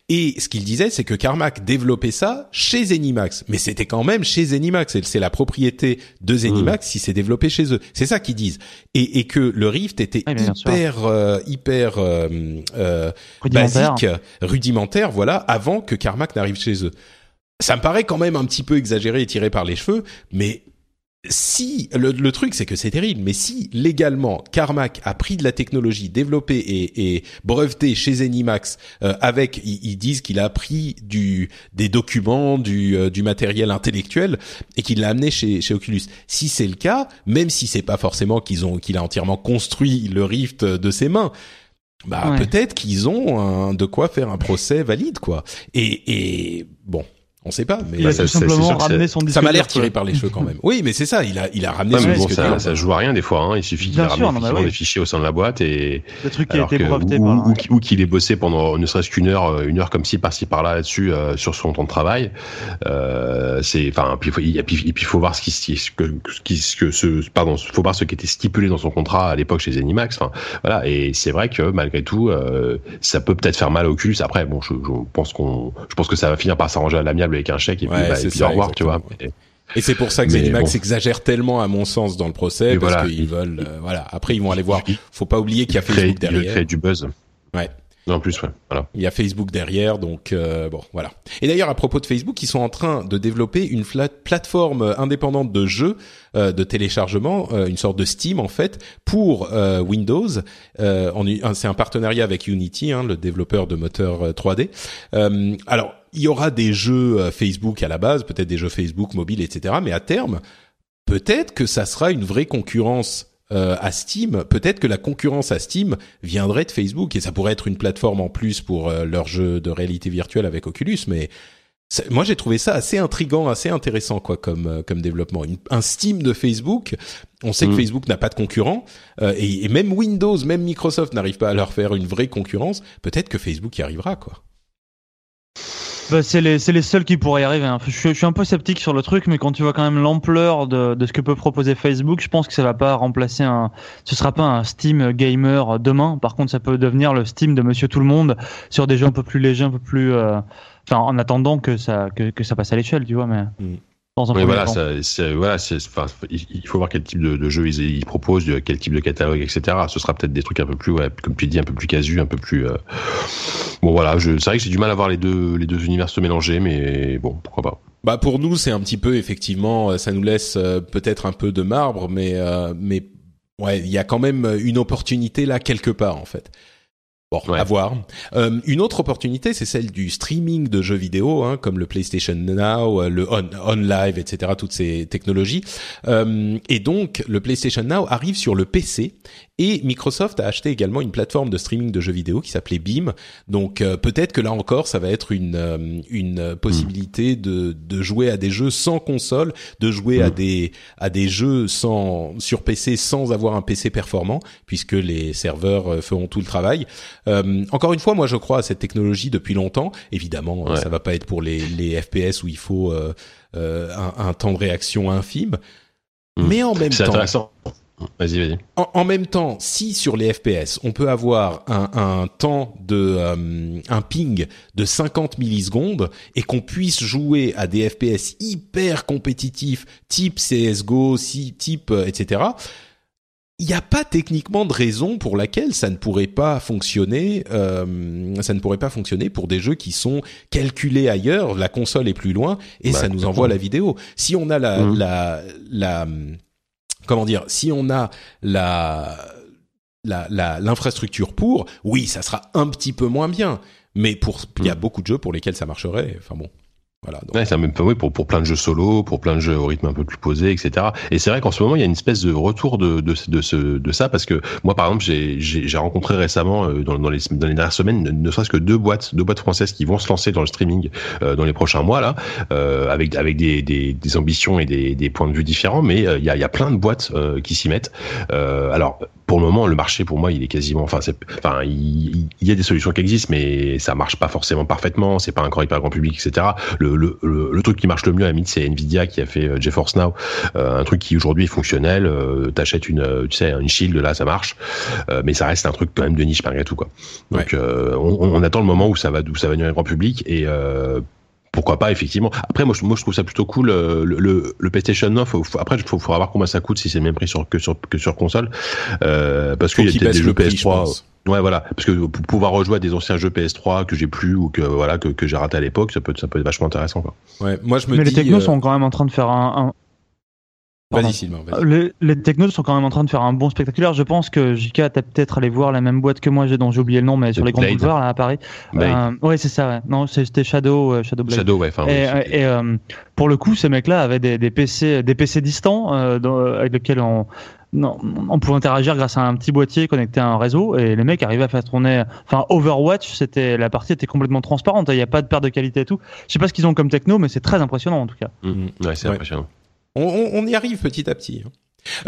Et ce qu'il disait, c'est que Carmack développait ça chez Zenimax. Mais c'était quand même chez Zenimax. C'est la propriété de Zenimax mmh. si c'est développé chez eux. C'est ça qu'ils disent. Et, et, que le Rift était hyper, euh, hyper euh, euh, rudimentaire. basique, rudimentaire, voilà, avant que Carmack chez eux. Ça me paraît quand même un petit peu exagéré et tiré par les cheveux, mais si le, truc c'est que c'est terrible, mais si légalement Carmack a pris de la technologie développée et, et brevetée chez Zenimax euh, avec, ils, disent qu'il a pris du des documents, du, euh, du matériel intellectuel et qu'il l'a amené chez, chez Oculus. Si c'est le cas, même si c'est pas forcément qu'ils ont qu'il a entièrement construit le Rift de ses mains, bah peut-être qu'ils ont de quoi faire un procès valide quoi. Et, et bon, on sait pas, mais il a tout simplement ramené son Ça m'a l'air tiré par les cheveux quand même. Oui, mais c'est ça. Il a, il a ramené son disque ça, ça joue à rien des fois. Hein. Il suffit qu'il ramène bah des fichiers au sein de la boîte et le truc qui a été breveté ou, ou, qu'il ait bossé pendant ne serait-ce qu'une heure, euh, une heure comme ci par-ci par-là là-dessus euh, sur son temps de travail. Euh, c'est, enfin, puis et puis il faut voir ce qui, ce que, ce que ce, pardon, faut voir ce qui était stipulé dans son contrat à l'époque chez Zenimax. Enfin, voilà. Et c'est vrai que malgré tout, euh, ça peut peut-être faire mal au cul. Après, bon, je, je pense qu'on, je pense que ça va finir par s'arranger à l'amiable avec un chèque et puis, bah, au revoir, tu vois. Et, c'est pour ça que Zenimax exagère tellement, à mon sens, dans le procès, parce qu'ils veulent, euh, voilà. Après, ils vont aller voir. Faut pas oublier qu'il y a Facebook derrière. Créer du buzz. Ouais. En plus, ouais. Voilà. Il y a Facebook derrière, donc euh, bon, voilà. Et d'ailleurs, à propos de Facebook, ils sont en train de développer une plateforme indépendante de jeux, euh, de téléchargement, euh, une sorte de Steam en fait, pour Windows. c'est un partenariat avec Unity, hein, le développeur de moteur 3D. alors, il y aura des jeux Facebook à la base, peut-être des jeux Facebook mobile, etc. Mais à terme, peut-être que ça sera une vraie concurrence euh, à Steam, peut-être que la concurrence à Steam viendrait de Facebook et ça pourrait être une plateforme en plus pour euh, leur jeu de réalité virtuelle avec Oculus. Mais moi j'ai trouvé ça assez intrigant, assez intéressant quoi comme euh, comme développement. un Steam de Facebook, on sait que mm. Facebook n'a pas de concurrent et, et, même Windows, même Microsoft n'arrive pas à leur faire une vraie concurrence. Peut-être que Facebook y arrivera quoi. Bah, c'est les, les seuls qui pourraient y arriver. Hein. Je, je, suis un peu sceptique sur le truc, mais quand tu vois quand même l'ampleur de, de, ce que peut proposer Facebook, je pense que ça va pas remplacer un. Ce sera pas un Steam gamer demain. Par contre, ça peut devenir le Steam de Monsieur Tout le Monde sur des jeux un peu plus légers, un peu plus. Euh... Enfin, en attendant que ça que, que ça passe à l'échelle, tu vois. Mais. Mm voilà, ça, voilà, enfin, il faut voir quel type de, de jeu ils, ils, proposent, quel type de catalogue, etc. Ce sera peut-être des trucs un peu plus, ouais, comme tu dis, un peu plus casu, un peu plus. Euh... Bon, voilà, c'est vrai que j'ai du mal à voir les deux, les deux univers se mélanger, mais bon, pourquoi pas. Bah pour nous, c'est un petit peu effectivement, euh, ça nous laisse euh, peut-être un peu de marbre, mais euh, mais ouais, il y a quand même une opportunité là quelque part en fait. Bon, à voir. Euh, une autre opportunité, c'est celle du streaming de jeux vidéo, hein, comme le PlayStation Now, euh, le On, Live, etc. Toutes ces technologies. Euh, et donc, le PlayStation Now arrive sur le PC Et Microsoft a acheté également une plateforme de streaming de jeux vidéo qui s'appelait Beam. Donc euh, peut-être que là encore, ça va être une euh, une possibilité de de jouer à des jeux sans console, de jouer à des à des jeux sans sur PC sans avoir un PC performant, puisque les serveurs euh, feront tout le travail. encore une fois, moi je crois à cette technologie depuis longtemps. Évidemment, ça va pas être pour les les FPS où il faut un, un temps de réaction infime. Hmm. Mais en même temps, intéressant. Vas-y, vas-y. En, en, même temps, si sur les FPS, on peut avoir un, un temps de euh, un ping de 50 millisecondes et qu'on puisse jouer à des FPS hyper compétitifs, type CS:GO, si, type euh, etc. Il n'y a pas techniquement de raison pour laquelle ça ne pourrait pas fonctionner. Euh, ça ne pourrait pas fonctionner pour des jeux qui sont calculés ailleurs. La console est plus loin et Bah, ça nous envoie la vidéo. Si on a la Mhm. la la comment dire, si on a la la- la- l'infrastructure pour, oui, ça sera un petit peu moins bien, mais pour il y a beaucoup de jeux pour lesquels ça marcherait. Enfin bon, voilà. donc- Ouais, c'est même oui, pour pour plein de jeux solo, pour plein de jeux au rythme un peu plus posé, etc. Et c'est vrai qu'en ce moment il y a une espèce de retour de de de, ça parce que moi par exemple j'ai rencontré récemment euh, dans, les dans les dernières semaines ne, serait-ce que deux boîtes deux boîtes françaises qui vont se lancer dans le streaming euh, dans les prochains mois là euh, avec avec des, des ambitions et des des points de vue différents mais il y a y a plein de boîtes qui s'y mettent. Alors pour le moment le marché pour moi il est quasiment enfin enfin il, y a des solutions qui existent mais ça marche pas forcément parfaitement c'est pas encore hyper grand public etc le, le, le truc qui marche le mieux à limite c'est Nvidia qui a fait euh, GeForce Now. Euh, un truc qui aujourd'hui est fonctionnel euh, t'achètes une tu sais une shield là ça marche. Euh, mais ça reste un truc quand même de niche malgré tout quoi. Donc euh, on, on attend le moment où ça va où ça va devenir grand public et euh, pourquoi pas effectivement après moi je, moi je trouve ça plutôt cool euh, le, le, le PlayStation 9 faut, faut- après il faut, faudra voir combien ça coûte si c'est le même prix sur, que sur que sur console euh, parce qu'il y a des jeux le prix, je PS3 pense. Ouais, voilà, parce que pour pouvoir rejouer à des anciens jeux PS3 que j'ai plus ou que voilà que, que j'ai raté à l'époque, ça peut ça peut être vachement intéressant quoi. Ouais, moi je me Mais dis. les technos euh, sont quand même en train de faire un. Vas-y, Sylvain. Les, les technos sont quand même en train de faire un bon spectaculaire. Je pense que JK t'as peut-être allé voir la même boîte que moi, j'ai dont j'ai oublié le nom, mais sur les grands boulevards là à Paris. Euh, ouais, c'est ça. Ouais. Non, c'était Shadow, euh, Shadow Blade. Shadow, ouais, enfin. Et, oui, euh, et, euh, pour le coup, ces mecs-là avaient des, des PC, des PC distants euh, dans- avec lesquels on, non, on pouvait interagir grâce à un petit boîtier connecté à un réseau. Et les mecs arrivaient à faire tourner. Enfin, Overwatch, c'était la partie était complètement transparente. Il n'y a pas de perte de qualité et tout. Je sais pas ce qu'ils ont comme techno, mais c'est très impressionnant en tout cas. Mhm. ouais, c'est Ouais. impressionnant. On, on- on y arrive petit à petit. hein.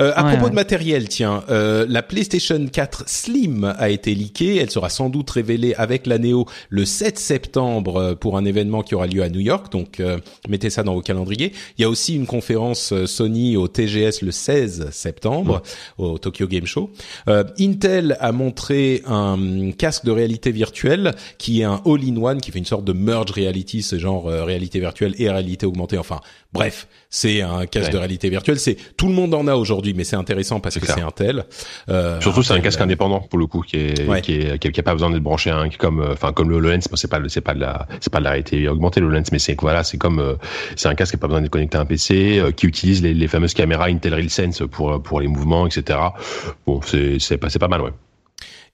Euh, à Ouais, propos ouais. de matériel, tiens, euh, la PlayStation 4 Slim a été leakée. Elle sera sans doute révélée avec la Neo le 7 septembre euh, pour un événement qui aura lieu à New York. Donc, euh, mettez ça dans vos calendriers. Il y a aussi une conférence euh, Sony au TGS le 16 septembre au Tokyo Game Show. Euh, Intel a montré un casque de réalité virtuelle qui est un all-in-one, qui fait une sorte de merge reality, ce genre réalité virtuelle et réalité augmentée. Enfin, bref, c'est un casque Ouais. de réalité virtuelle. C'est tout le monde en a aujourd'hui, mais c'est intéressant parce que c'est Intel. Euh, Surtout, c'est un casque euh, indépendant pour le coup, qui est, Ouais. qui est, qui, a pas besoin d'être branché à un, comme, euh, enfin, comme le HoloLens. C'est pas, c'est pas de la, c'est pas de la réalité augmentée le HoloLens, mais c'est voilà, c'est comme, euh, c'est un casque qui a pas besoin d'être connecté à un PC, qui utilise les, les fameuses caméras Intel RealSense pour pour les mouvements, etc. Bon, c'est c'est pas, c'est pas mal, ouais.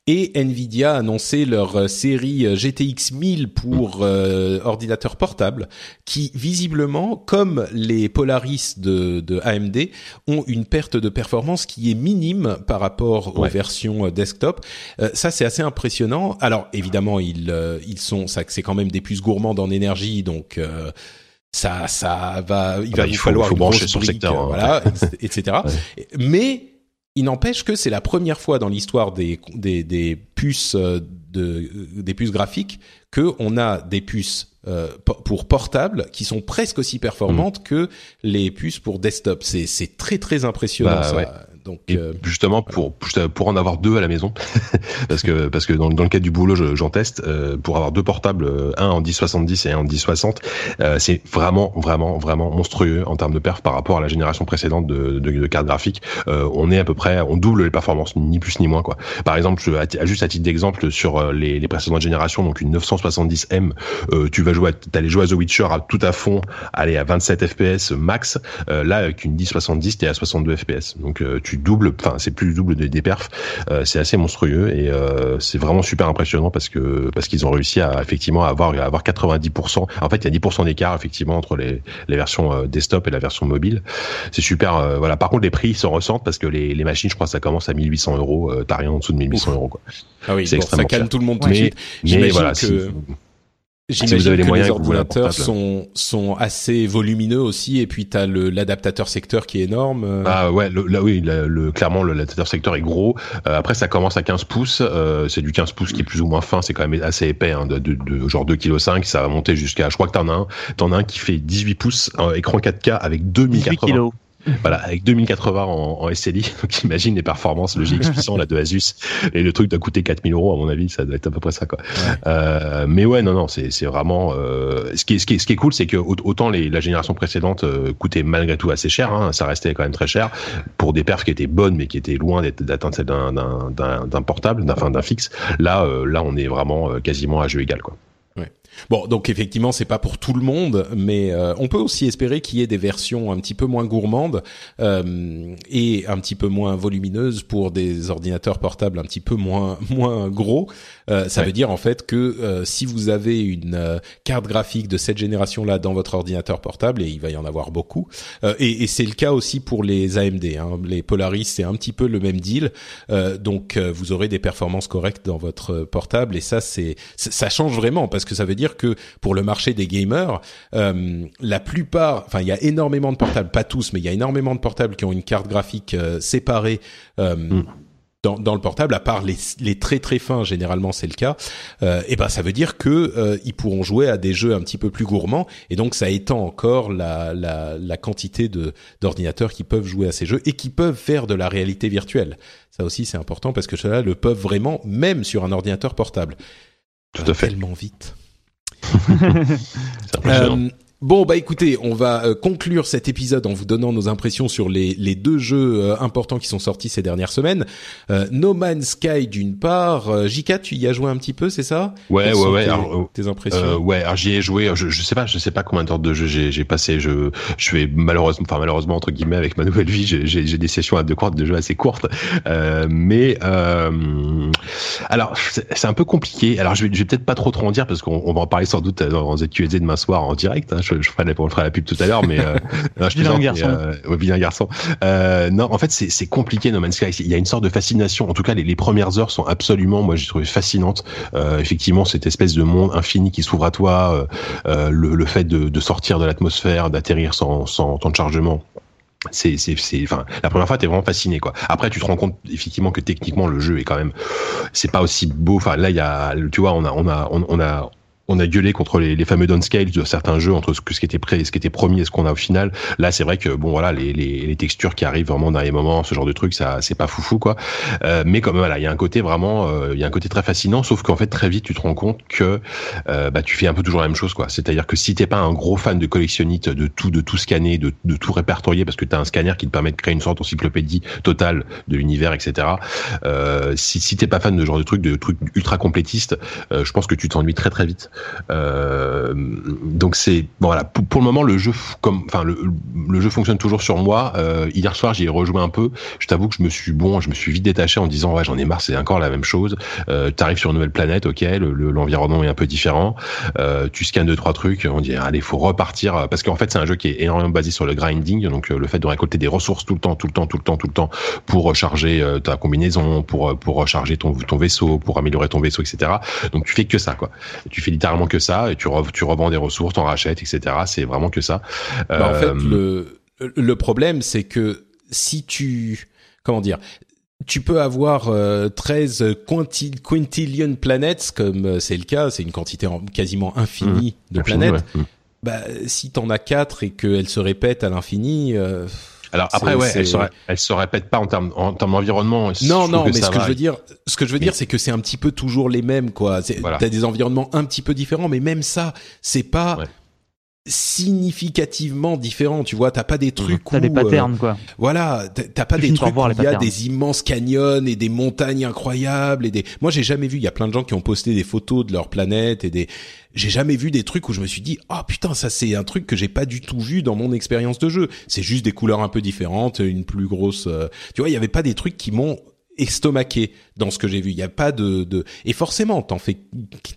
Et Nvidia a annoncé leur euh, série euh, GTX 1000 pour euh, ordinateur portable, qui visiblement, comme les Polaris de, de AMD, ont une perte de performance qui est minime par rapport aux versions euh, desktop. Euh, ça, c'est assez impressionnant. Alors, évidemment, ils euh, ils sont, ça, c'est quand même des puces gourmandes en énergie, donc. euh, ça, ça va, il Ah va bah, vous il faut- falloir faut une brancher sur le secteur, hein. voilà, etc. Mais il n'empêche que c'est la première fois dans l'histoire des, des, des puces euh, de des puces graphiques que on a des puces euh, po- pour portable qui sont presque aussi performantes que les puces pour desktop. C'est c'est très très impressionnant Bah, ça. ouais. Donc Et euh, justement pour pour en avoir deux à la maison parce que parce que dans, dans le cadre du boulot je- j'en teste euh, pour avoir deux portables euh, un en 1070 et un en 1060 euh, c'est vraiment vraiment vraiment monstrueux en termes de perf par rapport à la génération précédente de, de, de cartes graphiques. Euh, on est à peu près on double les performances ni plus ni moins quoi. Par exemple à juste à titre d'exemple sur euh, les, les précédentes générations donc une 970M euh, tu vas jouer t'allais jouer à The Witcher à tout à fond aller à 27 FPS max euh, là avec une 1070 t'es à 62 FPS donc euh, tu tu doubles, enfin c'est plus du double des, des perfs. c'est assez monstrueux et c'est vraiment super impressionnant parce que parce qu'ils ont réussi à effectivement avoir à avoir 90%. En fait, il y a 10% d'écart effectivement entre les les versions desktop et la version mobile. C'est super. voilà. Par contre, les prix se ressentent parce que les, les machines, je crois, ça commence à 1800 euros. T'as rien en dessous de 1800 euros quoi. Ah oui, ça calme tout le monde tout de suite. Mais voilà, que... J'imagine si que les ordinateurs sont sont assez volumineux aussi et puis t'as le l'adaptateur secteur qui est énorme. Euh. Ah ouais, le, là oui, le, clairement l'adaptateur secteur est gros. Euh, après ça commence à 15 pouces, euh, c'est du 15 pouces qui est plus ou moins fin, c'est quand même assez épais, hein, de, de, de, genre 2 kg 5, ça va monter jusqu'à, je crois que t'en as un, t'en as un qui fait 18 pouces, un écran 4K avec 2080. 18 voilà, avec 2080 en, en SLI. Donc imagine les performances, le GX puissant là de Asus et le truc doit coûter 4000 euros à mon avis, ça doit être à peu près ça quoi. Euh, mais ouais, non non, c'est c'est vraiment euh, ce qui est ce qui est ce qui est cool, c'est que autant les, la génération précédente euh, coûtait malgré tout assez cher, hein, ça restait quand même très cher pour des perfs qui étaient bonnes mais qui étaient loin d'atteindre celle d'un d'un d'un portable, d'un d'un fixe. Là euh, là on est vraiment euh, quasiment à jeu égal quoi. Bon, donc effectivement, c'est pas pour tout le monde, mais euh, on peut aussi espérer qu'il y ait des versions un petit peu moins gourmandes euh, et un petit peu moins volumineuses pour des ordinateurs portables un petit peu moins moins gros. Euh, ça veut dire en fait que si vous avez une carte graphique de cette génération-là dans votre ordinateur portable, et il va y en avoir beaucoup, et, et c'est le cas aussi pour les AMD, hein, les Polaris, c'est un petit peu le même deal. donc vous aurez des performances correctes dans votre portable, et ça c'est ça change vraiment parce que ça veut dire que pour le marché des gamers, euh, la plupart, enfin il y a énormément de portables, pas tous, mais il y a énormément de portables qui ont une carte graphique euh, séparée. Euh, mm. Dans, dans, le portable, à part les, les très très fins, généralement c'est le cas. Euh, et ben ça veut dire que euh, ils pourront jouer à des jeux un petit peu plus gourmands, et donc ça étend encore la, la, la quantité de d'ordinateurs qui peuvent jouer à ces jeux et qui peuvent faire de la réalité virtuelle. Ça aussi c'est important parce que cela le peuvent vraiment, même sur un ordinateur portable. Tout à fait. Tellement vite. euh, Bon bah écoutez, on va euh, conclure cet épisode en vous donnant nos impressions sur les, les deux jeux euh, importants qui sont sortis ces dernières semaines. Euh, no Man's Sky d'une part, J4 tu y as joué un petit peu, c'est ça? Ouais ouais ouais. Tes, alors, tes impressions? Ouais, alors j'y ai joué. Je, je sais pas, je sais pas combien d'heures de jeu j'ai passé. Je je fais malheureusement, enfin malheureusement entre guillemets avec ma nouvelle vie, j'ai des sessions à deux quarts de jeu assez courtes. mais alors c'est un peu compliqué. Alors je vais, je vais peut-être pas trop trop en dire parce qu'on va en parler sans doute dans ZQSD demain soir en direct. Hein, je, ferai, la, on fera la pub tout à l'heure, mais euh, non, je vilain garçon. Euh, vilain garçon. Euh, non, en fait, c'est compliqué No Man's Sky. Il y a une sorte de fascination. En tout cas, les, les premières heures sont absolument, moi, j'ai trouvé fascinantes. Euh, effectivement, cette espèce de monde infini qui s'ouvre à toi, le, le, fait de, de sortir de l'atmosphère, d'atterrir sans, sans temps de chargement c'est c'est c'est enfin la première fois t'es vraiment fasciné quoi après tu te rends compte effectivement que techniquement le jeu est quand même c'est pas aussi beau enfin là il y a tu vois on a on a on, on a on a gueulé contre les, les fameux downscale de certains jeux entre ce, ce qui était prêt, ce qui était promis et ce qu'on a au final. Là, c'est vrai que bon voilà, les, les, les, textures qui arrivent vraiment dans les moments, ce genre de truc, ça c'est pas foufou quoi. Euh, mais comme voilà, il y a un côté vraiment, euh, il y a un côté très fascinant. Sauf qu'en fait très vite tu te rends compte que euh, bah tu fais un peu toujours la même chose quoi. C'est-à-dire que si t'es pas un gros fan de collectionnite, de tout de tout scanner, de, de tout répertorier, parce que tu as un scanner qui te permet de créer une sorte d'encyclopédie totale de l'univers, etc. Euh, si si t'es pas fan de genre de trucs, de trucs ultra complétistes, euh, je pense que tu t'ennuies très très vite. Euh, donc c'est voilà pour, le moment le jeu comme enfin le, le jeu fonctionne toujours sur moi. Euh, hier soir j'y ai rejoué un peu. Je t'avoue que je me suis bon, je me suis vite détaché en disant ouais j'en ai marre c'est encore la même chose. Euh, T'arrives sur une nouvelle planète, ok, l'environnement le, est un peu différent. Tu scannes deux trois trucs, on dit allez faut repartir parce qu'en fait c'est un jeu qui est énormément basé sur le grinding, donc le fait de récolter des ressources tout le temps, tout le temps, tout le temps, tout le temps pour recharger ta combinaison, pour pour recharger ton ton vaisseau, pour améliorer ton vaisseau, etc. Donc tu fais que ça quoi. Tu fais littéralement que ça et tu, tu revends des ressources, t'en rachètes, etc. C'est vraiment que ça. Bah, en fait, euh, le, le problème, c'est que si tu, comment dire, tu peux avoir euh, 13 quintillion planètes, comme euh, c'est le cas, c'est une quantité quasiment infinie mmh. de planètes. Mmh. Bah, si t'en as quatre et qu'elles se répètent à l'infini, euh, alors après, ouais, elle se, elle se répète pas en termes en termes d'environnement. Non, non, mais ce que je veux dire, ce que je veux dire, c'est que c'est un petit peu toujours les mêmes, quoi. T'as des environnements un petit peu différents, mais même ça, c'est pas. Significativement différent. Tu vois, t'as pas des trucs T'as des euh, patterns, quoi. voilà, t'as- pas des trucs où il y a des immenses canyons et des montagnes incroyables et des. Moi, j'ai jamais vu. Il y a plein de gens qui ont posté des photos de leur planète et des. J'ai jamais vu des trucs où je me suis dit ah putain ça c'est un truc que j'ai pas du tout vu dans mon expérience de jeu. C'est juste des couleurs un peu différentes, une plus grosse. euh, Tu vois, il y avait pas des trucs qui m'ont estomaqué dans ce que j'ai vu. Il y a pas de, de... et forcément t'en fais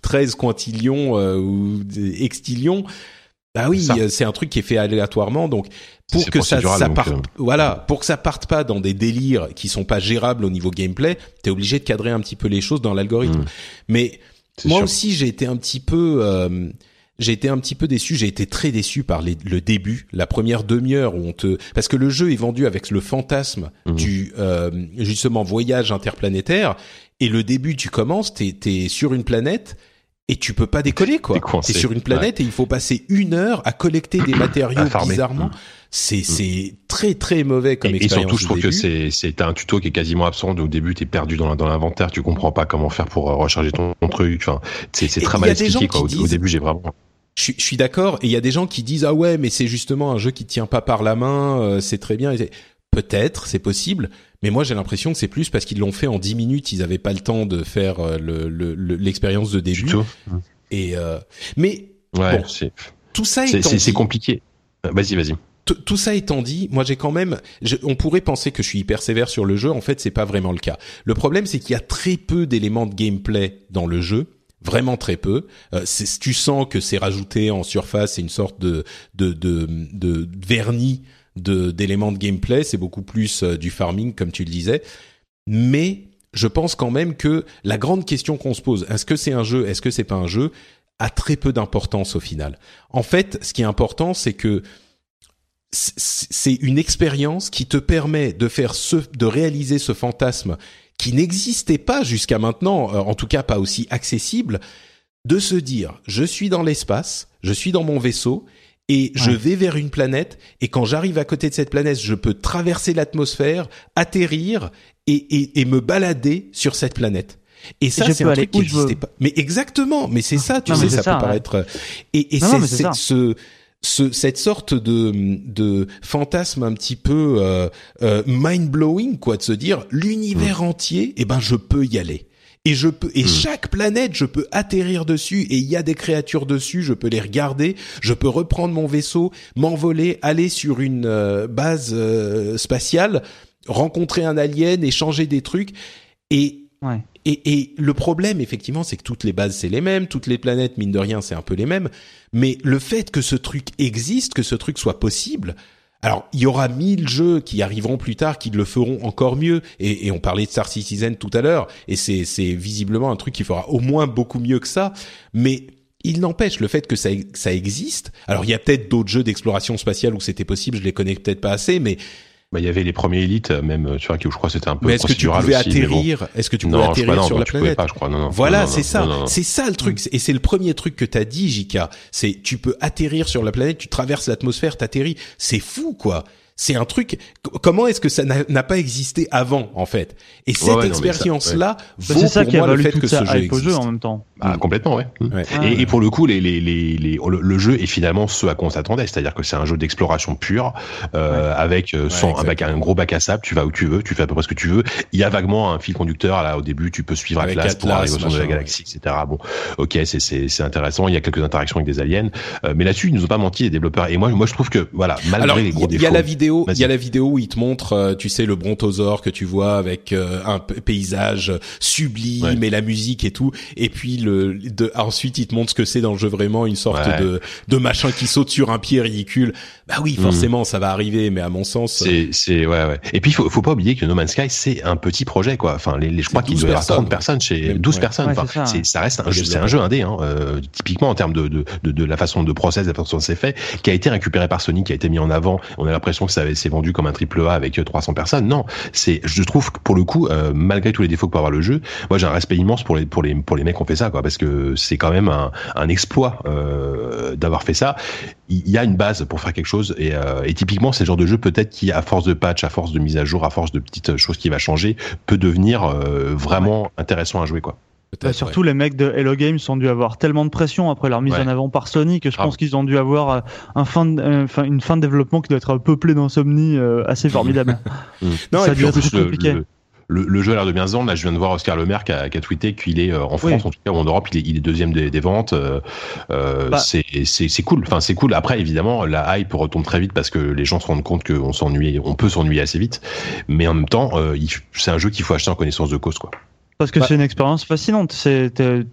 13 quintillions euh, ou extillions. Bah oui, euh, c'est un truc qui est fait aléatoirement donc pour que ça, ça parte, euh, voilà, pour que ça parte pas dans des délires qui sont pas gérables au niveau gameplay, t'es obligé de cadrer un petit peu les choses dans l'algorithme. Mm. Mais moi sûr. aussi, j'ai été un petit peu, euh, j'ai été un petit peu déçu. J'ai été très déçu par les- le début, la première demi-heure où on te, parce que le jeu est vendu avec le fantasme Mhm. du euh, justement voyage interplanétaire. Et le début, tu commences, t'es es sur une planète. Et tu peux pas décoller quoi. T'es sur une planète et il faut passer une heure à collecter des matériaux bizarrement. Mm. C'est c'est très très mauvais comme Et, et expérience. surtout, je trouve que c'est c'est t'as un tuto qui est quasiment absent. Au début, t'es perdu dans, dans l'inventaire, tu comprends pas comment faire pour euh, recharger ton, ton truc. Enfin, c'est c'est très mal expliqué. Quoi. Au, début, j'ai vraiment. Je suis, je suis d'accord. Et il y a des gens qui disent ah ouais, mais c'est justement un jeu qui tient pas par la main. euh, c'est très bien. Peut-être, c'est possible. Mais moi, j'ai l'impression que c'est plus parce qu'ils l'ont fait en 10 minutes. Ils avaient pas le temps de faire euh, le- le- le- l'expérience de début. Tuto. Et euh, mais Ouais, Bon. c'est tout ça étant c'est- compliqué. Euh, Vas-y, vas-y. tout- tout ça étant dit, moi j'ai quand même, je- on pourrait penser que je suis hyper sévère sur le jeu. En fait, c'est pas vraiment le cas. Le problème, c'est qu'il y a très peu d'éléments de gameplay dans le jeu. Vraiment très peu. Euh, tu sens que c'est rajouté en surface, c'est une sorte de de de, de vernis d'éléments de gameplay. C'est beaucoup plus euh, du farming, comme tu le disais. Mais je pense quand même que la grande question qu'on se pose, est-ce que c'est un jeu, est-ce que c'est pas un jeu, a très peu d'importance au final. En fait, ce qui est important, c'est que c'est une expérience qui te permet de faire ce, de réaliser ce fantasme qui n'existait pas jusqu'à maintenant, euh, en tout cas pas aussi accessible, de se dire, je suis dans l'espace, je suis dans mon vaisseau, et je Ouais. vais vers une planète, et quand j'arrive à côté de cette planète, je peux traverser l'atmosphère, atterrir, et, et, et me balader sur cette planète. Et ça, c'est un truc qui n'existait pas. Mais exactement, mais c'est ça, tu Non, sais, ça, ça, peut paraître... Et, et mais c'est ce, ce, cette sorte de, de fantasme un petit peu euh, euh, mind blowing quoi de se dire l'univers entier eh ben je peux y aller et je peux et chaque planète je peux atterrir dessus et il y a des créatures dessus je peux les regarder je peux reprendre mon vaisseau m'envoler aller sur une euh, base euh, spatiale rencontrer un alien échanger des trucs et Ouais. et, et le problème, effectivement, c'est que toutes les bases, c'est les mêmes, toutes les planètes, mine de rien, c'est un peu les mêmes. Mais le fait que ce truc existe, que ce truc soit possible, alors il y aura mille jeux qui arriveront plus tard, qui le feront encore mieux. Et, on parlait de Star Citizen tout à l'heure, et c'est c'est visiblement un truc qui fera au moins beaucoup mieux que ça. Mais il n'empêche le fait que ça, ça existe. Alors il y a peut-être d'autres jeux d'exploration spatiale où c'était possible, je les connais peut-être pas assez, mais Bah, il y avait les premiers élites, euh, même, euh, tu vois, qui, je crois, c'était un peu mais est-ce que tu pouvais aussi, mais bon. atterrir Est-ce que tu pouvais Non, atterrir non, sur non, la tu planète pas, je crois, non, non. Voilà, c'est ça. C'est ça le truc. Et c'est le premier truc que t'as dit, Jika. C'est tu peux atterrir sur la planète, tu traverses l'atmosphère, t'atterris. C'est fou, quoi. C'est un truc. Comment est-ce que ça n'a pas existé avant, en fait? Et cette ouais, expérience-là Bah, vaut c'est ça pour qui a moi le fait que ce jeu au jeu existe. en même temps. Ah, complètement, ouais. Ouais. Et, et pour le coup, les, les, les, les- le, le jeu est finalement ce à quoi on s'attendait, c'est-à-dire que c'est un jeu d'exploration pure, euh, avec euh, sans, exact. avec un gros bac à sable. Tu vas où tu veux, tu fais à peu près ce que tu veux. Il y a vaguement un fil conducteur là au début. Tu peux suivre Avec Atlas, pour arriver au centre de la galaxie, etc. Bon, ok, c'est c'est c'est intéressant. Il y a quelques interactions avec des aliens, Euh, mais là-dessus ils nous ont pas menti les développeurs. Et moi, moi je trouve que voilà, malgré Alors, les gros il y, défauts. a la vidéo, il y a la vidéo où il te montre, euh, tu sais, le brontosaure que tu vois avec euh, un paysage sublime Ouais. et la musique et tout. Et puis le, de, ensuite, il te montre ce que c'est dans le jeu vraiment, une sorte Ouais. de, de machin qui saute sur un pied ridicule. Bah oui, Mhm. forcément, ça va arriver, mais à mon sens, C'est, c'est, ouais, ouais. Et puis, il faut, faut pas oublier que No Man's Sky, c'est un petit projet, quoi. Enfin, les, les je crois qu'il 12 doit y avoir personnes. 30 personnes chez, Même, 12 ouais. personnes. Ouais, Enfin, c'est ça, ça reste un jeu, c'est un jeu indé, hein, euh, typiquement en termes de, de, de, de la façon de process, de la façon dont c'est fait, qui a été récupéré par Sony, qui a été mis en avant. On a l'impression que ça s'est vendu comme un triple A avec euh, 300 personnes. Non. C'est, je trouve que pour le coup, euh, malgré tous les défauts que peut avoir le jeu, moi, j'ai un respect immense pour les, pour les, pour les mecs qui ont fait ça, quoi, parce que c'est quand même un, un exploit, euh, d'avoir fait ça. Il y a une base pour faire quelque chose et, euh, et typiquement c'est le genre de jeu peut-être qui à force de patch, à force de mise à jour, à force de petites choses qui va changer, peut devenir euh, vraiment intéressant à jouer quoi. Bah, surtout les mecs de Hello Games ont dû avoir tellement de pression après leur mise en avant par Sony que je ah. pense qu'ils ont dû avoir euh, un fin une fin de développement qui doit être peuplée d'insomnie assez formidable. non, ça et puis plus, compliqué le, jeu a l'air de bien se vendre. Là, je viens de voir Oscar Lemaire qui a, qui a tweeté qu'il est euh, en France, en tout cas, ou en Europe, il est, il est deuxième des, des ventes. Euh, euh bah. c'est cool. Enfin, c'est cool. Après, évidemment, la hype retombe très vite parce que les gens se rendent compte qu'on s'ennuie, on peut s'ennuyer assez vite. Mais en même temps, euh, c'est un jeu qu'il faut acheter en connaissance de cause, quoi. Parce que c'est une expérience fascinante. C'est,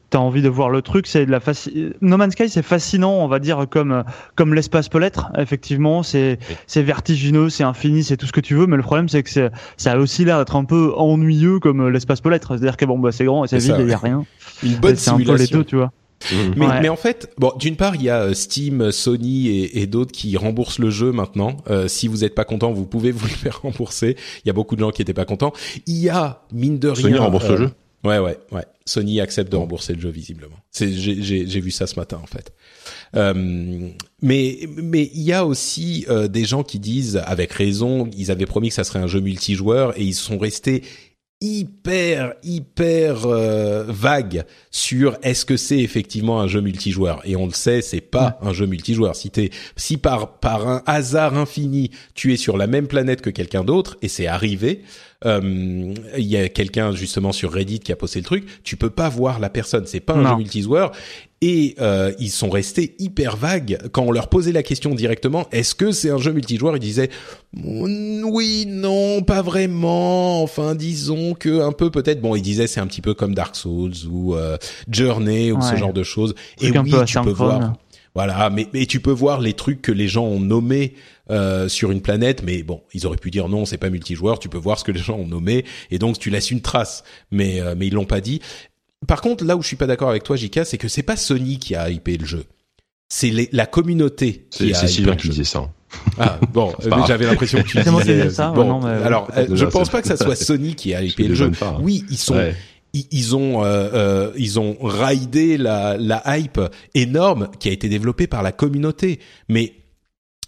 t'as envie de voir le truc. C'est de la faci... No Man's Sky, c'est fascinant, on va dire comme comme l'espace peut l'être. Effectivement, c'est c'est vertigineux, c'est infini, c'est tout ce que tu veux. Mais le problème, c'est que c'est, ça a aussi l'air d'être un peu ennuyeux comme l'espace peut l'être. C'est-à-dire que bon, bah c'est grand et c'est vide, il y a rien. Une bonne C'est un peu les deux, tu vois. Mmh. Mais, mais, en fait, bon, d'une part, il y a euh, Steam, Sony et, et d'autres qui remboursent le jeu maintenant. Euh, si vous n'êtes pas content, vous pouvez vous le faire rembourser. Il y a beaucoup de gens qui n'étaient pas contents. Il y a mine de rien. Sony rembourse le euh, jeu. Ouais, ouais, ouais. Sony accepte de rembourser le jeu visiblement. C'est, j'ai, j'ai, vu ça ce matin en fait. Euh, mais mais il y a aussi euh, des gens qui disent avec raison, ils avaient promis que ça serait un jeu multijoueur et ils sont restés hyper hyper euh, vagues sur est-ce que c'est effectivement un jeu multijoueur et on le sait c'est pas un jeu multijoueur si t'es si par par un hasard infini tu es sur la même planète que quelqu'un d'autre et c'est arrivé euh, il y a quelqu'un justement sur Reddit qui a posté le truc. Tu peux pas voir la personne. C'est pas un jeu multijoueur. Et euh, ils sont restés hyper vagues quand on leur posait la question directement. Est-ce que c'est un jeu multijoueur? Ils disaient oui, non, pas vraiment. Enfin, disons que un peu peut-être. Bon, ils disaient c'est un petit peu comme Dark Souls ou euh, Journey ou ce genre de choses. Et oui, tu peux voir. Voilà, mais, mais tu peux voir les trucs que les gens ont nommés euh, sur une planète, mais bon, ils auraient pu dire non, c'est pas multijoueur. Tu peux voir ce que les gens ont nommé et donc tu laisses une trace, mais euh, mais ils l'ont pas dit. Par contre, là où je suis pas d'accord avec toi, Jika, c'est que c'est pas Sony qui a hypé le jeu, c'est la communauté qui a. C'est Sylvain qui disait ça. Ah bon, j'avais l'impression que tu disais ça. Bon, alors, euh, je pense pas que ça soit Sony qui a hypé le jeu. Hein. Oui, ils sont ils ont euh, euh, ils ont raidé la, la hype énorme qui a été développée par la communauté. Mais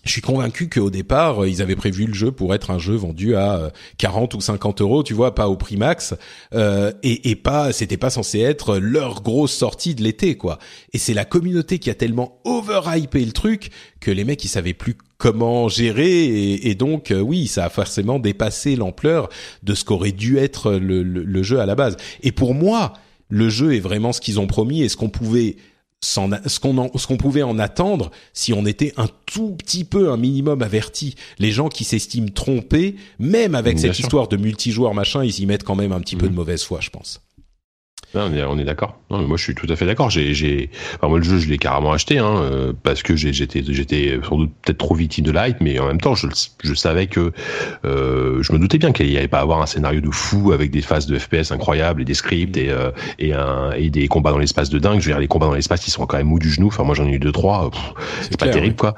je suis convaincu qu'au départ, euh, ils avaient prévu le jeu pour être un jeu vendu à 40 euh, ou 50 euros, tu vois, pas au prix max, euh, et, et pas, c'était pas censé être leur grosse sortie de l'été, quoi. Et c'est la communauté qui a tellement overhypé le truc que les mecs ils savaient plus comment gérer, et, donc oui, ça a forcément dépassé l'ampleur de ce qu'aurait dû être le, le jeu à la base. Et pour moi, le jeu est vraiment ce qu'ils ont promis et ce qu'on pouvait ce qu'on pouvait en attendre si on était un tout petit peu un minimum averti. Les gens qui s'estiment trompés même avec cette histoire de multijoueur machin ils y mettent quand même un petit peu de mhm. mauvaise foi je pense on est, on est d'accord. Non, moi, je suis tout à fait d'accord. J'ai, j'ai, enfin, moi, le jeu, je l'ai carrément acheté, hein, euh, parce que j'étais, j'étais sans doute peut-être trop victime de l'hype, mais en même temps, je, je savais que, euh, je me doutais bien qu'il n'y allait pas avoir un scénario de fou avec des phases de FPS incroyables et des scripts et, euh, et, un, et des combats dans l'espace de dingue. Je veux dire, les combats dans l'espace, ils sont quand même mous du genou. Enfin, moi, j'en ai eu deux, trois. C'est pas terrible, quoi.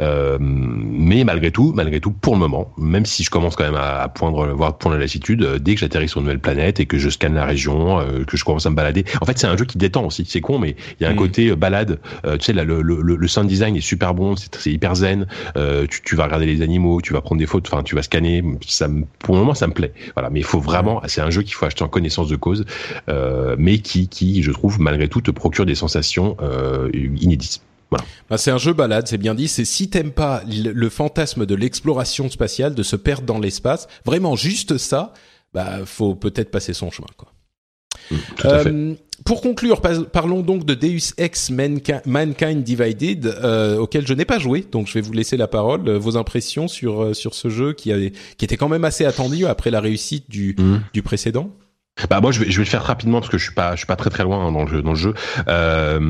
Euh, mais malgré tout, malgré tout, pour le moment, même si je commence quand même à, à poindre, voir poindre la lassitude, dès que j'atterris sur une nouvelle planète et que je scanne la région, que je commence à me balader. En fait, c'est un jeu qui détend aussi. C'est con, mais il y a un mm. côté euh, balade. Euh, tu sais, là, le, le, le, sound design est super bon, c'est hyper zen. Euh, tu, tu, vas regarder les animaux, tu vas prendre des photos, enfin, tu vas scanner. Ça, pour le moment, ça me plaît. Voilà, mais il faut vraiment. C'est un jeu qu'il faut acheter en connaissance de cause, mais qui, qui, je trouve, malgré tout, te procure des sensations inédites. Voilà. Bah, c'est un jeu balade, c'est bien dit. C'est si t'aimes pas le, fantasme de l'exploration spatiale, de se perdre dans l'espace, vraiment juste ça, bah faut peut-être passer son chemin, quoi. Euh, pour conclure, parlons donc de Deus Ex Mankind Divided, euh, auquel je n'ai pas joué, donc je vais vous laisser la parole. Euh, vos impressions sur sur ce jeu qui avait qui était quand même assez attendu après la réussite du mm. du précédent? Bah moi je vais je vais le faire rapidement parce que je suis pas je suis pas très très loin dans le jeu dans le jeu. Euh,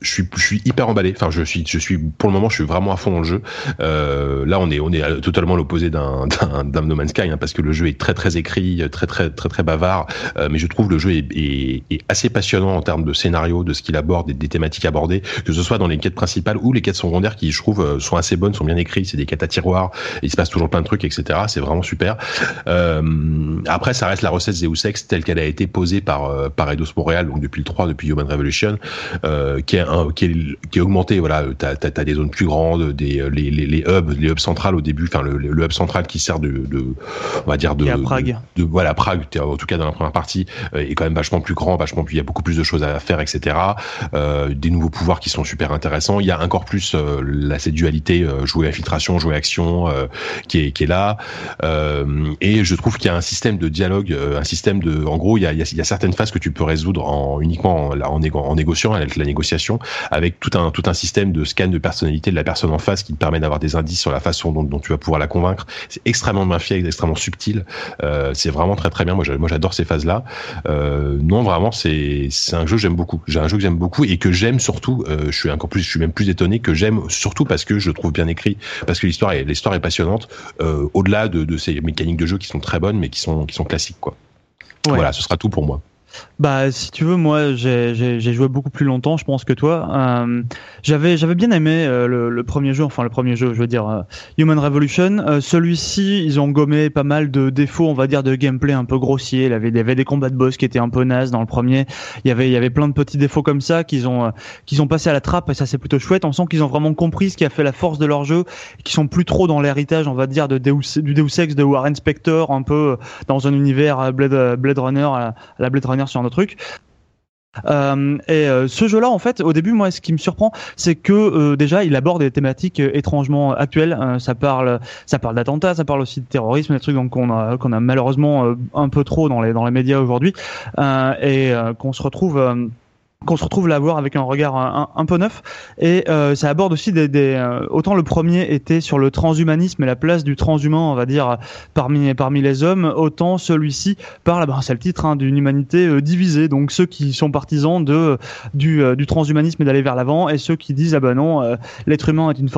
je suis je suis hyper emballé. Enfin je suis je suis pour le moment je suis vraiment à fond dans le jeu. Euh, là on est on est totalement l'opposé d'un d'un No Man's Sky hein, parce que le jeu est très très écrit très très très très bavard. Euh, mais je trouve le jeu est, est, est, assez passionnant en termes de scénario, de ce qu'il aborde et des thématiques abordées, que ce soit dans les quêtes principales ou les quêtes secondaires qui je trouve euh, sont assez bonnes, sont bien écrites. C'est des quêtes à tiroir, il se passe toujours plein de trucs etc. C'est vraiment super. Euh, après ça reste la recette Zeus Ex telle qu'elle a été posée par par Eidos Montréal, donc depuis le 3, depuis Human Revolution, qui est un, qui est qui est augmenté. Voilà, t'as as, des zones plus grandes, des les, les, les hubs, les hubs centrales au début, enfin le, le, hub central qui sert de, de on va dire de, Prague. De, voilà Prague, en tout cas dans la première partie, est quand même vachement plus grand, vachement plus, il y a beaucoup plus de choses à faire, etc. Euh, des nouveaux pouvoirs qui sont super intéressants. Il y a encore plus euh, la cette dualité euh, jouer infiltration, jouer action euh, qui est qui est là. et je trouve qu'il y a un système de dialogue, un système en gros, il y a, certaines phases que tu peux résoudre en uniquement en, négociant avec la négociation, avec tout un système de scan de personnalité de la personne en face qui te permet d'avoir des indices sur la façon dont, tu vas pouvoir la convaincre. C'est extrêmement bien fait, extrêmement subtil. c'est vraiment très très bien. Moi, j'adore ces phases là. non, vraiment, c'est un jeu que j'aime beaucoup. J'ai un jeu que j'aime beaucoup et que j'aime surtout. je suis encore plus, je suis même plus étonné que j'aime surtout parce que je trouve bien écrit, parce que l'histoire est passionnante. Euh, au-delà de, de, ces mécaniques de jeu qui sont très bonnes, mais qui sont qui sont classiques quoi. Voilà, ce sera tout pour moi. Bah, si tu veux, moi, j'ai joué beaucoup plus longtemps, je pense que toi. Euh, j'avais j'avais bien aimé euh, le, premier jeu, enfin le premier jeu, je veux dire euh, Human Revolution. Celui-ci, ils ont gommé pas mal de défauts, on va dire, de gameplay un peu grossier. Il y avait, il avait des combats de boss qui étaient un peu nazes dans le premier. Il y avait il y avait plein de petits défauts comme ça qu'ils ont qu'ils ont passé à la trappe et ça c'est plutôt chouette. On sent qu'ils ont vraiment compris ce qui a fait la force de leur jeu, qui sont plus trop dans l'héritage, on va dire, de du Deus Ex de Warren Spector, un peu dans un univers Blade Blade Runner, à la Blade Runner sur un autre truc. Euh, et euh, ce jeu-là, en fait, au début, moi, ce qui me surprend, c'est que euh, déjà, il aborde des thématiques étrangement actuelles. ça parle, ça parle d'attentats, ça parle aussi de terrorisme, des trucs qu'on a, qu'on a malheureusement un peu trop dans les dans les médias aujourd'hui, et qu'on se retrouve qu'on se retrouve là à voir avec un regard un, peu neuf. Et euh, ça aborde aussi des, des euh, autant le premier était sur le transhumanisme et la place du transhumain on va dire parmi parmi les hommes autant celui-ci parle bah, c'est le titre hein, d'une humanité euh, divisée. Donc ceux qui sont partisans de du, du transhumanisme et d'aller vers l'avant et ceux qui disent ah bah non l'être humain est une,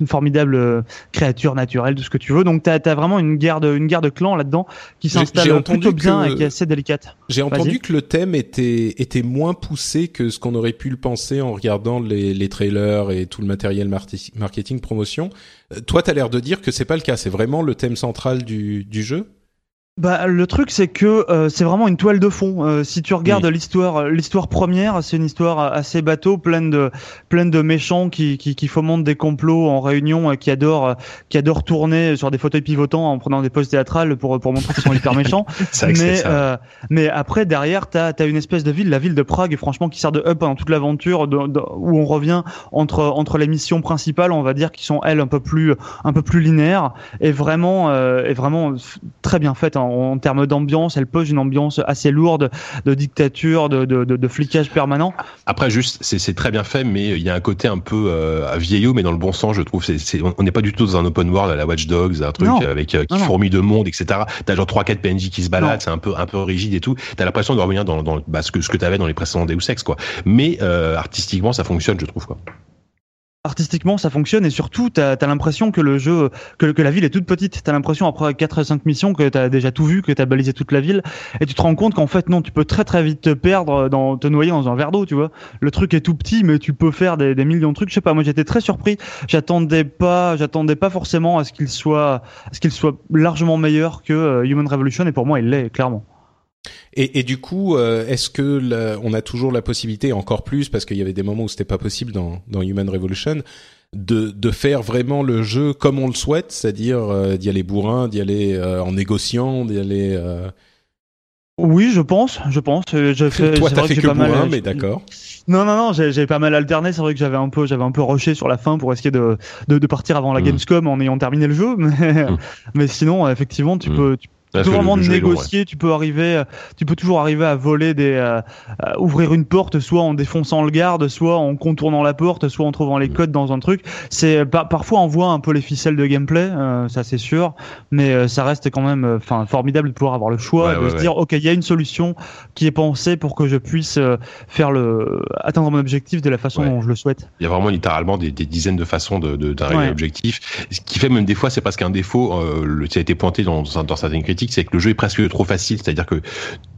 une formidable créature naturelle de ce que tu veux. Donc tu as, vraiment une guerre de une guerre de clans là-dedans qui s'installe plutôt bien et qui est assez délicate. j'ai entendu que le thème était était moins poussé que ce qu'on aurait pu le penser en regardant les, trailers et tout le matériel marketing promotion. Euh, toi, t'as l'air de dire que c'est pas le cas. C'est vraiment le thème central du jeu? Bah le truc c'est que euh, c'est vraiment une toile de fond. Euh, si tu regardes l'histoire, euh, l'histoire première, c'est une histoire assez bateau, pleine de pleine de méchants qui, qui, qui fomentent des complots en réunion, qui adorent qui adorent tourner sur des fauteuils pivotants en prenant des pauses théâtrales pour pour montrer qu'ils sont hyper méchants. mais mais après derrière t'as as une espèce de ville, la ville de Prague, franchement qui sert de hub pendant toute l'aventure, où on revient entre entre les missions principales, on va dire, qui sont elles un peu plus un peu plus linéaires et vraiment et vraiment très bien faites. Hein en, termes d'ambiance, elle pose une ambiance assez lourde de dictature, de, de, de, de flicage permanent. Après, juste, c'est très bien fait, mais il y a un côté un peu euh, vieillot, mais dans le bon sens, je trouve. on n'est pas du tout dans un open world à la Watch Dogs, un truc avec euh, qui fourmille de monde, etc. T'as genre trois quatre PNJ qui se baladent, c'est un peu un peu rigide et tout. T'as l'impression de revenir dans, dans bah, ce que ce que t'avais dans les précédents Deus Ex, quoi. Mais euh, artistiquement, ça fonctionne, je trouve, quoi artistiquement ça fonctionne et surtout t'as as, l'impression que le jeu que, que, la ville est toute petite. T'as l'impression après 4 à 5 missions que t'as déjà tout vu que t'as balisé toute la ville et tu te rends compte qu'en fait non tu peux très très vite te perdre dans te noyer dans un verre d'eau tu vois. Le truc est tout petit mais tu peux faire des, des millions de trucs je sais pas. Moi j'étais très surpris. J'attendais pas j'attendais pas forcément à ce qu'il soit à ce qu'il soit largement meilleur que euh, Human Revolution et pour moi il l'est clairement et, et, du coup, euh, est-ce que on a toujours la possibilité, encore plus, parce qu'il y avait des moments où c'était pas possible dans, dans Human Revolution, de, de faire vraiment le jeu comme on le souhaite, c'est-à-dire euh, d'y aller bourrin, d'y aller euh, en négociant, d'y aller. Oui, je pense, je pense. Je fais, Toi, t'as fait que, bourrin, mais d'accord. Non, non, non, j'ai pas mal alterné. C'est vrai que j'avais un peu, j'avais un peu rushé sur la fin pour essayer de, de, de partir avant la mmh. Gamescom en ayant terminé le jeu, mais, mmh. mais sinon, effectivement, tu mmh. peux, tu tu peux vraiment négocier, tu peux arriver, tu peux toujours arriver à voler des, euh, ouvrir une porte, soit en défonçant le garde, soit en contournant la porte, soit en trouvant les mm. codes dans un truc. C'est parfois on voit un peu les ficelles de gameplay, euh, ça c'est sûr, mais euh, ça reste quand même, enfin formidable de pouvoir avoir le choix de se dire ok il y a une solution qui est pensée pour que je puisse faire le atteindre mon objectif de la façon dont je le souhaite. Il y a vraiment littéralement des, des dizaines de façons de d'arriver à l'objectif, ce qui fait même des fois c'est parce qu'un défaut, le, ça a été pointé dans, dans certaines critiques critique, c'est que le jeu est presque trop facile, c'est-à-dire que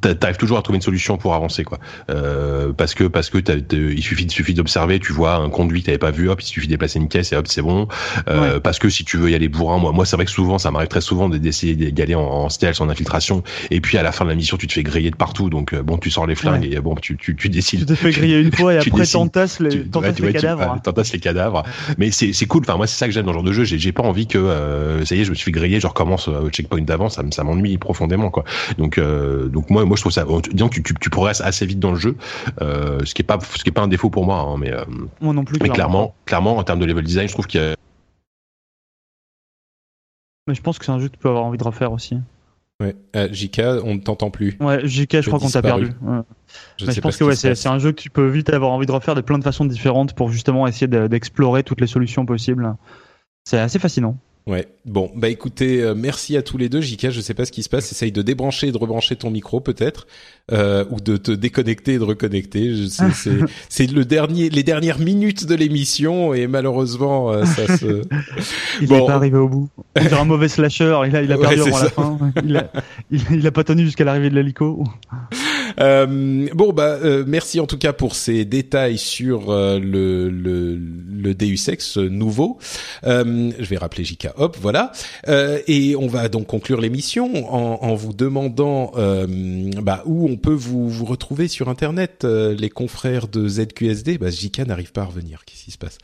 t'arrives toujours à trouver une solution pour avancer, quoi. Euh, parce que parce que il suffit il suffit d'observer, tu vois un conduit que t'avais pas vu, hop, il suffit de déplacer une caisse et hop, c'est bon. Euh, Parce que si tu veux y aller bourrin, moi, moi c'est vrai que souvent, ça m'arrive très souvent d'essayer d'y aller en, en stealth, en infiltration, et puis à la fin de la mission, tu te fais griller de partout, donc euh, bon, tu sors les flingues et bon, tu tu, tu décides. Tu te fais griller une fois et après t'entasses les, les cadavres. T'entasses les cadavres. Mais c'est c'est cool. Enfin moi c'est ça que j'aime dans ce genre de jeu. J'ai pas envie que euh, ça y est, je me suis fait griller, je recommence au checkpoint d'avant, ça ça m'ennuie profondément quoi. Donc donc moi moi je trouve ça disons tu, tu, tu progresses assez vite dans le jeu, euh, ce qui est pas ce qui est pas un défaut pour moi, hein, mais euh, moi non plus. Mais clairement, clairement en termes de level design, je trouve qu'il y a. Mais je pense que c'est un jeu que tu peux avoir envie de refaire aussi. Ouais. Euh, JK, on ne t'entend plus. Ouais, JK, je crois qu'on t'a perdu. Ouais. Je, Mais je pense que ouais, c'est un jeu que tu peux vite avoir envie de refaire de plein de façons différentes pour justement essayer d'explorer toutes les solutions possibles. C'est assez fascinant. Ouais. Bon, bah écoutez, euh, merci à tous les deux. Jika, je sais pas ce qui se passe. Essaye de débrancher et de rebrancher ton micro peut-être, euh, ou de te déconnecter et de reconnecter. C'est le dernier, les dernières minutes de l'émission et malheureusement euh, ça se. il n'est pas arrivé au bout. Il un mauvais slasher. Il a, il a perdu avant la fin. Il a, il, a pas tenu jusqu'à l'arrivée de l'hélico. Euh, bon bah euh, merci en tout cas pour ces détails sur euh, le, le, le Deus Ex nouveau. je vais rappeler Hop, voilà. et on va donc conclure l'émission en, en, vous demandant bah, où on peut vous, vous retrouver sur internet, les confrères de ZQSD. Bah JK n'arrive pas à revenir. Qu'est-ce qui se passe?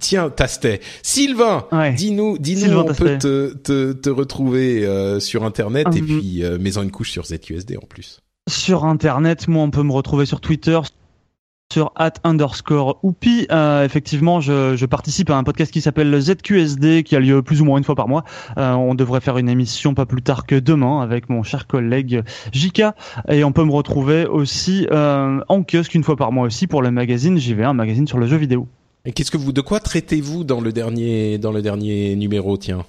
Tiens, Tastet, Sylvain, ouais. dis-nous, dis-nous, on peut te, te, te retrouver sur internet et puis mets-en une couche sur ZQSD en plus. Sur Internet, moi, on peut me retrouver sur Twitter, sur at underscore oupi. Euh, effectivement, je, je, participe à un podcast qui s'appelle ZQSD, qui a lieu plus ou moins une fois par mois. Euh, on devrait faire une émission pas plus tard que demain avec mon cher collègue Jika. Et on peut me retrouver aussi euh, en kiosque une fois par mois aussi pour le magazine JV, un magazine sur le jeu vidéo. Et qu'est-ce que vous, de quoi traitez-vous dans le dernier, dans le dernier numéro, tiens?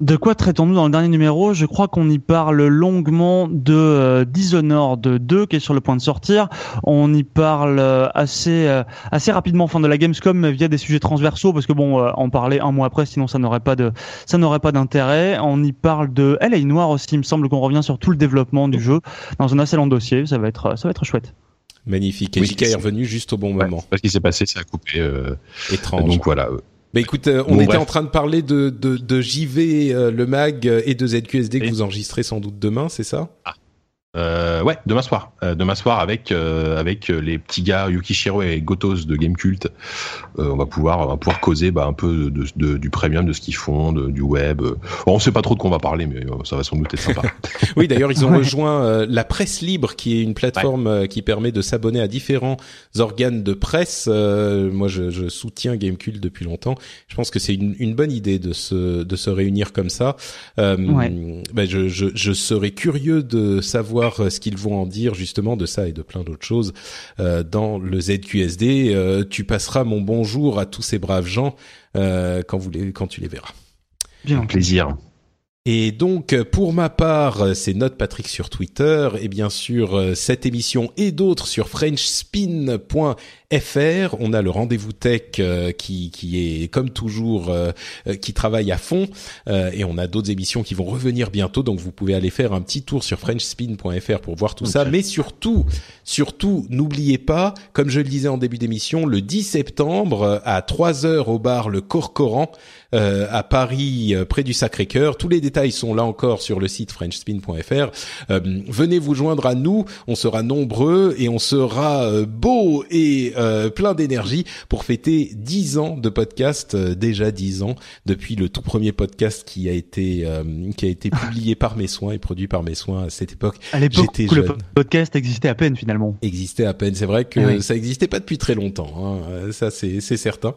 De quoi traitons-nous dans le dernier numéro? Je crois qu'on y parle longuement de euh, Dishonored 2 qui est sur le point de sortir. On y parle euh, assez euh, assez rapidement enfin de la Gamescom via des sujets transversaux parce que bon euh, en parler un mois après sinon ça n'aurait pas de ça n'aurait pas d'intérêt. On y parle de LA Noir aussi, il me semble qu'on revient sur tout le développement du jeu dans un assez long dossier, ça va être ça va être chouette. Magnifique. Et oui, est revenu juste au bon moment. Parce qu'il s'est passé, ça a coupé. Étrange. Donc voilà. Bah écoute, euh, on était en train de parler de, de, de JV, euh, le mag, euh, et de ZQSD que vous enregistrez sans doute demain, c'est ça? Ah. Euh, ouais, demain soir. Euh, demain soir avec euh, avec les petits gars Yukishiro et Gotos de Gamecult, euh, on va pouvoir on va pouvoir causer bah, un peu de, de, du premium, de ce qu'ils font, de, du web. Bon, on sait pas trop de quoi on va parler, mais ça va sans doute être sympa. oui, d'ailleurs, ils ont rejoint la presse libre, qui est une plateforme qui permet de s'abonner à différents organes de presse. moi, je, je soutiens Gamecult depuis longtemps. Je pense que c'est une, une bonne idée de se de se réunir comme ça. Ouais. Bah, je, je, je serais curieux de savoir euh, ce qu'ils vont en dire justement de ça et de plein d'autres choses euh, dans le ZQSD. Euh, tu passeras mon bonjour à tous ces braves gens quand, vous les, quand tu les verras. Bien, plaisir. Et donc, pour ma part, c'est Note Patrick sur Twitter et bien sûr cette émission et d'autres sur FrenchSpin.fr. On a le rendez-vous tech euh, qui, qui est comme toujours euh, euh, qui travaille à fond et on a d'autres émissions qui vont revenir bientôt. Donc vous pouvez aller faire un petit tour sur FrenchSpin.fr pour voir tout ça. Mais surtout, surtout, n'oubliez pas, comme je le disais en début d'émission, le 10 septembre à 3 heures au bar Le Corcoran. Euh, à Paris, euh, près du Sacré-Cœur. Tous les détails sont là encore sur le site frenchspin.fr. Euh, venez vous joindre à nous, on sera nombreux et on sera beau et plein d'énergie pour fêter 10 ans de podcast, déjà 10 ans depuis le tout premier podcast qui a été qui a été publié par mes soins et produit par mes soins à cette époque. À l'époque où le podcast existait à peine finalement. Existait à peine, c'est vrai que oui. ça existait pas depuis très longtemps, hein. ça c'est c'est certain.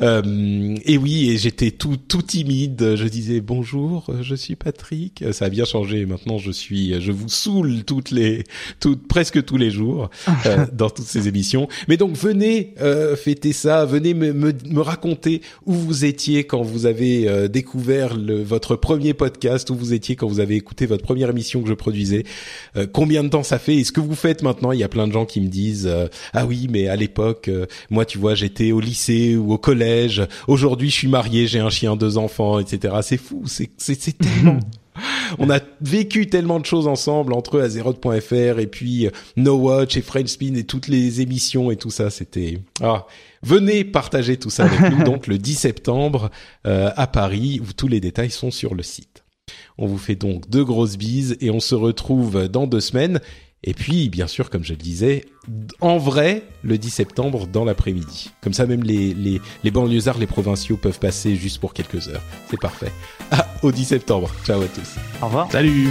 et oui, et j'étais tout tout timide. Je disais bonjour, je suis Patrick. Ça a bien changé. Maintenant, je suis, je vous saoule toutes les, toutes presque tous les jours euh, dans toutes ces émissions. Mais donc venez euh, fêter ça. Venez me, me, me, raconter où vous étiez quand vous avez euh, découvert le, votre premier podcast, où vous étiez quand vous avez écouté votre première émission que je produisais. Euh, combien de temps ça fait? Et ce que vous faites maintenant Il y a plein de gens qui me disent euh, ah oui, mais à l'époque, moi tu vois, j'étais au lycée ou au collège. Aujourd'hui, je suis marié j'ai un chien, deux enfants, etc. C'est fou, c'est c'est tellement On a vécu tellement de choses ensemble entre Azeroth.fr et puis euh, No Watch et French Spin et toutes les émissions et tout ça. C'était ah venez partager tout ça avec nous donc le 10 septembre euh, à Paris où tous les détails sont sur le site. On vous fait donc deux grosses bises et on se retrouve dans deux semaines. Et puis, bien sûr, comme je le disais, en vrai, le 10 septembre dans l'après-midi. Comme ça, même les, les, les banlieusards, les provinciaux peuvent passer juste pour quelques heures. C'est parfait. Ah, au 10 septembre. Ciao à tous. Au revoir. Salut